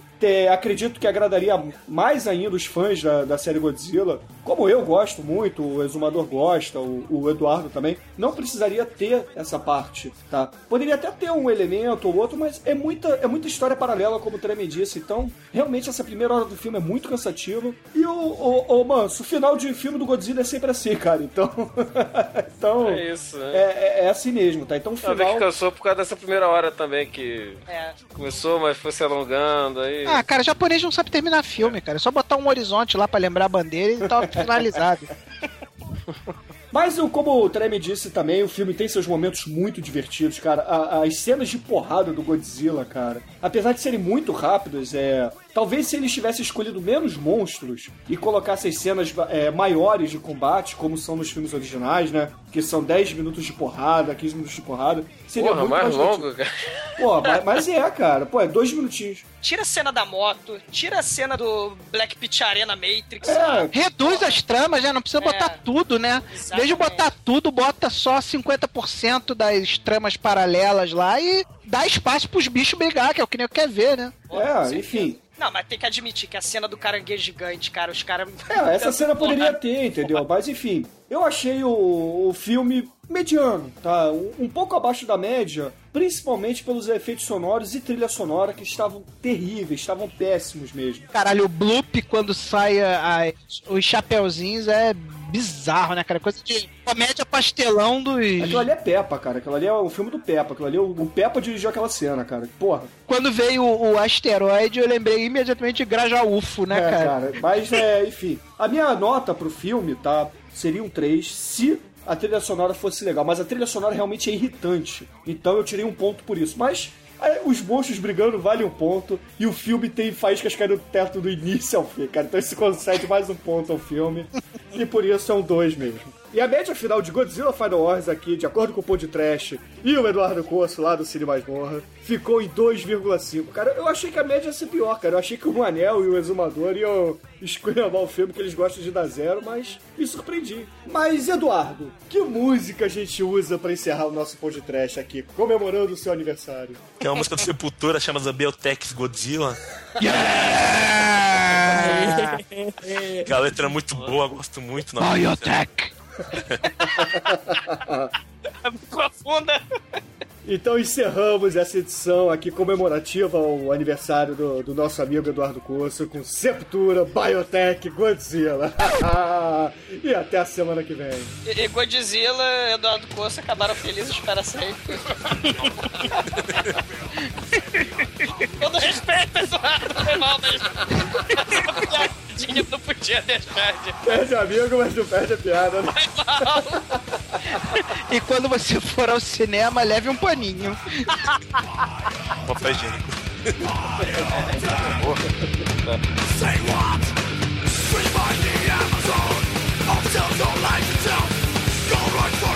[SPEAKER 2] Acredito que agradaria mais ainda os fãs da, da série Godzilla, como eu gosto muito, o Exumador gosta, o, o Eduardo também. Não precisaria ter essa parte. Tá? Poderia até ter um elemento ou outro, mas é muita, é muita história paralela, como o Treme disse. Então, realmente, essa primeira hora do filme é muito cansativa. E o, o, o Manso, o final de filme do Godzilla é sempre assim, cara. Então. [laughs] então
[SPEAKER 3] É isso, né?
[SPEAKER 2] é, é- é assim mesmo, tá? Então o
[SPEAKER 3] Eu vi que
[SPEAKER 2] final.
[SPEAKER 3] cansou por causa dessa primeira hora também, que
[SPEAKER 4] É.
[SPEAKER 3] começou, mas foi se alongando aí.
[SPEAKER 5] Ah, cara, japonês não sabe terminar filme, cara. É só botar um horizonte lá pra lembrar a bandeira e tá finalizado. [laughs]
[SPEAKER 2] Mas como o Treme disse também, o filme tem seus momentos muito divertidos, cara. As cenas de porrada do Godzilla, cara, apesar de serem muito rápidas, é. Talvez se eles tivessem escolhido menos monstros e colocassem as cenas é, maiores de combate, como são nos filmes originais, né? Que são 10 minutos de porrada, 15 minutos de porrada. Seria
[SPEAKER 3] Porra,
[SPEAKER 2] muito
[SPEAKER 3] mais
[SPEAKER 2] divertido.
[SPEAKER 3] longo, cara.
[SPEAKER 2] Pô, mas, mas é, cara. Pô, é dois minutinhos.
[SPEAKER 4] Tira a cena da moto, tira a cena do Black Pit Arena Matrix.
[SPEAKER 2] É.
[SPEAKER 5] Reduz as tramas, né? Não precisa
[SPEAKER 4] É.
[SPEAKER 5] botar tudo, né? Em vez de botar tudo, bota só 50% das tramas paralelas lá e dá espaço pros bichos brigar, que é o que nem eu quer ver, né?
[SPEAKER 2] É, enfim.
[SPEAKER 4] Não, mas tem que admitir que a cena do caranguejo gigante, cara, os caras.
[SPEAKER 2] É, essa cena poderia ter, entendeu? Mas enfim, eu achei o, o filme mediano, tá? Um, um pouco abaixo da média, principalmente pelos efeitos sonoros e trilha sonora que estavam terríveis, estavam péssimos mesmo.
[SPEAKER 5] Caralho, o bloop quando sai a- a- os chapeuzinhos é bizarro, né, cara? Coisa de comédia pastelão dos.
[SPEAKER 2] Aquilo ali é Peppa, cara. Aquilo ali é o filme do Peppa. Aquilo ali, o, o Peppa dirigiu aquela cena, cara. Porra.
[SPEAKER 5] Quando veio o, o asteroide, eu lembrei imediatamente de Grajaúfo, né,
[SPEAKER 2] é,
[SPEAKER 5] cara?
[SPEAKER 2] Mas, é, enfim. A minha nota pro filme, tá? Seria um 3 se a trilha sonora fosse legal. Mas a trilha sonora realmente é irritante. Então eu tirei um ponto por isso. Mas é, os monstros brigando vale um ponto. E o filme tem faíscas caindo do teto do início ao fim, cara. Então isso concede mais um ponto ao filme. e por isso é um 2 mesmo. E a média final de Godzilla Final Wars aqui, de acordo com o Pô de Trash e o Eduardo Corso lá do Cine Masmorra, ficou em 2,5. Cara, eu achei que a média ia ser pior, cara. Eu achei que o Anel e o Exumador iam escolher o filme que eles gostam de dar zero, mas me surpreendi. Mas, Eduardo, que música a gente usa pra encerrar o nosso Pô de Trash aqui, comemorando o seu aniversário?
[SPEAKER 6] Que é uma música do Sepultura chamada Biotex Godzilla. Que a letra é muito boa, gosto muito.
[SPEAKER 5] Biotech.
[SPEAKER 4] Profunda.
[SPEAKER 2] Então encerramos essa edição aqui comemorativa ao aniversário do, do nosso amigo Eduardo Corso com Septura, Biotech, Godzilla. [laughs] e até a semana que vem.
[SPEAKER 4] E, e Godzilla e Eduardo Costa acabaram felizes para sempre. [laughs] Todo respeito, Eduardo, foi mal, mas. [laughs] Piadinha não podia deixar de.
[SPEAKER 2] Perde amigo, mas não perde a piada. Né?
[SPEAKER 5] E quando você for ao cinema, leve um paninho.
[SPEAKER 6] Papel higiênico.
[SPEAKER 10] Say what? Free by the Amazon. Of self on life itself. Go right for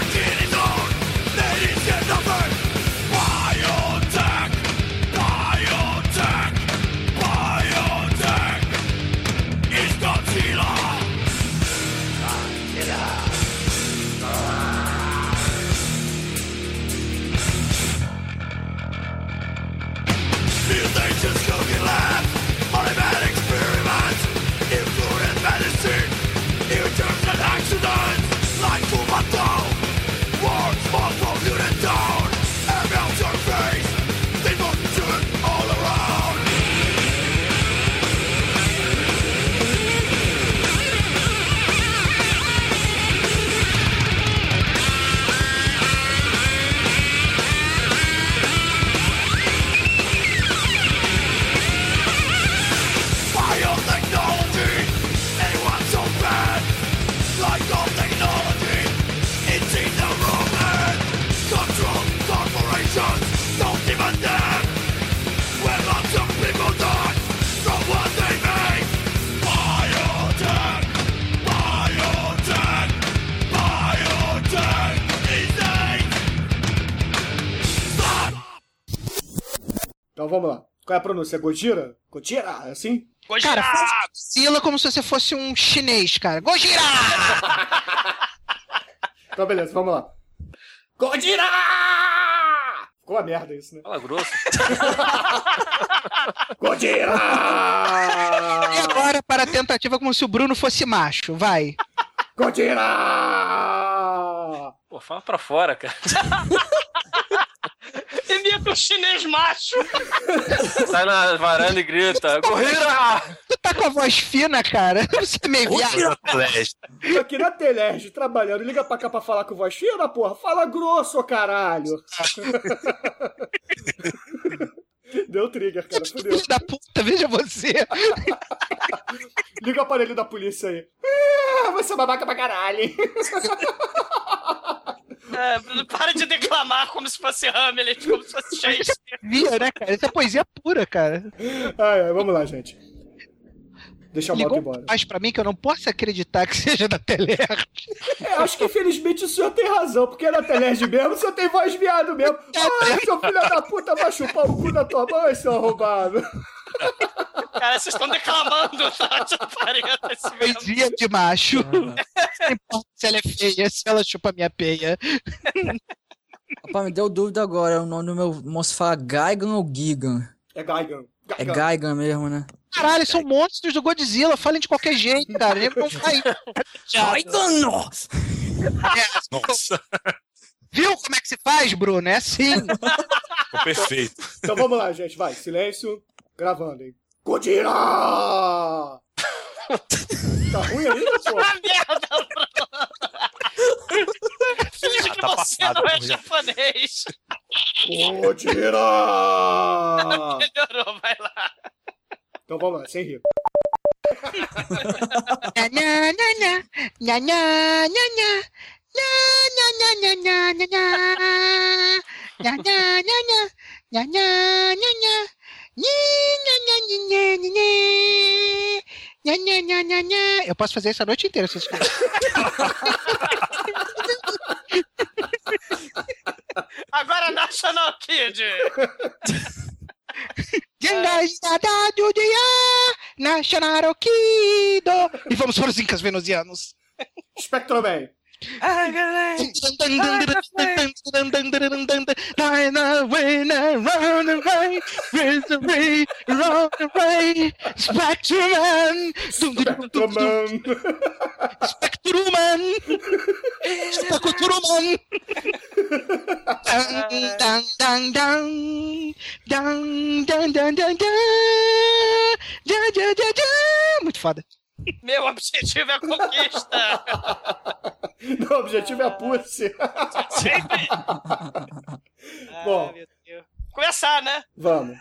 [SPEAKER 2] Então vamos lá. Qual é a pronúncia? Gojira? Gojira? É assim?
[SPEAKER 5] Cara, faz Godzilla como se você fosse um chinês, cara. Gojira! [laughs]
[SPEAKER 2] Então beleza, vamos lá. Gojira! Ficou uma merda isso, né?
[SPEAKER 3] Fala grosso. [laughs]
[SPEAKER 2] Gojira!
[SPEAKER 5] E agora para a tentativa como se o Bruno fosse macho, vai.
[SPEAKER 2] Gojira!
[SPEAKER 3] Pô, fala pra fora, cara. [laughs]
[SPEAKER 4] um chinês macho. [laughs]
[SPEAKER 3] Sai na varanda e grita: Corrida!
[SPEAKER 5] Tu tá com a voz fina, cara. [laughs] Você é meio viado.
[SPEAKER 2] Tô aqui na Telerge trabalhando. Liga pra cá pra falar com voz fina, porra. Fala grosso, ô caralho. [laughs] Deu trigger, cara. Fudeu.
[SPEAKER 5] Filho da puta, veja você.
[SPEAKER 2] Liga o aparelho da polícia aí. Ah, você é babaca pra caralho.
[SPEAKER 4] É, para de declamar como se fosse Hamlet, como se fosse Shakespeare.
[SPEAKER 5] Via, né, cara? Isso é poesia pura, cara.
[SPEAKER 2] Ai, ai, vamos lá, gente. Deixa a moto
[SPEAKER 5] Ligou
[SPEAKER 2] embora.
[SPEAKER 5] mais pra mim que eu não posso acreditar que [laughs] seja da Teler.
[SPEAKER 2] É, acho que infelizmente o senhor tem razão, porque na Telerge mesmo o senhor tem voz viado mesmo. Ah, seu filho da puta vai chupar o cu da tua mãe, seu arrombado.
[SPEAKER 4] Cara, vocês estão declamando [laughs] esse mesmo.
[SPEAKER 5] Poesia de macho. [laughs] Não importa se ela é feia, se ela chupa minha peia.
[SPEAKER 7] Rapaz, me deu dúvida agora. O nome do meu monstro fala Gaigan ou Gigan?
[SPEAKER 2] É Gaigan.
[SPEAKER 7] É Gaigan mesmo, né?
[SPEAKER 5] Caralho, são monstros do Godzilla. Falem de qualquer jeito, cara. Nem vão cair.
[SPEAKER 7] Gaigan, nossa!
[SPEAKER 6] Nossa,
[SPEAKER 5] Viu como é que se faz, Bruno? É assim.
[SPEAKER 6] perfeito.
[SPEAKER 2] Então vamos lá, gente, vai. Silêncio. Gravando, hein. Godira! tá ruim ainda, [laughs] pô?
[SPEAKER 4] Ah, merda, Bruno!
[SPEAKER 6] tá
[SPEAKER 4] Você
[SPEAKER 6] passado.
[SPEAKER 4] não é japonês.
[SPEAKER 2] Kojira!
[SPEAKER 4] Melhorou, vai lá.
[SPEAKER 2] Então vamos lá, sem rir.
[SPEAKER 5] Eu posso fazer isso a noite inteira, vocês [laughs]
[SPEAKER 4] Agora National Kid.
[SPEAKER 5] National Kido. E vamos para os Incas venusianos.
[SPEAKER 2] Ah,
[SPEAKER 5] galera!
[SPEAKER 2] When
[SPEAKER 5] I run away, with the way, run away, Spectruman! Spectruman! Spectruman! Spectruman! Dang, dang, dang, dang! Dang, dang, dang, dang, dang! Muito foda.
[SPEAKER 4] Meu objetivo é a conquista. [laughs]
[SPEAKER 2] Meu objetivo é a pussy.
[SPEAKER 4] Sempre.
[SPEAKER 2] Bom,
[SPEAKER 4] Começar, né?
[SPEAKER 2] vamos.